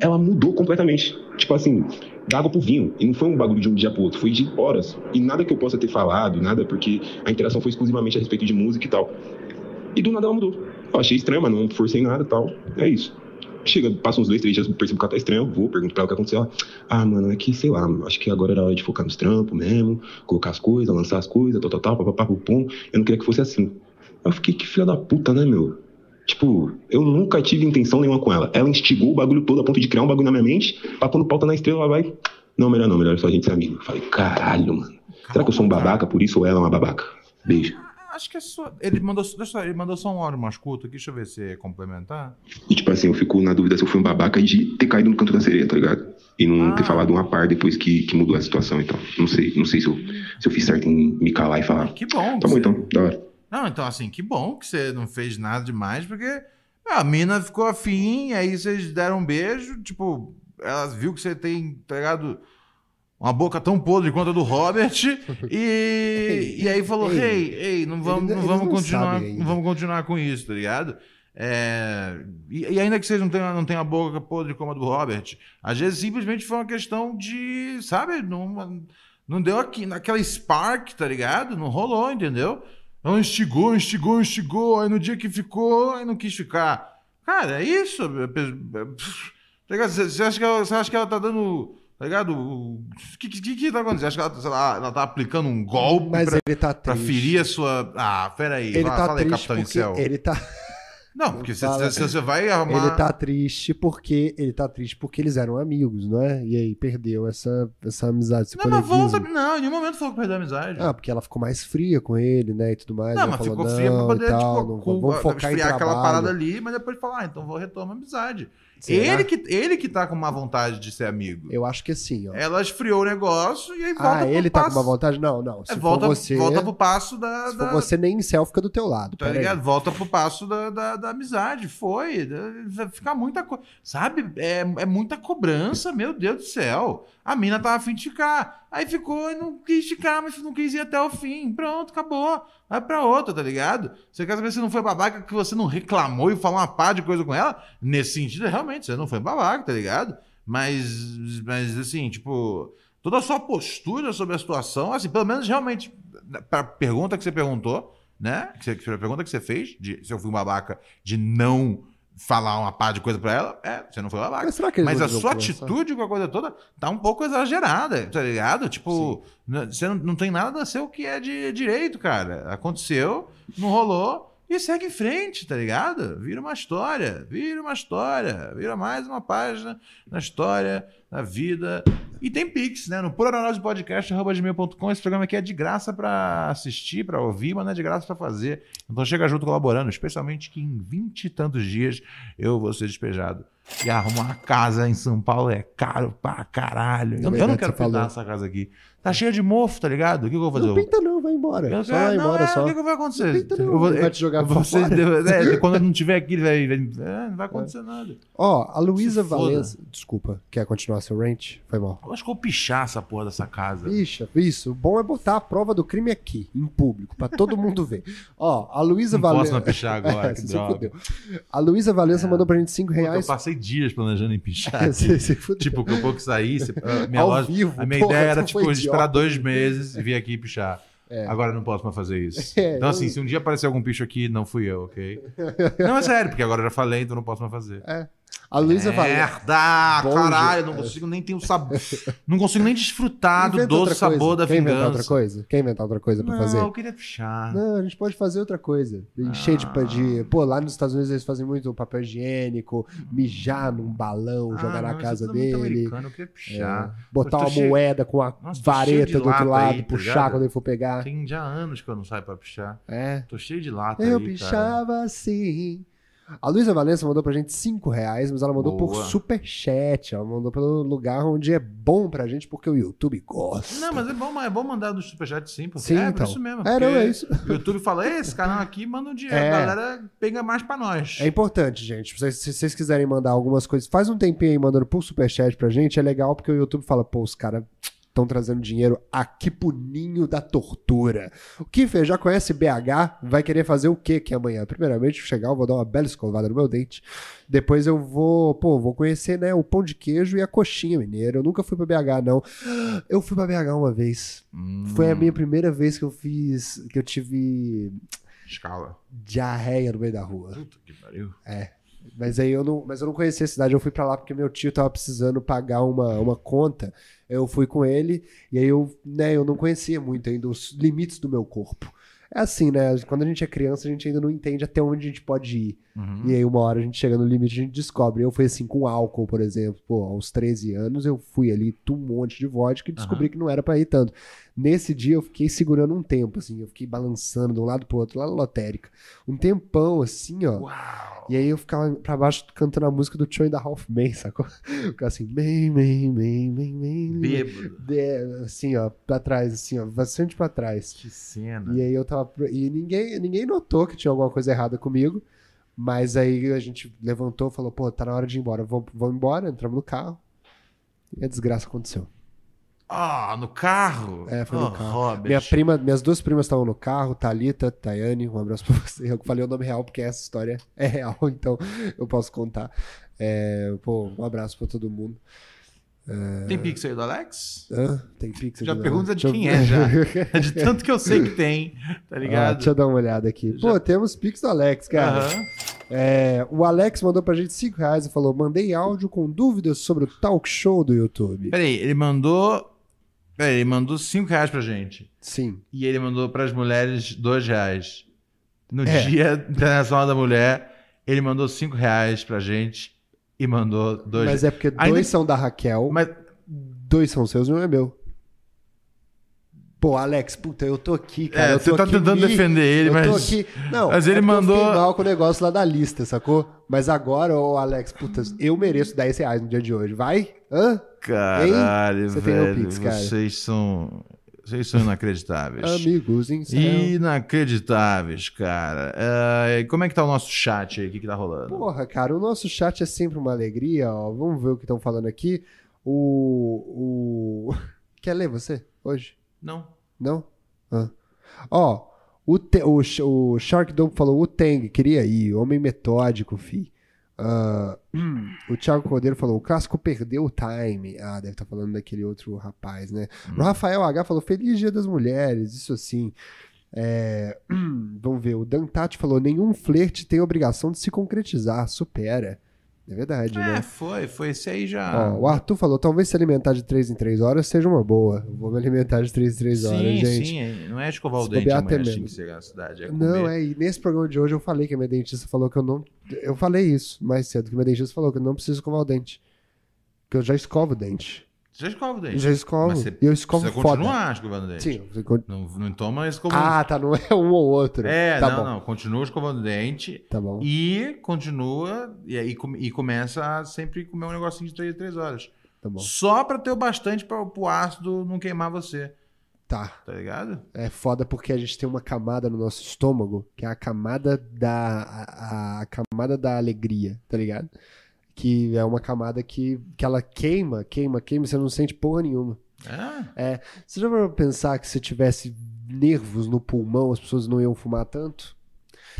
ela mudou completamente. Tipo assim, da água pro vinho. E não foi um bagulho de um dia pro outro, foi de horas. E nada que eu possa ter falado, nada, porque a interação foi exclusivamente a respeito de música e tal. E do nada ela mudou. Eu achei estranho, mas não forcei nada e tal. É isso. Chega, passa uns dois, três dias, percebo que ela tá estranha, vou, pergunto pra ela o que aconteceu. Ela, ah, mano, é que, sei lá, acho que agora era hora de focar nos trampos mesmo, colocar as coisas, lançar as coisas, tal, tal, tal, papapá, pum. Eu não queria que fosse assim. Eu fiquei, que filha da puta, né, meu? Tipo, eu nunca tive intenção nenhuma com ela. Ela instigou o bagulho todo a ponto de criar um bagulho na minha mente, pra quando pauta na estrela, ela vai. Não, melhor não, melhor só a gente ser amigo. Eu falei, caralho, mano. Será que eu sou um babaca por isso ou ela é uma babaca? Beijo. Acho que é só. Ele mandou, deixa ele mandou só um áudio mais curto aqui, deixa eu ver se é complementar. E tipo assim, eu fico na dúvida se eu fui um babaca de ter caído no canto da sereia, tá ligado? E não ter Ah. falado uma par depois que, que mudou a situação e tal. Não sei, não sei se eu, se eu fiz certo em me calar e falar. Que bom. Tá bom que então, da hora. Não, então assim, que bom que você não fez nada demais, porque a mina ficou afim, aí vocês deram um beijo, tipo, ela viu que você tem, ligado? Uma boca tão podre quanto a do Robert, e, e aí falou: Ei, ei, ei, não vamos, não vamos não continuar, não vamos continuar com isso, tá ligado? É, e, e ainda que vocês não tenham, não tenham a boca podre como a do Robert, às vezes simplesmente foi uma questão de, sabe, não, não deu aqui, naquela spark, tá ligado? Não rolou, entendeu? Não instigou, instigou, instigou, aí no dia que ficou, aí não quis ficar. Cara, é isso. é- é- Tá? Você você acha, que ela, você acha que ela tá dando. Tá ligado? O que, que, que tá acontecendo? Você acha que ela, lá, ela tá aplicando um golpe Mas pra, ele tá pra ferir a sua. Ah, peraí. Ele Fala, tá fala aí, Capitão Incel. ele tá... Não, porque se, Fala. se você vai arrumar. Ele tá triste porque ele tá triste porque eles eram amigos, não é? E aí perdeu essa, essa amizade, esse Não, mas volta. Não, em nenhum momento falou que perdeu a amizade. Ah, porque ela ficou mais fria com ele, né, e tudo mais. Não, mas falou, ficou fria pra poder, e tal, tipo, não, vamos focar em esfriar aquela trabalho. parada ali, mas depois falar, ah, então vou retomar a amizade. Será? Ele que, ele que tá com má vontade de ser amigo. Eu acho que sim, ó. Ela esfriou o negócio e aí volta ah, pro ele tá passo. com uma vontade? Não, não. Se É, for volta, você, volta pro passo da. se da- for você nem em céu fica do teu lado. Tá pera aí. ligado? Volta pro passo da, da, da amizade. Foi. Vai ficar muita coisa. Sabe? É, é muita cobrança, meu Deus do céu. A mina tava afim de ficar. Aí ficou e não quis ficar, mas não quis ir até o fim. Pronto, acabou. Vai pra outra, tá ligado? Você quer saber se não foi babaca que você não reclamou e falou uma pá de coisa com ela? Nesse sentido, realmente, você não foi babaca, tá ligado? Mas, mas assim, tipo, toda a sua postura sobre a situação, assim, pelo menos realmente, pra pergunta que você perguntou, né? Que você, pra pergunta que você fez, de se eu fui um babaca de não falar uma pá de coisa pra ela, é, você não foi babaca. Mas será que Mas a sua atitude com a coisa toda tá um pouco exagerada, tá ligado? Tipo, você não, não tem nada a ser o que é de direito, cara. Aconteceu, não rolou. E segue em frente, tá ligado? Vira uma história, vira uma história, vira mais uma página na história, na vida E tem Pix, né? No puraneurosepodcast.com. Esse programa aqui é de graça pra assistir, pra ouvir, mas não é de graça pra fazer. Então chega junto colaborando, especialmente que em vinte e tantos dias eu vou ser despejado. E arrumar uma casa em São Paulo é caro pra caralho. Eu, eu não quero pintar essa casa aqui. Tá cheia de mofo, tá ligado? O que, que eu vou fazer? Não pinta não, vai embora. Eu só quero- vai não, embora é, só. O que, que vai acontecer? Não pinta não, Eu vou- vai te jogar você, fora. é, Quando eu não tiver aqui, ele vai. vai- é, não vai acontecer nada. Ó, a Luísa. Valença. Desculpa, quer continuar seu rant? Foi mal. Eu acho que eu vou pichar essa porra dessa casa. Bicha, isso. O bom é botar a prova do crime aqui, em público, pra todo mundo ver. Ó, a Luísa Não posso Valença. não pichar agora, que você se droga. A Luísa Valença mandou pra gente 5 Puta, eu reais. passei dias planejando em pichar. Você se fudeu. tipo, que eu pouco saísse. a Minha, Ao loja- vivo, a minha porra, ideia era, tipo, esperar dois meses e vir aqui pichar. É. Agora eu não posso mais fazer isso. É, então, eu- assim, se um dia aparecer algum picho aqui, não fui eu, ok? não, é sério, porque agora eu já falei, então eu não posso mais fazer. É. A Luísa Valença. Merda! Bom Caralho, dia. não consigo nem ter o sabor. não consigo nem desfrutar do doce sabor da Quer inventar vingança. outra coisa? Quer inventar outra coisa pra não, fazer? eu queria pichar. Não, a gente pode fazer outra coisa. Encher de, Ah. de. Pô, lá nos Estados Unidos eles fazem muito papel higiênico, mijar num balão, jogar Ah, na não, casa isso é dele. eu queria pichar. É, botar uma cheio- moeda com a Nossa, vareta de do outro lado, aí, tá puxar quando ele for pegar. Tem já anos que eu não saio pra pichar. É. Tô cheio de lata Eu aí, pichava assim. A Luísa Valença mandou pra gente 5 reais, mas ela mandou por Boa. superchat. Ela mandou pelo lugar onde é bom pra gente, porque o YouTube gosta. Não, mas é bom, é bom mandar do superchat sim, porque Sim, é então. por isso mesmo. É, não, é isso. O YouTube fala, "Ei, esse canal aqui manda um dinheiro, É. a galera pega mais pra nós. É importante, gente. Se se vocês quiserem mandar algumas coisas, faz um tempinho aí mandando por superchat pra gente. É legal porque o YouTube fala, pô, os caras estão trazendo dinheiro aqui pro ninho da tortura. O Kiffer já conhece BH, vai querer fazer o que que amanhã? Primeiramente, chegar, eu vou dar uma bela escovada no meu dente. Depois eu vou, pô, vou conhecer, né, o pão de queijo e a coxinha mineira. Eu nunca fui pra BH, não. Eu fui pra BH uma vez. Hum, Foi a minha primeira vez que eu fiz, que eu tive Escala. diarreia no meio da rua. Puta que pariu. É. Mas aí eu não, mas eu não conhecia a cidade, eu fui pra lá porque meu tio tava precisando pagar uma, uma conta. Eu fui com ele e aí eu, né, eu não conhecia muito ainda os limites do meu corpo. É assim, né? Quando a gente é criança, a gente ainda não entende até onde a gente pode ir. Uhum. E aí, uma hora a gente chega no limite, a gente descobre. Eu fui assim com álcool, por exemplo. Pô, aos 13 anos, eu fui ali, tu um monte de vodka e descobri que não era pra ir tanto. Nesse dia, eu fiquei segurando um tempo, assim. Eu fiquei balançando de um lado pro outro, lá na lotérica. Um tempão, assim, ó. E aí eu ficava pra baixo cantando a música do Two and a Half Men, sacou? Eu ficava assim, bem, bem, bem, bem, bem. Bêbado. Assim, ó, pra trás, assim, ó, bastante pra trás. Que cena. E aí eu tava. E ninguém, ninguém notou que tinha alguma coisa errada comigo. Mas aí a gente levantou e falou, pô, tá na hora de ir embora. Vamos, vamos embora, entramos no carro. E a desgraça aconteceu. Ah, no carro? É, foi no Oh, carro. Robert. Minha prima, minhas duas primas estavam no carro, Thalita, Tayane, um abraço pra você. Eu falei o nome real porque essa história é real, então eu posso contar. É, pô, um abraço pra todo mundo. É, Tem Pix aí do Alex? Hã? Tem Pix Já pergunta de eu- quem é já. De tanto que eu sei que tem, tá Ah, ligado? deixa eu dar uma olhada aqui. Pô, temos Pix do Alex, cara. É, o Alex mandou pra gente 5 reais e falou: mandei áudio com dúvidas sobre o talk show do YouTube. Peraí, ele mandou. Peraí, ele mandou 5 reais pra gente. Sim. E ele mandou pras mulheres 2 reais. No É. Dia Internacional da Mulher, ele mandou 5 reais pra gente e mandou 2 Mas é porque dois são da Raquel, dois são seus e um é meu. Pô, Alex, puta, eu tô aqui, cara. É, eu você tô tá tentando me- defender ele, eu tô mas- aqui- Não, mas ele é mandou- Eu mal com o negócio lá da lista, sacou? Mas agora, ô Alex, puta, eu mereço 10 reais no dia de hoje. Vai? Hã? Caralho? Você tem velho. Pix, cara. vocês são. Vocês são inacreditáveis. Amigos em céu. Inacreditáveis, cara. E como é que tá o nosso chat aí? O que, que tá rolando? Porra, cara, o nosso chat é sempre uma alegria, ó. Vamos ver o que estão falando aqui. O. o... Quer ler você hoje? Não. Não? Ah. Ó, o, Te- o, o Shark Dome falou: o Teng, queria ir, homem metódico, fi. Hum, o Thiago Cordeiro falou: o Casco perdeu o time. Ah, deve estar falando daquele outro rapaz, né? O Rafael H falou: Feliz Dia das Mulheres, isso assim. É, hum, vamos ver, o Dantati falou: nenhum flerte tem obrigação de se concretizar, supera. É verdade, É, né? foi, foi esse aí já. Ó, o Arthur falou: talvez se alimentar de 3 em 3 horas seja uma boa. Vou me alimentar de 3 em 3 horas, sim, gente. sim, é- não é escovar o Se dente amanhã, até que menos. chegar na cidade. É Não, é, e nesse programa de hoje eu falei que a minha dentista falou que eu não. Eu falei isso mais cedo, que minha dentista falou que eu não preciso escovar o dente. Que eu já escovo o dente. Você já escova o dente. Já escovo. Você E eu escovo precisa foda. continuar escovando o dente. Sim. você con- Não, não toma escovando Ah, tá. Não é um ou outro. É, tá não, bom. não. Continua escovando o dente. Tá bom. E continua. E aí come- e começa a sempre comer um negocinho de 3 3 horas. Tá bom. Só pra ter o bastante pra, pro ácido não queimar você. Tá. Tá ligado? É foda porque a gente tem uma camada no nosso estômago, que é a camada da a, a camada da alegria, tá ligado? Que é uma camada que, que ela queima, queima, queima, você não sente porra nenhuma. É. É, você já vai pensar que se tivesse nervos no pulmão, as pessoas não iam fumar tanto?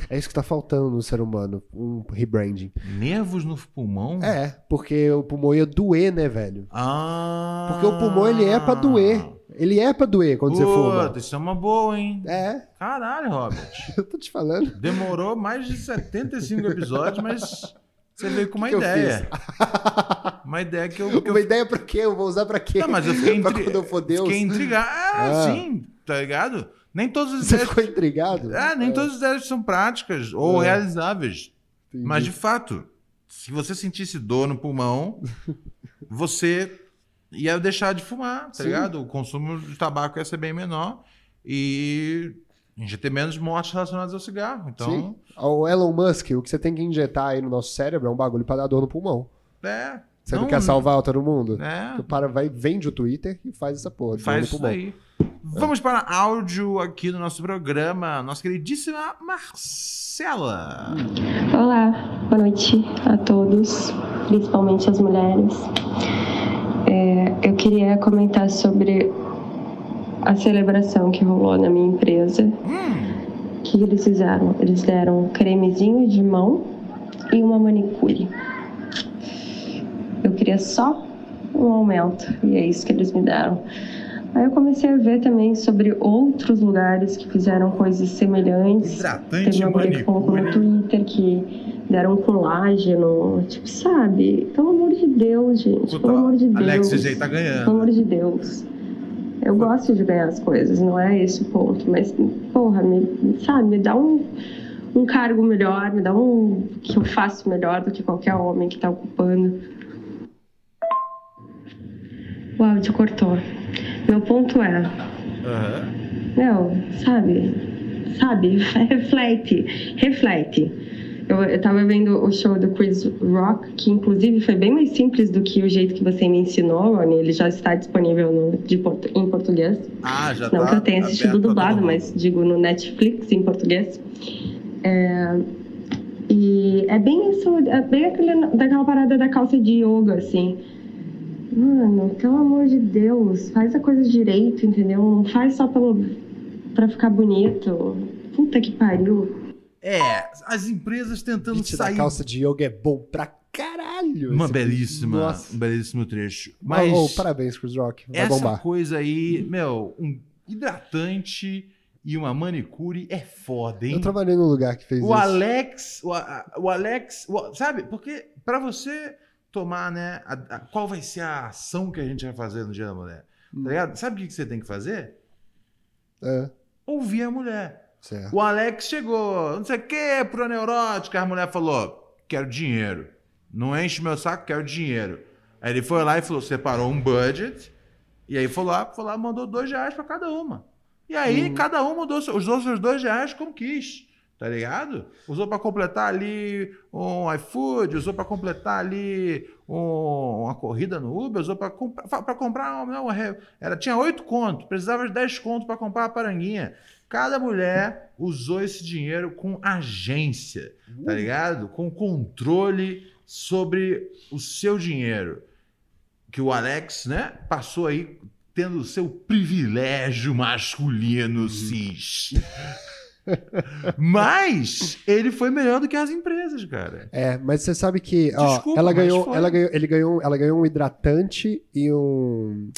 É isso que tá faltando no ser humano, um rebranding. Nervos no pulmão? É, porque o pulmão ia doer, né, velho? Ah. Porque o pulmão ele é pra doer. Ele é pra doer quando você fuma. Puta, isso é uma boa, hein? É, Caralho, Robert. eu tô te falando. Demorou mais de 75 episódios, mas você veio com uma Que eu ideia. uma ideia que eu. que eu- Uma ideia pra quê? Eu vou usar pra quê? Não, mas eu fiquei, intri... quando eu Deus. fiquei intrigado. Ah, Ah. sim, tá ligado? Nem todas as Você ideias. ficou intrigado? É, nem todas as ideias são práticas ou É. realizáveis. Entendi. Mas de fato, se você sentisse dor no pulmão, você ia deixar de fumar, tá Sim. ligado? O consumo de tabaco ia ser bem menor e a gente ia ter menos mortes relacionadas ao cigarro. Então, Sim. O Elon Musk, o que você tem que injetar aí no nosso cérebro é um bagulho pra dar dor no pulmão. é. Você não, quer salvar todo mundo? É. Tu para, vai, vende o Twitter e faz essa porra. Faz isso pulmão. aí. Vamos para áudio aqui no nosso programa. Nossa queridíssima Marcela. Olá, boa noite a todos, principalmente as mulheres. É, eu queria comentar sobre a celebração que rolou na minha empresa. O que eles fizeram? Eles deram um cremezinho de mão e uma manicure. Eu queria só um aumento e é isso que eles me deram. Aí eu comecei a ver também sobre outros lugares que fizeram coisas semelhantes. Hidratante, Teve uma que colocou no Twitter que deram colágeno, tipo, sabe? Pelo amor de Deus, gente. Pelo amor de Deus. Alex CJ tá Pelo ganhando. amor de Deus. Eu gosto de ganhar as coisas, não é esse o ponto. Mas, porra, me, sabe, me dá um, um cargo melhor, me dá um que eu faço melhor do que qualquer homem que tá ocupando. O áudio cortou. Meu ponto é, Aham. meu, sabe? Sabe? Reflete. Reflete. Eu, eu tava vendo o show do Chris Rock, que inclusive foi bem mais simples do que o jeito que você me ensinou, Rony. Ele já está disponível no, de, em português. Ah, já Não tá. que eu tenha assistido dublado, mas digo no Netflix em português. É, e é bem isso, é bem aquele, daquela parada da calça de yoga, assim. Mano, pelo amor de Deus, faz a coisa direito, entendeu? Não faz só pelo, pra ficar bonito. Puta que pariu. É, as empresas tentando Beat da sair. calça de yoga é bom pra caralho. Uma belíssima, Nossa. um belíssimo trecho. Mas Oh, oh, parabéns, Chris Rock. Vai essa bombar. coisa aí, meu, um hidratante e uma manicure é foda, hein? Eu trabalhei num lugar que fez O isso. Alex, o, o Alex, o- sabe? Porque pra você tomar, né, a- a- qual vai ser a ação que a gente vai fazer no Dia da Mulher, Hum. tá ligado? Sabe o que você tem que fazer? É, Ouvir a mulher. Certo. O Alex chegou, não sei o que, pro neurótico. A mulher falou: quero dinheiro. Não enche meu saco, quero dinheiro. Aí ele foi lá e falou: separou um budget. E aí foi lá, foi lá mandou dois reais pra cada uma. E aí cada um mandou, seus- usou seus dois reais como quis. Tá ligado? Usou pra completar ali um iFood, usou pra completar ali uma corrida no Uber, usou pra comprar, pra comprar não, uma re- era, tinha oito contos, precisava de 10 contos pra comprar a paranguinha. Cada mulher usou esse dinheiro com agência, tá ligado? Com controle sobre o seu dinheiro. Que o Alex, né, passou aí tendo o seu privilégio masculino cis. Mas ele foi melhor do que as empresas, cara. É, mas você sabe que, ó, Desculpa, ela mas ganhou, foi. ela ganhou, ele ganhou, ela ganhou um hidratante e um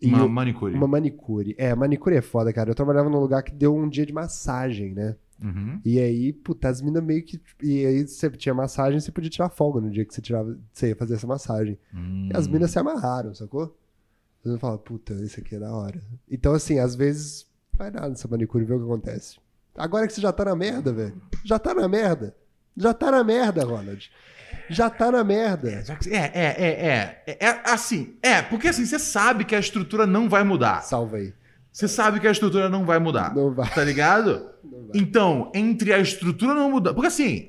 e Uma um- manicure. Uma manicure. É, manicure é foda, cara. Eu trabalhava num lugar que deu um dia de massagem, né? Uhum. E aí, puta, as minas meio que. E aí você tinha massagem, você podia tirar folga no dia que você tirava, você ia fazer essa massagem. Hum. E as minas se amarraram, sacou? Você fala, puta, isso aqui é da hora. Então, assim, às vezes, vai nada nessa manicure e vê o que acontece. Agora que você já tá na merda, velho. Já tá na merda. Já tá na merda, Ronald. Já tá na merda. Que- É, é, é, é, é. É assim, é, porque assim, você sabe que a estrutura não vai mudar. Salva aí. Você sabe que a estrutura não vai mudar. Não vai. Tá ligado? Então, entre a estrutura não mudar. Porque assim,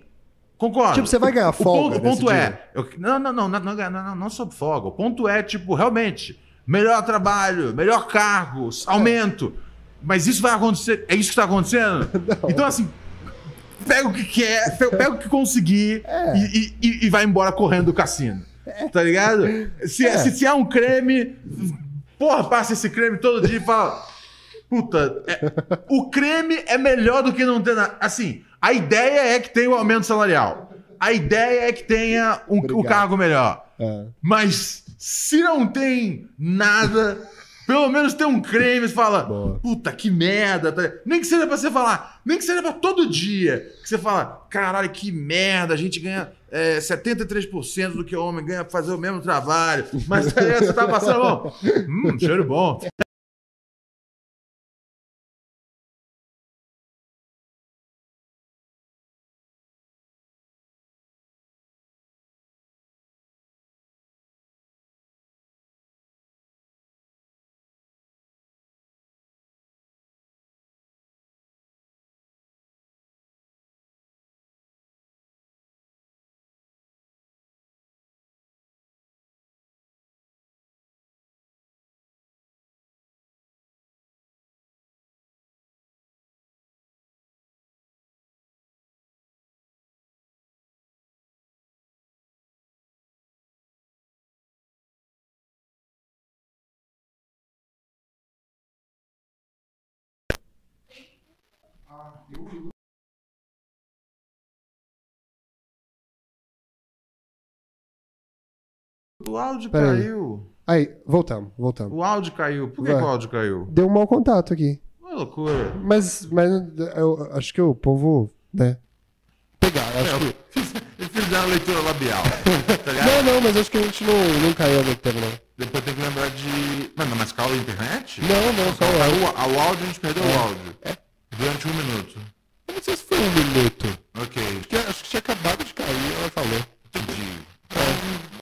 concordo. Tipo, você vai ganhar O folga ponto, o ponto nesse é. eu- não, não, não, não, não, não, não, sobre folga. O ponto é, tipo, realmente, melhor trabalho, melhor cargo, aumento. Mas isso vai acontecer. É isso que tá acontecendo? Então, assim, pega o que quer, pe- pega o que conseguir É. e, e- e- vai embora correndo do cassino. Tá ligado? Se, É. se, se é um creme, porra, passa esse creme todo dia e fala. Puta, é- o creme é melhor do que não ter nada. Assim, a ideia é que tenha o aumento salarial. A ideia é que tenha um- o cargo melhor. É. Mas se não tem nada, pelo menos tem um creme, você fala, puta que merda. tá? Nem que seja pra você falar, nem que seja pra todo dia. Que você fala, caralho, que merda, a gente ganha é, 73% do que o homem ganha pra fazer o mesmo trabalho. Mas aí você tá passando, bom, hum, cheiro bom. O áudio Pera aí. caiu. Aí, voltamos, voltamos. O áudio caiu. Por que, que o áudio caiu? Deu um mau contato aqui. Uma loucura. Mas, mas eu acho que o povo, né? Pegar, acho que. Eu fiz uma leitura labial. Tá? Não, não, mas acho que a gente não, não caiu muito tempo, não. Depois tem que lembrar de. Mano, mas caiu a internet? Não, não, só o áudio. o, áudio, a gente perdeu É. o áudio. Durante um minuto. Eu não sei se foi um minuto. Ok. Acho que, acho que tinha acabado de cair, ela falou. Entendi.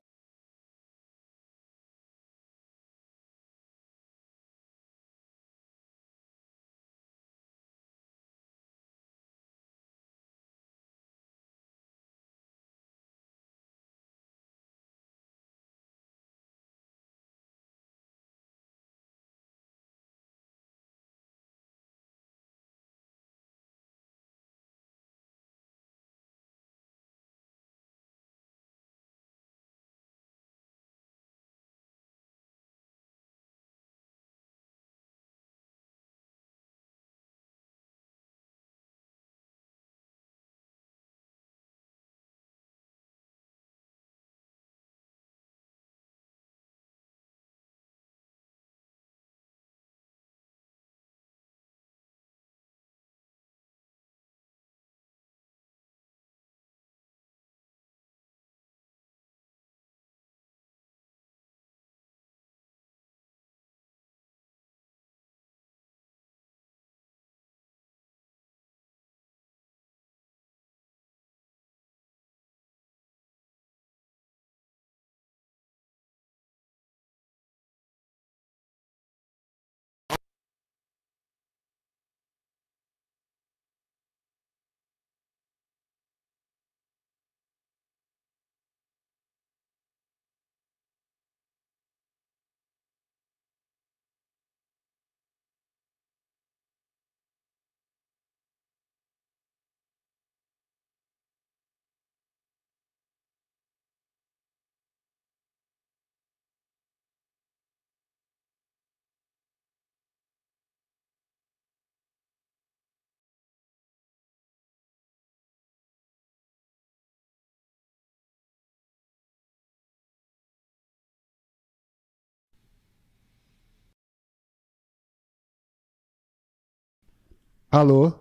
Alô?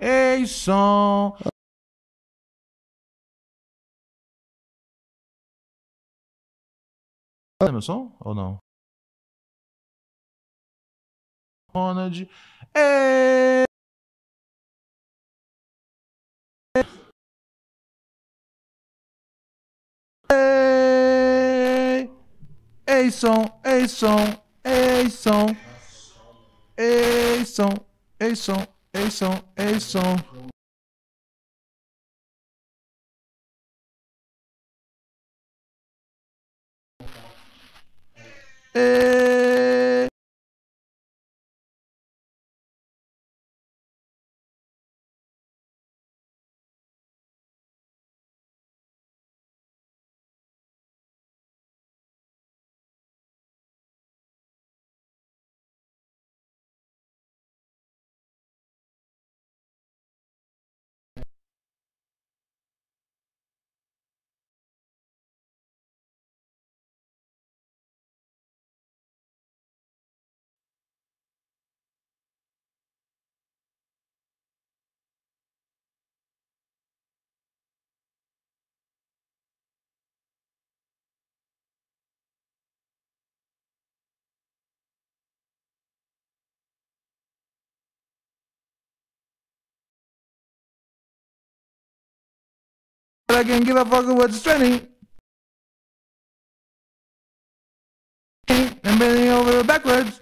Ei, som! Tá meu som ou não? Ronald. Ei! Ei! Ei, som, ei, som, ei, som. Ei, som, ei, som, ei, som, ei, som. Ei! I can't give a fuck what's trending. And bending over backwards.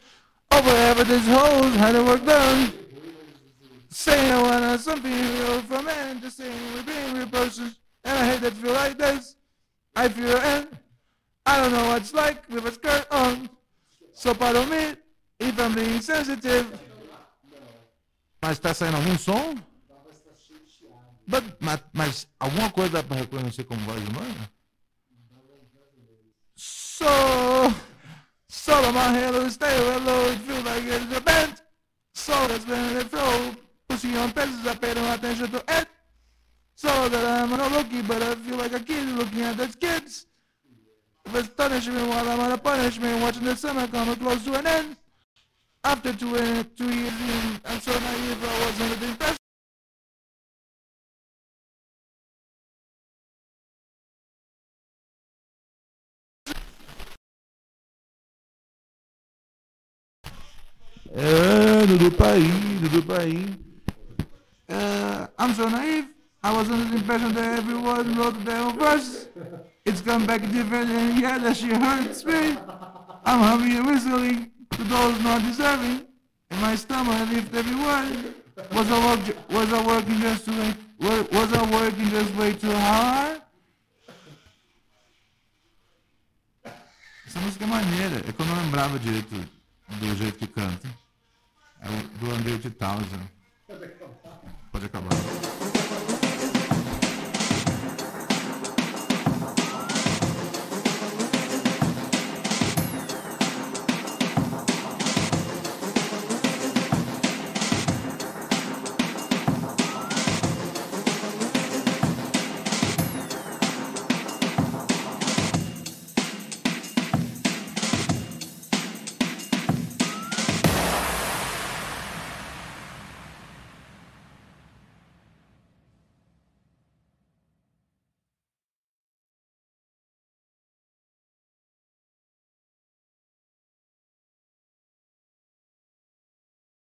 Over this holes, had the work done. Saying I want something real from man, just saying we're being persons. And I hate that feel like this. I feel and I don't know what's like with a skirt on. So pardon me if I'm being sensitive. Mas saindo algum som? Mas, alguma coisa dá pra reconhecer como voz humana? So, solo my halo stay low, it feels like it's a bent. So that's been the flow, pushing on pesos, I pay no attention to it. So that I'm not lucky, but I feel like a kid looking at those kids. If it's while I'm on a punishment, watching the summer come close to an end. After two, uh, two years in, I'm so naive, I was the impression. Dudu Paim, Dudu Paim. Uh, I'm so naive. I was under the impression that everyone wrote the damn verse. It's come back different and yeah, that she hurts me. I'm happy and whistling to those not deserving. And my stomach lift everyone. Was I, work, was I working just too late? Was I working just way too hard? Essa música é maneira. É que eu não lembrava direito do jeito que canta. É do André de Townsend. Pode acabar.